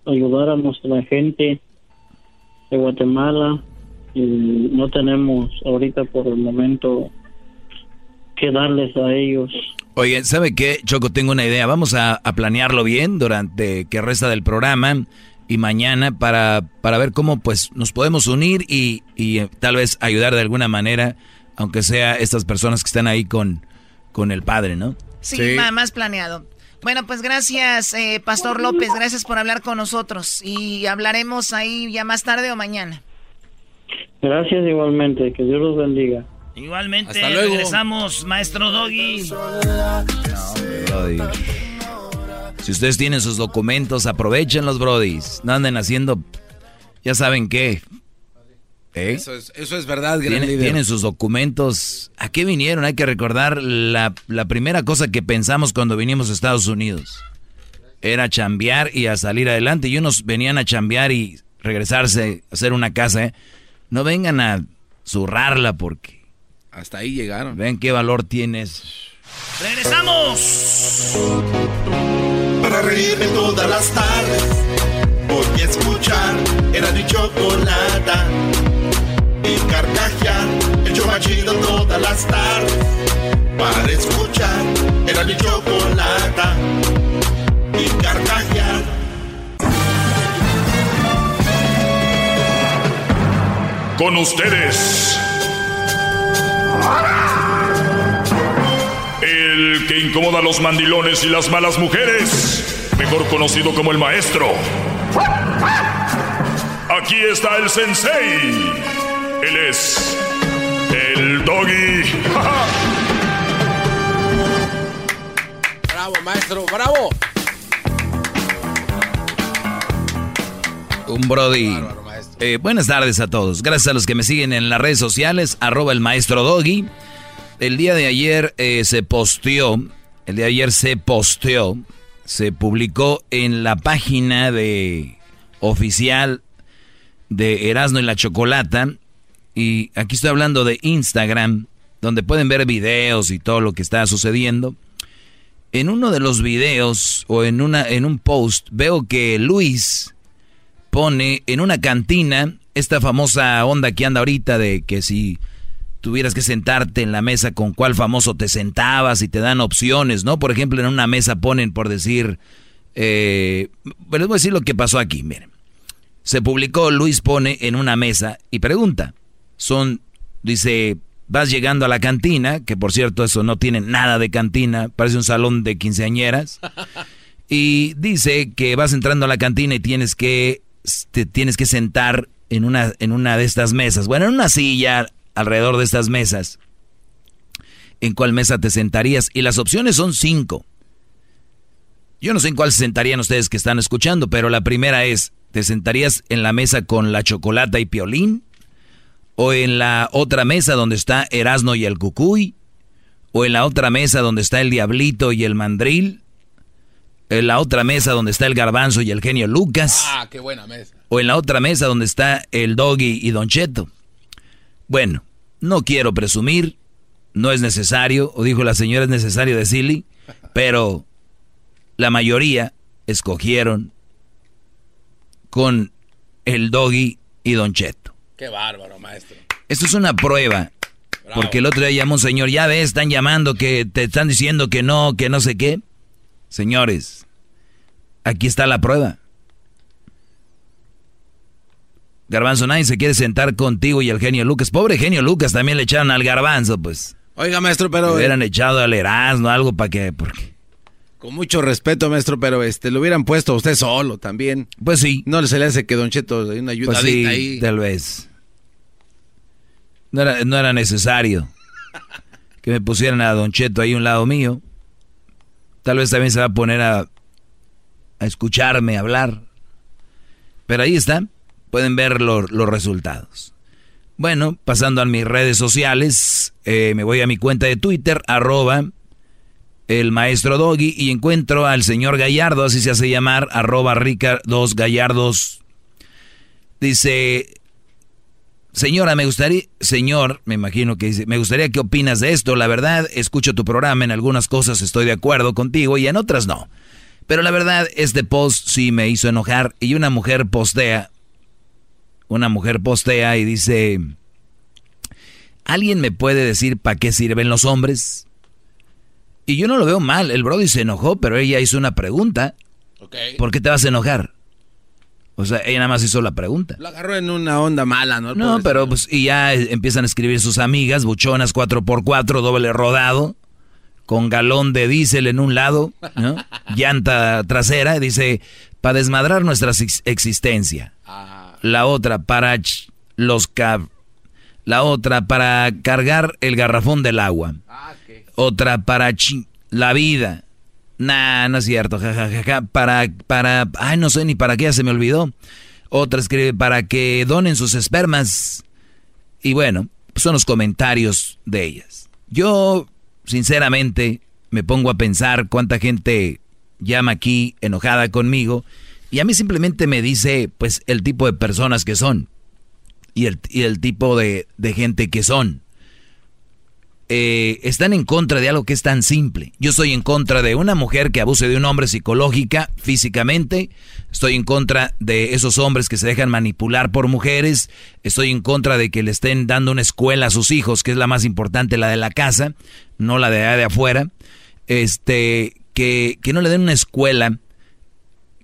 ayudar a nuestra gente de Guatemala y no tenemos ahorita por el momento que darles a ellos. Oye, ¿sabe qué? Choco, tengo una idea. Vamos a, planearlo bien durante que resta del programa y mañana para, para ver cómo pues nos podemos unir y, y eh, tal vez ayudar de alguna manera, aunque sea estas personas que están ahí con, con el padre, ¿no? Sí, más planeado. Bueno, pues gracias, eh, Pastor López, gracias por hablar con nosotros y hablaremos ahí ya más tarde o mañana. Gracias igualmente, que Dios los bendiga. Igualmente, regresamos, maestro Doggy. Si ustedes tienen sus documentos, aprovechen los brodis. No anden haciendo, ya saben qué. ¿Eh? Eso, es, verdad, gran ¿Tienen, sus documentos. ¿A qué vinieron? Hay que recordar la, la primera cosa que pensamos cuando vinimos a Estados Unidos. Era chambear y a salir adelante. Y unos venían a chambear y regresarse, a hacer una casa. ¿eh? No vengan a zurrarla porque hasta ahí llegaron. Ven qué valor tienes. ¡Regresamos! Para reírme todas las tardes, voy a escuchar era mi chocolata. Y carcajear, el yo todas las tardes. Para escuchar era mi chocolata. Y carcajear. Con ustedes el que incomoda a los mandilones y las malas mujeres, mejor conocido como el maestro. Aquí está el sensei. Él es el doggy. [laughs] bravo, maestro, bravo. Un brody. Eh, buenas tardes a todos. Gracias a los que me siguen en las redes sociales, arroba el maestro Doggy. El día de ayer eh, se posteó, el día de ayer se posteó, se publicó en la página de oficial de Erasmo y la Chocolata. Y aquí estoy hablando de Instagram, donde pueden ver videos y todo lo que está sucediendo. En uno de los videos o en, una, en un post veo que Luis pone en una cantina esta famosa onda que anda ahorita de que si tuvieras que sentarte en la mesa con cuál famoso te sentabas y te dan opciones, ¿no? Por ejemplo, en una mesa ponen por decir, eh, les voy a decir lo que pasó aquí, miren. Se publicó, Luis pone en una mesa y pregunta, son, dice, vas llegando a la cantina, que por cierto eso no tiene nada de cantina, parece un salón de quinceañeras, [laughs] y dice que vas entrando a la cantina y tienes que te tienes que sentar en una, en una de estas mesas. Bueno, en una silla alrededor de estas mesas. ¿En cuál mesa te sentarías? Y las opciones son cinco. Yo no sé en cuál se sentarían ustedes que están escuchando, pero la primera es, ¿te sentarías en la mesa con la chocolata y piolín? ¿O en la otra mesa donde está Erasno y el Cucuy? ¿O en la otra mesa donde está el Diablito y el Mandril? en la otra mesa donde está el garbanzo y el genio Lucas. Ah, qué buena mesa. O en la otra mesa donde está el doggy y Don Cheto. Bueno, no quiero presumir, no es necesario, o dijo la señora es necesario decirle, pero la mayoría escogieron con el doggy y Don Cheto. Qué bárbaro, maestro. Esto es una prueba. Porque el otro día llamó un señor, ya ves, están llamando que te están diciendo que no, que no sé qué. Señores, aquí está la prueba. Garbanzo, nadie se quiere sentar contigo y el genio Lucas. Pobre genio Lucas, también le echaron al garbanzo, pues. Oiga, maestro, pero... Le hubieran echado al Erasmo, algo para que... Porque... Con mucho respeto, maestro, pero este lo hubieran puesto a usted solo también. Pues sí. No se le hace que Don Cheto una ayuda pues sí, ahí. Tal vez. No era, no era necesario [laughs] que me pusieran a Don Cheto ahí a un lado mío. Tal vez también se va a poner a, a escucharme hablar. Pero ahí está. Pueden ver los resultados. Bueno, pasando a mis redes sociales, eh, me voy a mi cuenta de Twitter, arroba el maestro Doggy, y encuentro al señor Gallardo, así se hace llamar, arroba Rica dos Gallardos. Dice, Señora, me gustaría, señor, me imagino que dice, me gustaría que opinas de esto. La verdad, escucho tu programa, en algunas cosas estoy de acuerdo contigo y en otras no. Pero la verdad, este post sí me hizo enojar y una mujer postea, una mujer postea y dice, ¿alguien me puede decir para qué sirven los hombres? Y yo no lo veo mal. El Brody se enojó, pero ella hizo una pregunta. ¿Por qué te vas a enojar? O sea, ella nada más hizo la pregunta. Lo agarró en una onda mala, ¿no? No, pero pues, y ya empiezan a escribir sus amigas, buchonas 4x4, doble rodado, con galón de diésel en un lado, ¿no? [laughs] llanta trasera, dice, para desmadrar nuestra existencia. La otra, para los cab la otra para cargar el garrafón del agua. Otra para la vida. Nah, no es cierto. Para, para, ay, no sé ni para qué, ya se me olvidó. Otra escribe para que donen sus espermas. Y bueno, son los comentarios de ellas. Yo, sinceramente, me pongo a pensar cuánta gente llama aquí enojada conmigo. Y a mí simplemente me dice, pues, el tipo de personas que son y el, tipo de, gente que son. Eh, están en contra de algo que es tan simple. Yo estoy en contra de una mujer que abuse de un hombre psicológica, físicamente. Estoy en contra de esos hombres que se dejan manipular por mujeres. Estoy en contra de que le estén dando una escuela a sus hijos, que es la más importante, la de la casa, no la de, de afuera. Este, que, que no le den una escuela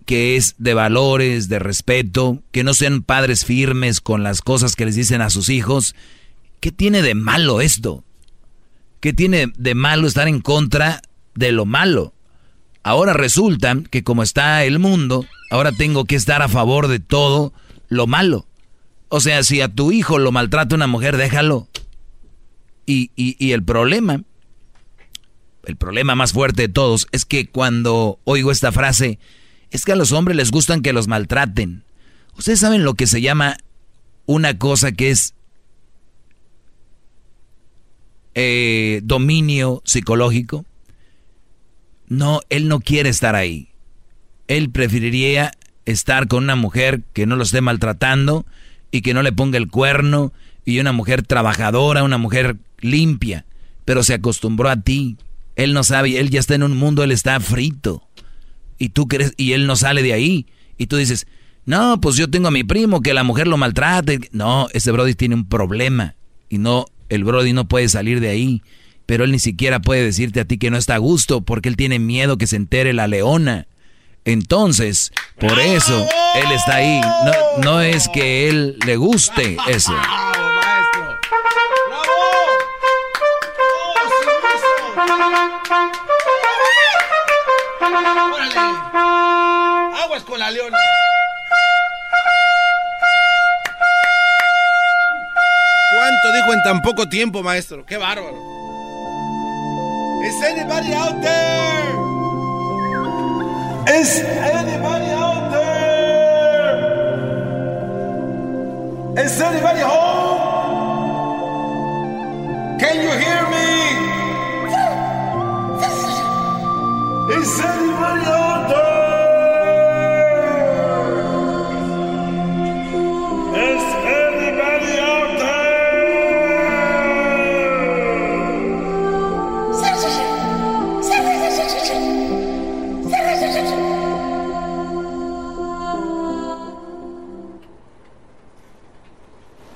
que es de valores, de respeto, que no sean padres firmes con las cosas que les dicen a sus hijos. ¿Qué tiene de malo esto? ¿Qué tiene de malo estar en contra de lo malo? Ahora resulta que como está el mundo, ahora tengo que estar a favor de todo lo malo. O sea, si a tu hijo lo maltrata una mujer, déjalo. Y, y, y el problema, el problema más fuerte de todos, es que cuando oigo esta frase, es que a los hombres les gustan que los maltraten. Ustedes saben lo que se llama una cosa que es eh, dominio psicológico. No, él no quiere estar ahí. Él preferiría estar con una mujer que no lo esté maltratando y que no le ponga el cuerno y una mujer trabajadora, una mujer limpia, pero se acostumbró a ti. Él no sabe, él ya está en un mundo, él está frito y tú crees, y él no sale de ahí. Y tú dices, no, pues yo tengo a mi primo que la mujer lo maltrata. No, ese Brody tiene un problema. Y no, el Brody no puede salir de ahí. Pero él ni siquiera puede decirte a ti que no está a gusto porque él tiene miedo que se entere la leona. Entonces, por eso él está ahí. No, no es que él le guste eso. Aguas con la leona. ¿Cuánto dijo en tan poco tiempo, maestro? ¡Qué bárbaro! ¿Is anybody out there? ¿Is anybody out there? ¿Is anybody home? Can you hear me? ¿Is anybody out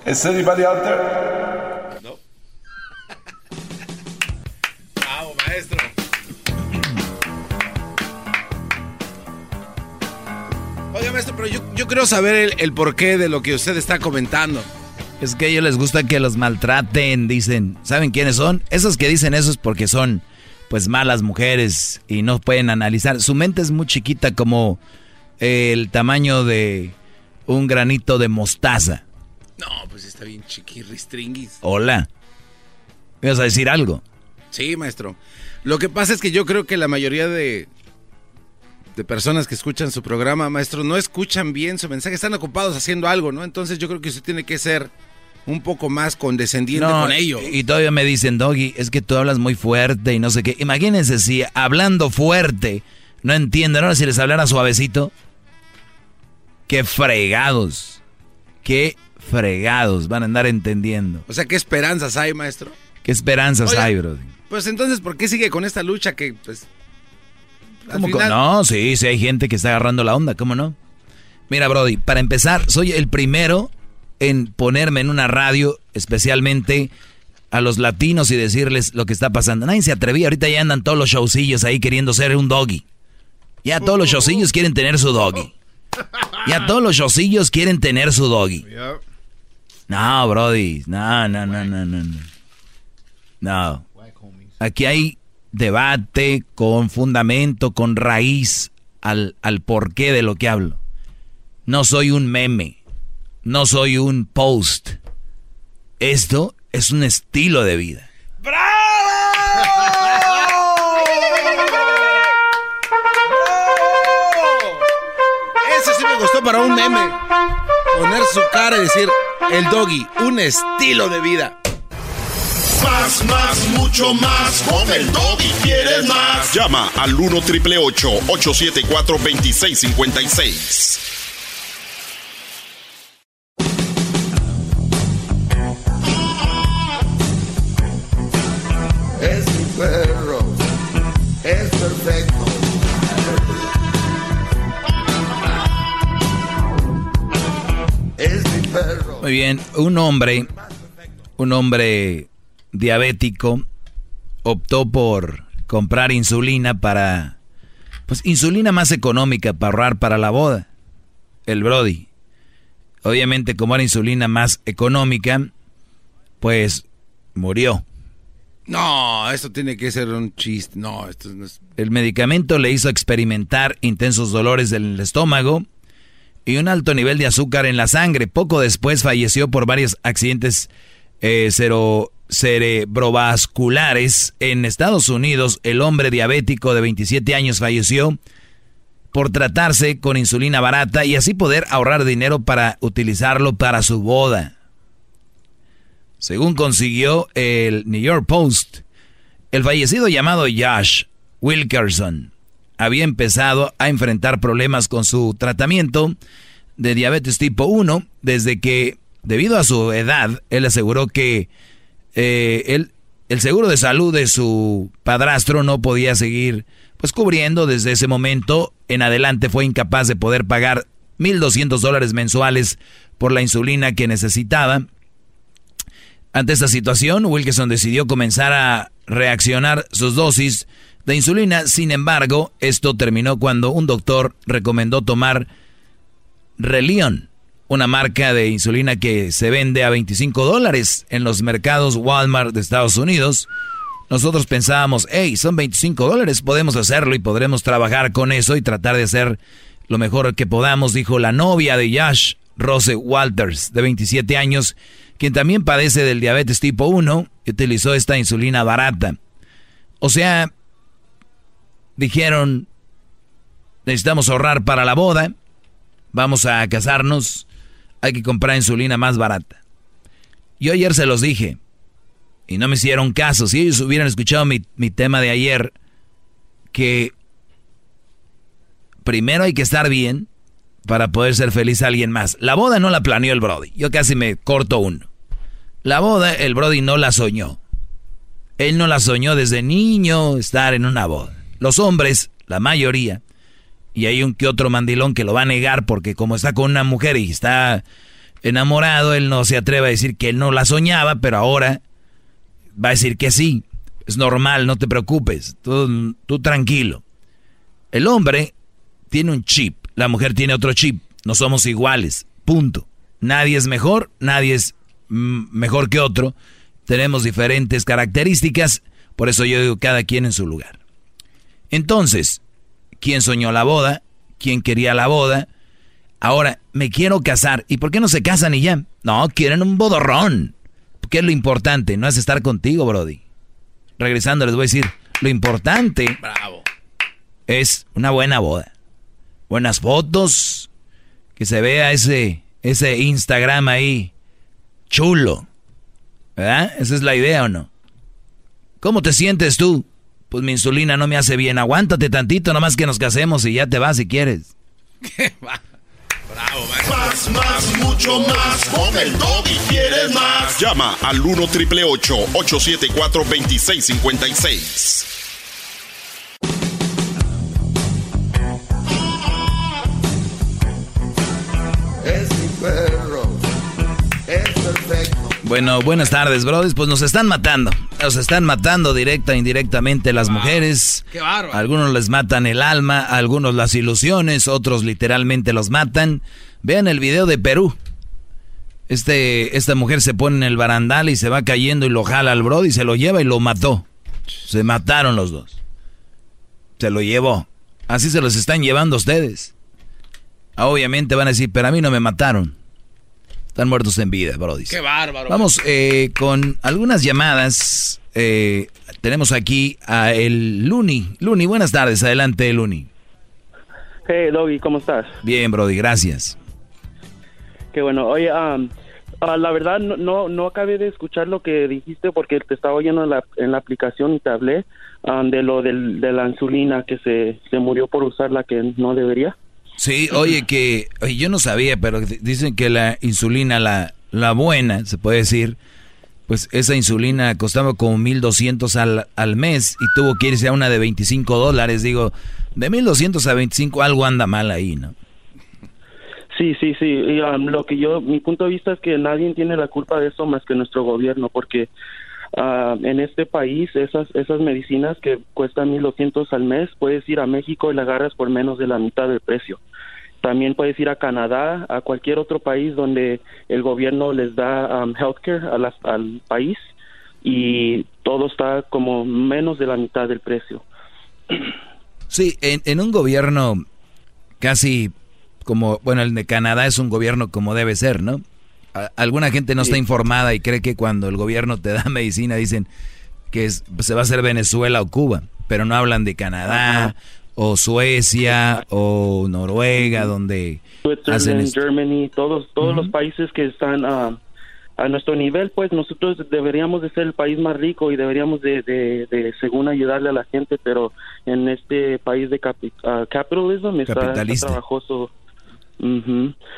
Is anybody out there? No. [laughs] Bravo, maestro. Oiga, maestro, pero yo, yo quiero saber el, el, porqué de lo que usted está comentando. Es que a ellos les gusta que los maltraten, dicen. ¿Saben quiénes son? Esos que dicen eso es porque son, pues, malas mujeres y no pueden analizar. Su mente es muy chiquita como el tamaño de un granito de mostaza. No, pues está bien chiquirristringuis. Hola. ¿Me vas a decir algo? Sí, maestro. Lo que pasa es que yo creo que la mayoría de, de personas que escuchan su programa, maestro, no escuchan bien su mensaje, están ocupados haciendo algo, ¿no? Entonces yo creo que usted tiene que ser un poco más condescendiente no, con ellos. Y todavía me dicen, Doggy, es que tú hablas muy fuerte y no sé qué. Imagínense si hablando fuerte no entienden, ahora si les hablara suavecito. Qué fregados. Qué fregados van a andar entendiendo. O sea, ¿qué esperanzas hay, maestro? ¿Qué esperanzas hay, bro? Pues entonces, ¿por qué sigue con esta lucha que, pues... ¿Cómo final- No, sí, sí hay gente que está agarrando la onda, ¿cómo no? Mira, Brody, para empezar, soy el primero en ponerme en una radio, especialmente a los latinos y decirles lo que está pasando. Nadie se atrevía, ahorita ya andan todos los showcillos ahí queriendo ser un doggy. Ya todos los [laughs] showcillos quieren tener su doggy. Ya todos los showcillos quieren tener su doggy. No, Brody, no, no, no, no, no. No. Aquí hay debate con fundamento, con raíz al, al porqué de lo que hablo. No soy un meme, no soy un post. Esto es un estilo de vida. Ese sí me gustó para un meme. Poner su cara y decir, el doggy, un estilo de vida. Más, más, mucho más. Con el doggy quieres más. Llama al 1 triple 874 2656. Es mi perro, es perfecto. Es mi perro. Muy bien, un hombre, un hombre diabético optó por comprar insulina para, pues insulina más económica para ahorrar para la boda, el Brody. Obviamente como era insulina más económica, pues murió. No, esto tiene que ser un chiste. No, esto no es... El medicamento le hizo experimentar intensos dolores del estómago y un alto nivel de azúcar en la sangre. Poco después falleció por varios accidentes eh, cerebrovasculares. En Estados Unidos, el hombre diabético de 27 años falleció por tratarse con insulina barata y así poder ahorrar dinero para utilizarlo para su boda. Según consiguió el New York Post, el fallecido llamado Josh Wilkerson había empezado a enfrentar problemas con su tratamiento de diabetes tipo 1 desde que, debido a su edad, él aseguró que eh, el seguro de salud de su padrastro no podía seguir pues cubriendo desde ese momento. En adelante fue incapaz de poder pagar 1.200 dólares mensuales por la insulina que necesitaba. Ante esta situación, Wilkerson decidió comenzar a reaccionar sus dosis de insulina. Sin embargo, esto terminó cuando un doctor recomendó tomar Relion, una marca de insulina que se vende a 25 dólares en los mercados Walmart de Estados Unidos. Nosotros pensábamos, hey, son 25 dólares, podemos hacerlo y podremos trabajar con eso y tratar de hacer lo mejor que podamos, dijo la novia de Yash, Rose Walters, de 27 años, quien también padece del diabetes tipo 1 y utilizó esta insulina barata. O sea, dijeron, necesitamos ahorrar para la boda, vamos a casarnos, hay que comprar insulina más barata. Yo ayer se los dije y no me hicieron caso. Si ellos hubieran escuchado mi, mi tema de ayer, que primero hay que estar bien para poder ser feliz a alguien más. La boda no la planeó el Brody. Yo casi me corto uno. La boda, el Brody no la soñó. Él no la soñó desde niño estar en una boda. Los hombres, la mayoría, y hay un que otro mandilón que lo va a negar porque como está con una mujer y está enamorado, él no se atreve a decir que él no la soñaba, pero ahora va a decir que sí. Es normal, no te preocupes, tú, tú tranquilo. El hombre tiene un chip, la mujer tiene otro chip, no somos iguales, punto. Nadie es mejor, nadie es mejor que otro, tenemos diferentes características, por eso yo digo cada quien en su lugar. Entonces, ¿quién soñó la boda? ¿Quién quería la boda? Ahora, me quiero casar. ¿Y por qué no se casan y ya? No, quieren un bodorrón. ¿Qué es lo importante? No es estar contigo, Brody. Regresando, les voy a decir, lo importante es una buena boda. Buenas fotos, que se vea ese, ese Instagram ahí chulo. ¿Verdad? Esa es la idea o no. ¿Cómo te sientes tú? Pues mi insulina no me hace bien. Aguántate tantito, nomás que nos casemos y ya te vas si quieres. [laughs] Más, más, mucho más. Con el doggy quieres más. Llama al 1 triple 874 2656. Bueno, buenas tardes, brothers. Pues nos están matando. Nos están matando directa e indirectamente las mujeres. Qué bárbaro. Algunos les matan el alma, algunos las ilusiones, otros literalmente los matan. Vean el video de Perú. Este, esta mujer se pone en el barandal y se va cayendo y lo jala al brody y se lo lleva y lo mató. Se mataron los dos. Se lo llevó. Así se los están llevando ustedes. Obviamente van a decir, pero a mí no me mataron. Están muertos en vida, Brody. Qué bárbaro. Vamos eh, con algunas llamadas. Eh, tenemos aquí a el Luni. Luni, buenas tardes. Adelante, Luni. Hey, Doggy, ¿cómo estás? Bien, Brody, gracias. Qué bueno. Oye, um, ah, la verdad no, no no acabé de escuchar lo que dijiste porque te estaba oyendo en la, en la aplicación y te hablé um, de lo del, de la insulina que se, se murió por usar la que no debería. Sí, oye, que oye, yo no sabía, pero dicen que la insulina, la, la buena, se puede decir, pues esa insulina costaba como 1200 al, al mes y tuvo que irse a una de 25 dólares. Digo, de 1200 a 25 algo anda mal ahí, ¿no? Sí, sí, sí. Y, um, lo que yo, mi punto de vista es que nadie tiene la culpa de eso más que nuestro gobierno, porque ah, en este país esas esas medicinas que cuestan 1.200 al mes, puedes ir a México y la agarras por menos de la mitad del precio. También puedes ir a Canadá, a cualquier otro país donde el gobierno les da um, healthcare al país y todo está como menos de la mitad del precio. Sí, en, en un gobierno casi como, bueno, el de Canadá es un gobierno como debe ser, ¿no? A- alguna gente no está informada y cree que cuando el gobierno te da [laughs] medicina dicen que es- se va a hacer Venezuela o Cuba, pero no hablan de Canadá o Suecia o Noruega, donde hacen esto. Germany, todos todos los países que están a nuestro nivel, pues nosotros deberíamos de ser el país más rico y deberíamos de, de, de, según ayudarle a la gente, pero en este país de capi- ah, capitalismo está, está Capitalista.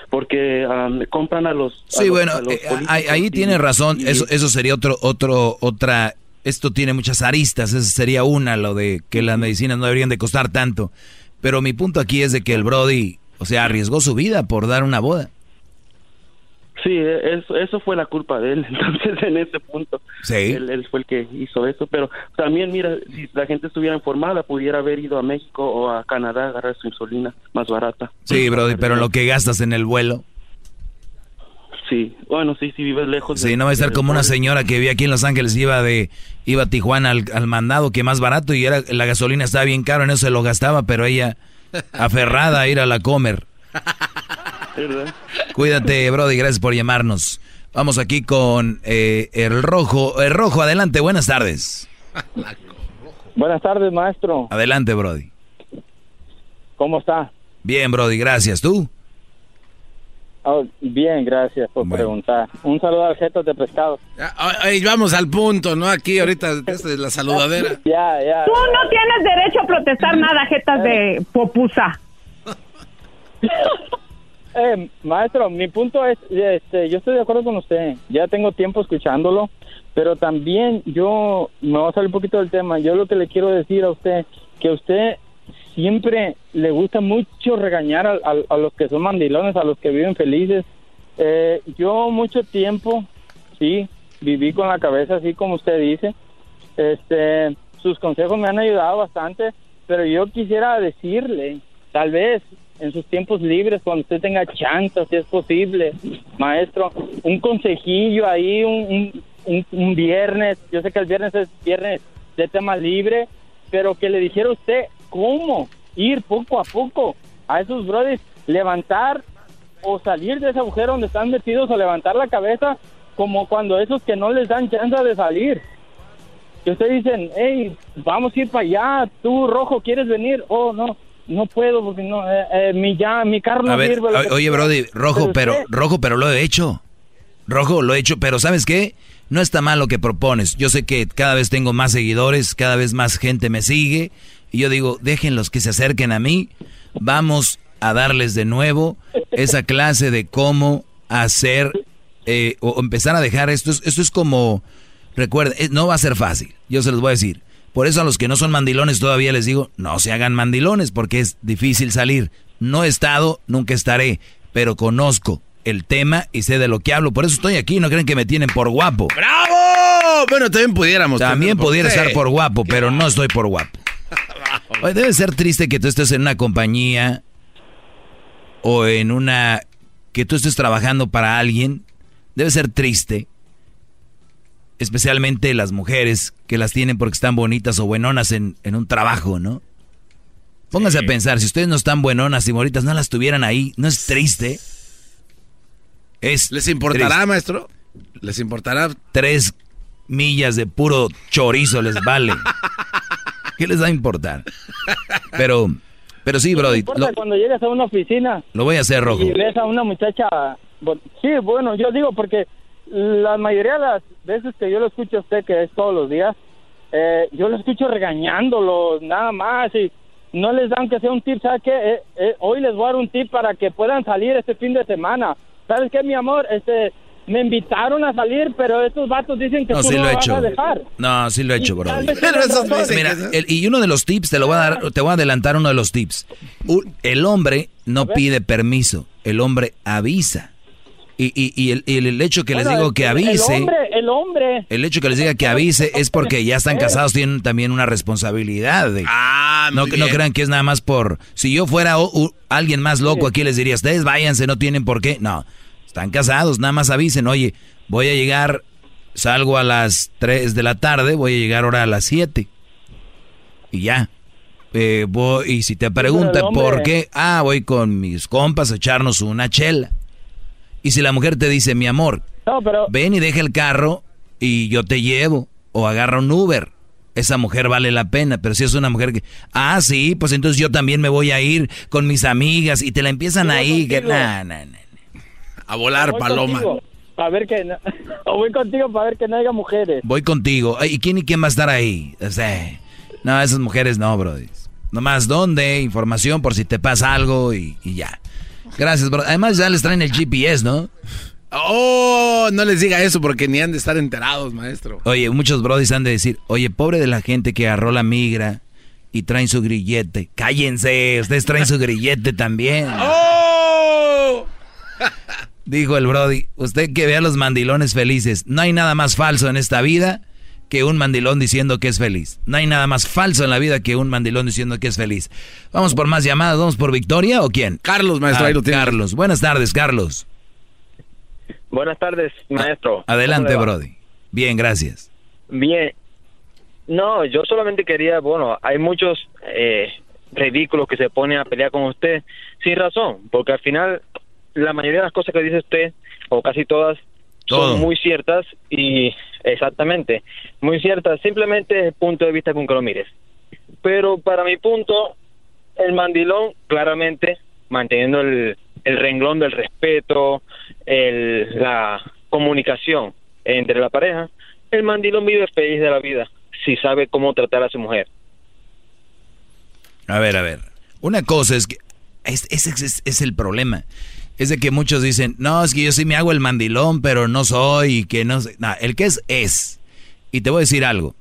Porque ah, compran a los a Sí, los- bueno, los eh, ahí, ahí tiene razón. Eso, eso sería otro, otro, otra. Esto tiene muchas aristas. Esa sería una, lo de que las medicinas no deberían de costar tanto. Pero mi punto aquí es de que el Brody, o sea, arriesgó su vida por dar una boda. Sí, eso, eso fue la culpa de él, [laughs] entonces en ese punto. Sí. Él, él fue el que hizo eso, pero también, mira, si la gente estuviera informada, pudiera haber ido a México o a Canadá a agarrar su insulina más barata. Sí, Brody, pero lo que gastas en el vuelo. Sí, bueno, sí, si vives lejos. Sí, de- no va a estar como una señora que vi aquí en Los Ángeles, iba de iba a Tijuana al, al mandado, que más barato, y era la gasolina estaba bien caro, en eso se lo gastaba, pero ella aferrada a ir a la comer. [laughs] ¿Verdad? Cuídate, Brody, gracias por llamarnos. Vamos aquí con eh, el rojo. El rojo, adelante, buenas tardes. Buenas tardes, maestro. Adelante, Brody. ¿Cómo está? Bien, Brody, gracias. ¿Tú? Oh, bien, gracias por preguntar. Un saludo al jeto de pescado. Ay, vamos al punto, ¿no? Aquí ahorita esta es la saludadera. [laughs] Ya, ya. Tú no tienes derecho a protestar nada, jetas de popusa. [laughs] Eh, maestro, mi punto es, este, yo estoy de acuerdo con usted. Ya tengo tiempo escuchándolo, pero también yo me voy a salir un poquito del tema. Yo lo que le quiero decir a usted que usted siempre le gusta mucho regañar a, a- a los que son mandilones, a los que viven felices. Eh, yo mucho tiempo, sí, viví con la cabeza así como usted dice. Este, sus consejos me han ayudado bastante, pero yo quisiera decirle, tal vez en sus tiempos libres, cuando usted tenga chance, si es posible, maestro, un consejillo ahí, un, un, un- viernes, yo sé que el viernes es viernes de tema libre, pero que le dijera usted cómo ir poco a poco a esos brothers, levantar o salir de ese agujero donde están metidos o levantar la cabeza como cuando esos que no les dan chance de salir. Que ustedes dicen, hey, vamos a ir para allá, tú rojo, ¿quieres venir? Oh, no, no puedo porque no, eh, eh, mi, ya, mi carro no A ver, sirve. oye, sea". Brody, rojo, pero, rojo, pero lo he hecho. Rojo, lo he hecho, pero ¿sabes qué? No está mal lo que propones. Yo sé que cada vez tengo más seguidores, cada vez más gente me sigue. Y yo digo, déjenlos que se acerquen a mí. Vamos a darles de nuevo esa clase de cómo hacer eh, o empezar a dejar esto. es- Esto es como, recuerden, eh, no va a ser fácil. Yo se los voy a decir. Por eso a los que no son mandilones todavía les digo, no se hagan mandilones porque es difícil salir. No he estado, nunca estaré, pero conozco el tema y sé de lo que hablo. Por eso estoy aquí, no creen que me tienen por guapo. ¡Bravo! Bueno, también pudiéramos. También pudiera estar por guapo, pero no estoy por guapo. [laughs] Oye, debe ser triste que tú estés en una compañía o en una... que tú estés trabajando para alguien. Debe ser triste. Especialmente las mujeres que las tienen porque están bonitas o buenonas en, en un trabajo, ¿no? Pónganse a pensar, si ustedes no están buenonas y bonitas, no las tuvieran ahí, ¿no es triste? Es ¿Les importará, triste. maestro? ¿Les importará? Tres millas de puro chorizo les vale. [laughs] ¿Qué les va a importar? Pero, pero sí, Brody, lo, cuando llegas a una oficina lo voy a hacer rojo. y ves a una muchacha... Sí, bueno, yo digo porque la mayoría de las veces que yo lo escucho a usted, que es todos los días, eh, yo lo escucho regañándolos, nada más, y no les dan que sea un tip, ¿sabes qué? Eh, eh, hoy les voy a dar un tip para que puedan salir este fin de semana. ¿Sabes qué, mi amor? Este, me invitaron a salir, pero estos vatos dicen que No, tú sí no lo he vas hecho. a dejar. No, sí lo he hecho, tengan razón. Mira, el- y uno de los tips te lo voy a dar, te voy a adelantar uno de los tips. El hombre no pide permiso, el hombre avisa. Y, y, y el, y el hecho que les digo que avise, El hombre, el hombre. el hecho que les diga que avise es porque ya están [laughs] casados, tienen también una responsabilidad. de- no, muy no bien. crean que es nada más por... Si yo fuera o- u- alguien más loco aquí les diría, ustedes váyanse, no tienen por qué. No, están casados, nada más avisen, oye, voy a llegar, salgo a las 3 de la tarde, voy a llegar ahora a las 7. Y ya. Eh, voy- y si te preguntan hombre- por qué, ah, voy con mis compas a echarnos una chela. Y si la mujer te dice, mi amor, No, pero ven y deja el carro y yo te llevo, o agarra un Uber. Esa mujer vale la pena, pero si es una mujer que, ah, sí, pues entonces yo también me voy a ir con mis amigas y te la empiezan ahí, que, nah, nah, nah. A volar, voy paloma. contigo Para ver que no- [laughs] o voy contigo para ver que no haya mujeres. Voy contigo. ¿Y quién y quién va a estar ahí? O sea, no, esas mujeres no, brody. Nomás dónde, información por si te pasa algo y, y ya. Gracias, bro. Además ya les traen el GPS, ¿no? Oh, no les diga eso porque ni han de estar enterados, maestro. Oye, muchos brodis han de decir, oye, pobre de la gente que agarró la migra y traen su grillete. Cállense, ustedes traen su grillete también. [laughs] ¡Oh! Dijo el brody, usted que vea los mandilones felices, no hay nada más falso en esta vida que un mandilón diciendo que es feliz. No hay nada más falso en la vida que un mandilón diciendo que es feliz. Vamos por más llamadas, vamos por Victoria o quién? Carlos, maestro, Ah, ahí lo tiene. Carlos, buenas tardes, Carlos. Buenas tardes, maestro. Adelante, brody. Bien, gracias. Bien. No, yo solamente quería, bueno, hay muchos eh, ridículos que se ponen a pelear con usted sin razón, porque al final la mayoría de las cosas que dice usted, o casi todas, Todo. son muy ciertas y exactamente, muy ciertas, simplemente es el punto de vista con que lo mires. Pero para mi punto, el mandilón claramente manteniendo el, el renglón del respeto, el, la comunicación entre la pareja, el mandilón vive feliz de la vida si sabe cómo tratar a su mujer. A ver, a ver. Una cosa es que es, ese es, es el problema. Es de que muchos dicen, no, es que yo sí me hago el mandilón, pero no soy, y que no sé. No, el que es, es. Y te voy a decir algo.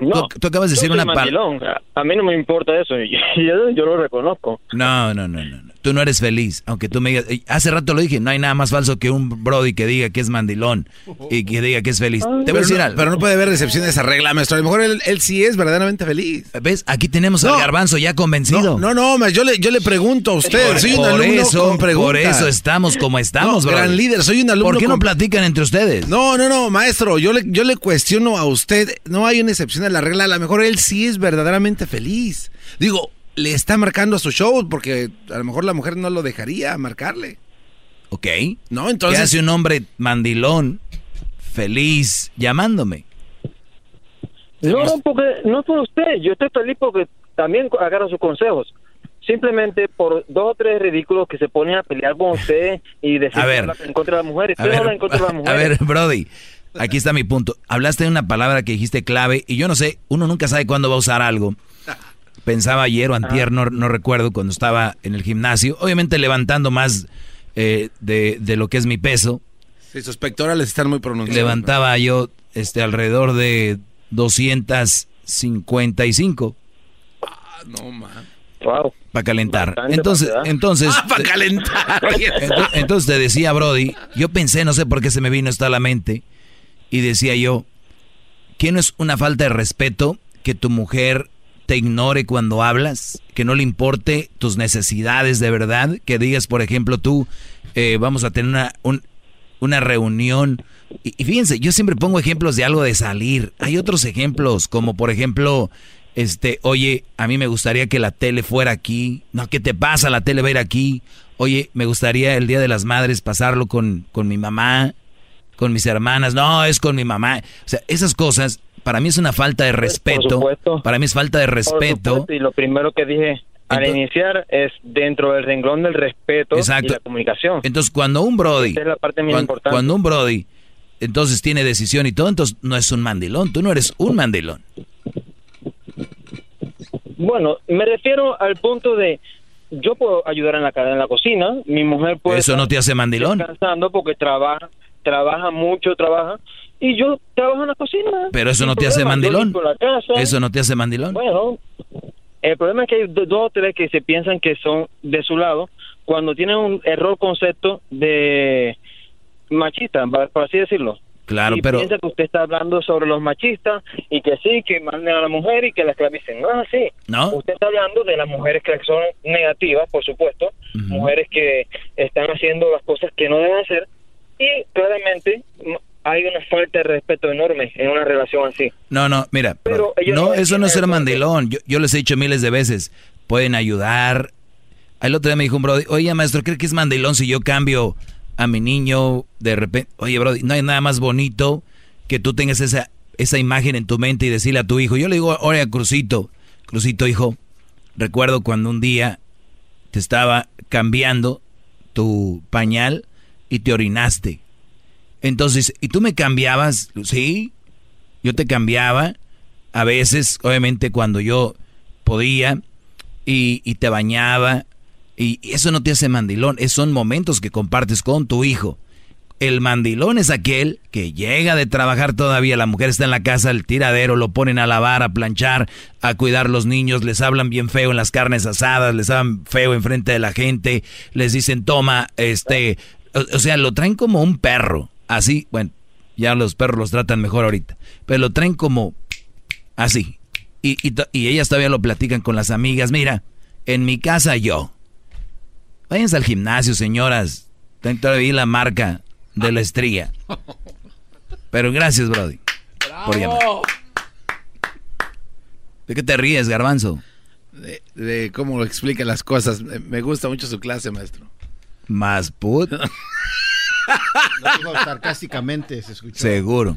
No, tú, tú acabas de decir una palabra. mandilón. A, mí no me importa eso, [laughs] yo, yo lo reconozco. No, no, no, no, no. Tú no eres feliz, aunque tú me digas. Hace rato lo dije, no hay nada más falso que un Brody que diga que es mandilón y que diga que es feliz. Te voy a Pero decir no, algo. pero no puede haber decepción de esa regla, maestro. A lo mejor él, él sí es verdaderamente feliz. ¿Ves? Aquí tenemos No. al garbanzo ya convencido. No, no, maestro, yo le, yo le pregunto a usted. Por, soy un alumno eso, con preguntas. por eso estamos como estamos, No, Brody. gran líder, soy un alumno ¿Por qué no platican entre ustedes? No, no, no, maestro, yo le, yo le cuestiono a usted, no hay una excepción a la regla, a lo mejor él sí es verdaderamente feliz. Digo, le está marcando a su show porque a lo mejor la mujer no lo dejaría marcarle. Ok. No, entonces... ¿Qué hace un hombre mandilón feliz llamándome? No, no, porque no es por usted. Yo estoy feliz porque también agarro sus consejos. Simplemente por dos o tres ridículos que se ponen a pelear con usted y decir A ver. en contra de las mujeres. A Usted no ver, habla en contra de las [laughs] a mujeres. ver, Brody, aquí está mi punto. Hablaste de una palabra que dijiste clave y yo no sé, uno nunca sabe cuándo va a usar algo. Pensaba ayer o antier, no, no recuerdo, cuando estaba en el gimnasio, obviamente levantando más eh, de, de lo que es mi peso. Sí, sus pectorales están muy pronunciados. Levantaba yo este alrededor de 255. Ah, no, man. Wow. Para calentar. entonces, entonces. [laughs] Ah, para calentar. [laughs] Ento- Entonces te decía, Brody, yo pensé, no sé por qué se me vino esto a la mente, y decía yo, ¿qué no es una falta de respeto que tu mujer te ignore cuando hablas? Que no le importe tus necesidades de verdad, que digas, por ejemplo, tú, eh, vamos a tener una, un- una reunión. Y, y fíjense, yo siempre pongo ejemplos de algo de salir. Hay otros ejemplos, como por ejemplo, este, oye, a mí me gustaría que la tele fuera aquí. No, ¿qué te pasa? La tele va a ir aquí. Oye, me gustaría el Día de las Madres pasarlo con, con mi mamá, con mis hermanas. No, es con mi mamá. O sea, esas cosas, para mí es una falta de respeto. Para mí es falta de respeto. y lo primero que dije al iniciar es dentro del renglón del respeto Exacto. y la comunicación. Entonces, cuando un Brody, es la parte más cuan- importante. cuando un Brody, entonces tiene decisión y todo, entonces no es un mandilón. Tú no eres un mandilón. Bueno, me refiero al punto de yo puedo ayudar en la en la cocina, mi mujer puede Eso no te hace mandilón. descansando porque trabaja, trabaja mucho, trabaja y yo trabajo en la cocina. Pero eso no te hace mandilón. limpio la casa. Eso no te hace mandilón. Bueno, el problema es que hay do- dos o tres que se piensan que son de su lado cuando tienen un error concepto de machista, por así decirlo. Claro, y pero piensa que usted está hablando sobre los machistas y que sí, que manden a la mujer y que la esclavicen. No es así. ¿No? Usted está hablando de las mujeres que son negativas, por supuesto, mujeres que están haciendo las cosas que no deben hacer y claramente hay una falta de respeto enorme en una relación así. No, no, mira, Pero no, eso no es ser mandilón. Yo, yo les he dicho miles de veces, pueden ayudar. El otro día me dijo un brody, oye maestro, ¿cree que es mandilón si yo cambio a mi niño de repente? Oye, brody, no hay nada más bonito que tú tengas esa, esa imagen en tu mente y decirle a tu hijo. Yo le digo, oye, Crucito, Crucito, hijo, recuerdo cuando un día te estaba cambiando tu pañal y te orinaste. Entonces, ¿y tú me cambiabas? Sí, yo te cambiaba a veces, obviamente cuando yo podía, y, y te bañaba, y, eso no te hace mandilón, esos son momentos que compartes con tu hijo. El mandilón es aquel que llega de trabajar todavía, la mujer está en la casa, el tiradero, lo ponen a lavar, a planchar, a cuidar los niños, les hablan bien feo en las carnes asadas, les hablan feo enfrente de la gente, les dicen toma, este, o, o sea, lo traen como un perro, así, bueno, ya los perros los tratan mejor ahorita, pero lo traen como así. Y, y, y ellas todavía lo platican con las amigas, mira, en mi casa yo. Váyanse al gimnasio, señoras. Tengo todavía la marca de la estría. Pero gracias, Brody. Por llamar. ¿De qué te ríes, garbanzo? De, de cómo lo explica las cosas. Me me gusta mucho su clase, maestro. Más put. [laughs] Lo dijo sarcásticamente, se escuchó. Seguro.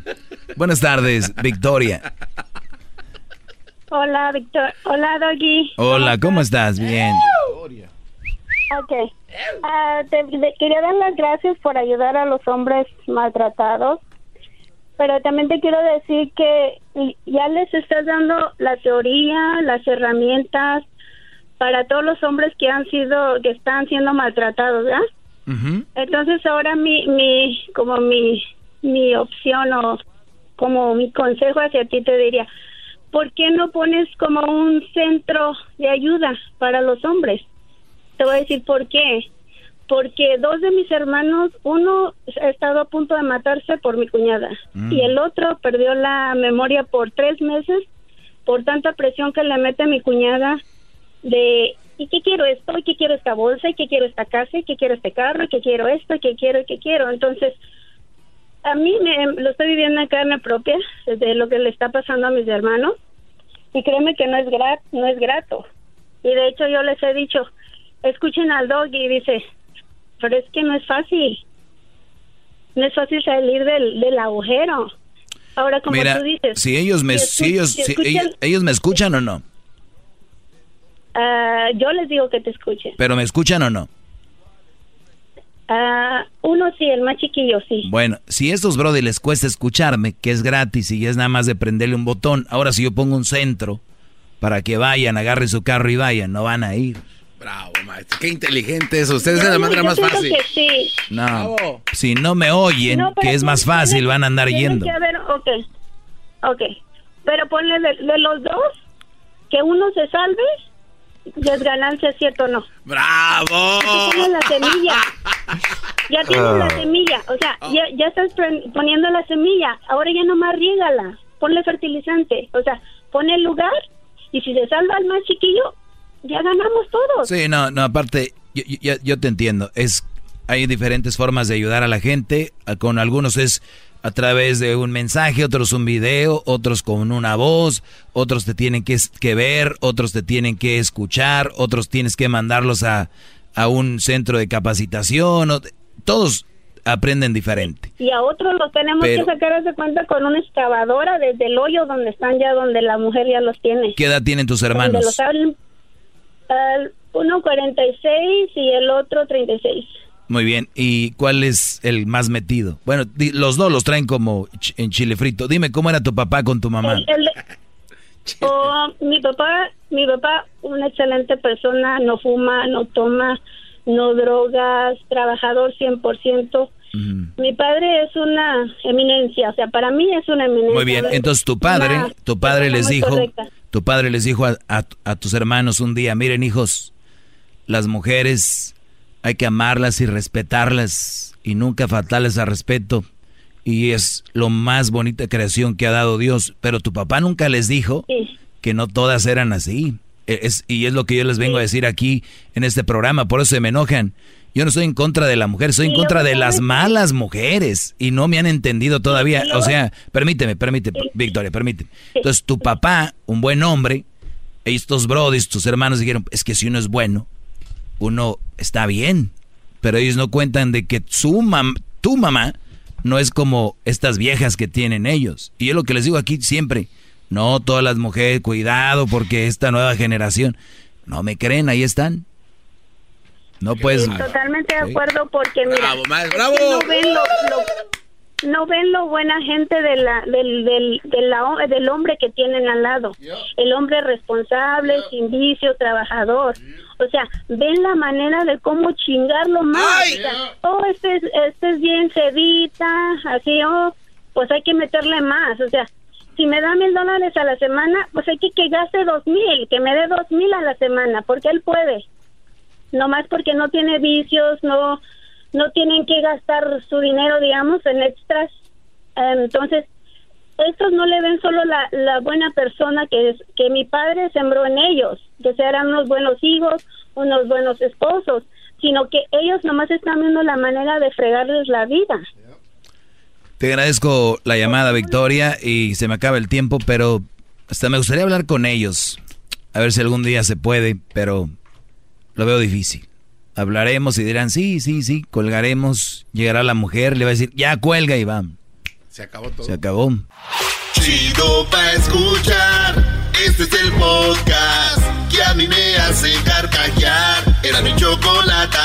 Buenas tardes, Victoria. Hola, Víctor. Hola, Doggy. Hola, ¿cómo estás? Bien. Ok. Ah, te, te quería dar las gracias por ayudar a los hombres maltratados, pero también te quiero decir que ya les estás dando la teoría, las herramientas para todos los hombres que han sido, que están siendo maltratados, ¿verdad? Entonces ahora mi, mi, como mi, mi opción o como mi consejo hacia ti te diría, ¿por qué no pones como un centro de ayuda para los hombres? Te voy a decir por qué. Porque dos de mis hermanos, uno ha estado a punto de matarse por mi cuñada Mm. y el otro perdió la memoria por tres meses por tanta presión que le mete mi cuñada de ¿y qué quiero esto? ¿y qué quiero esta bolsa? ¿y qué quiero esta casa? ¿y qué quiero este carro? ¿y qué quiero esto? ¿y qué quiero? ¿y qué quiero? Entonces, a mí me, lo estoy viviendo en carne propia de lo que le está pasando a mis hermanos y créeme que no es gra- no es grato. Y de hecho yo les he dicho, escuchen al dog y dice, pero es que no es fácil. No es fácil salir del, del agujero. Ahora, como Mira, tú dices, si ellos me, si ellos, si si escuchan- ellos, ellos me escuchan o no, ah, yo les digo que te escuchen. pero me escuchan o no. Ah, uno sí, el más chiquillo sí. Bueno, si a estos brody les cuesta escucharme, que es gratis y es nada más de prenderle un botón, ahora si yo pongo un centro para que vayan, agarren su carro y vayan, no van a ir. Bravo, maestro. Qué inteligente eso. Ustedes Yo es la no, manera más fácil. que sí. No, si no me oyen, No, que es más tiene- fácil, van a andar yendo. que haber, ok, ok. Pero ponle de, de los dos, que uno se salve ya es ganancia, ¿cierto o no? ¡Bravo! Ya tienes la semilla. [laughs] Ya tienes la Ah. semilla. O sea, ya, ya estás pon- poniendo la semilla. Ahora ya nomás riégala. Ponle fertilizante. O sea, pon el lugar y si se salva el más chiquillo, ya ganamos todos. Sí, no, no, aparte, yo, yo, yo te entiendo. Es, hay diferentes formas de ayudar a la gente. A- Con algunos es a través de un mensaje, otros un video, otros con una voz, otros te tienen que, que ver, otros te tienen que escuchar, otros tienes que mandarlos a, a un centro de capacitación. todos aprenden diferente. Y a otros los tenemos Pero- que sacar de cuenta con una excavadora desde el hoyo donde están ya, donde la mujer ya los tiene. ¿Qué edad tienen tus hermanos? los abren, al- uno 46 y el otro 36. Muy bien. ¿Y cuál es el más metido? Bueno, di- los dos los traen como ch- en chile frito. Dime cómo era tu papá con tu mamá. El- el de- [laughs] Oh, mi papá, mi papá, una excelente persona, no fuma, no toma, no drogas, trabajador 100%. Mi padre es una eminencia, o sea, para mí es una eminencia. Muy bien. Entonces tu padre, Una tu padre les dijo, correcta. tu padre les dijo a, a- a tus hermanos un día, miren hijos, las mujeres hay que amarlas y respetarlas y nunca faltarles al respeto. Y es lo más bonita creación que ha dado Dios. Pero tu papá nunca les dijo que no todas eran así. E- Es, y es lo que yo les vengo a decir aquí en este programa, por eso se me enojan. Yo no estoy en contra de la mujer, estoy en Y contra de las malas mujeres y no me han entendido todavía. O sea, permíteme, permíteme, Victoria, permíteme. Entonces tu papá, un buen hombre, estos brodis, tus hermanos dijeron, es que si uno es bueno, uno está bien. Pero ellos no cuentan de que su mam tu mamá no es como estas viejas que tienen ellos. Y yo lo que les digo aquí siempre, no todas las mujeres, cuidado porque esta nueva generación, no me creen, ahí están. No puedes... Totalmente de Sí. acuerdo porque mira, Bravo, maestro, es que bravo. no ven lo, lo- no ven lo buena gente de la, del, del, de la- del hombre que tienen al lado. El hombre responsable, sin vicio, trabajador. O sea, ven la manera de cómo chingarlo más. O sea, oh, este es, este es bien cedita, así, oh, pues hay que meterle más. O sea, si me da mil dólares a la semana, pues hay que que gaste dos mil, que me dé dos mil a la semana, porque él puede nomás porque no tiene vicios, no no tienen que gastar su dinero, digamos, en extras. Entonces, estos no le ven solo la, la buena persona que es que mi padre sembró en ellos, que serán unos buenos hijos, unos buenos esposos, sino que ellos nomás están viendo la manera de fregarles la vida. Te agradezco la llamada, Victoria, y se me acaba el tiempo, pero hasta me gustaría hablar con ellos. A ver si algún día se puede, pero lo veo difícil hablaremos y dirán, sí, sí, sí, colgaremos, llegará la mujer, le va a decir, ya cuelga y va. Se acabó todo. Se acabó. Chido pa escuchar, este es el podcast que a mí me hace carcajear, era mi chocolate.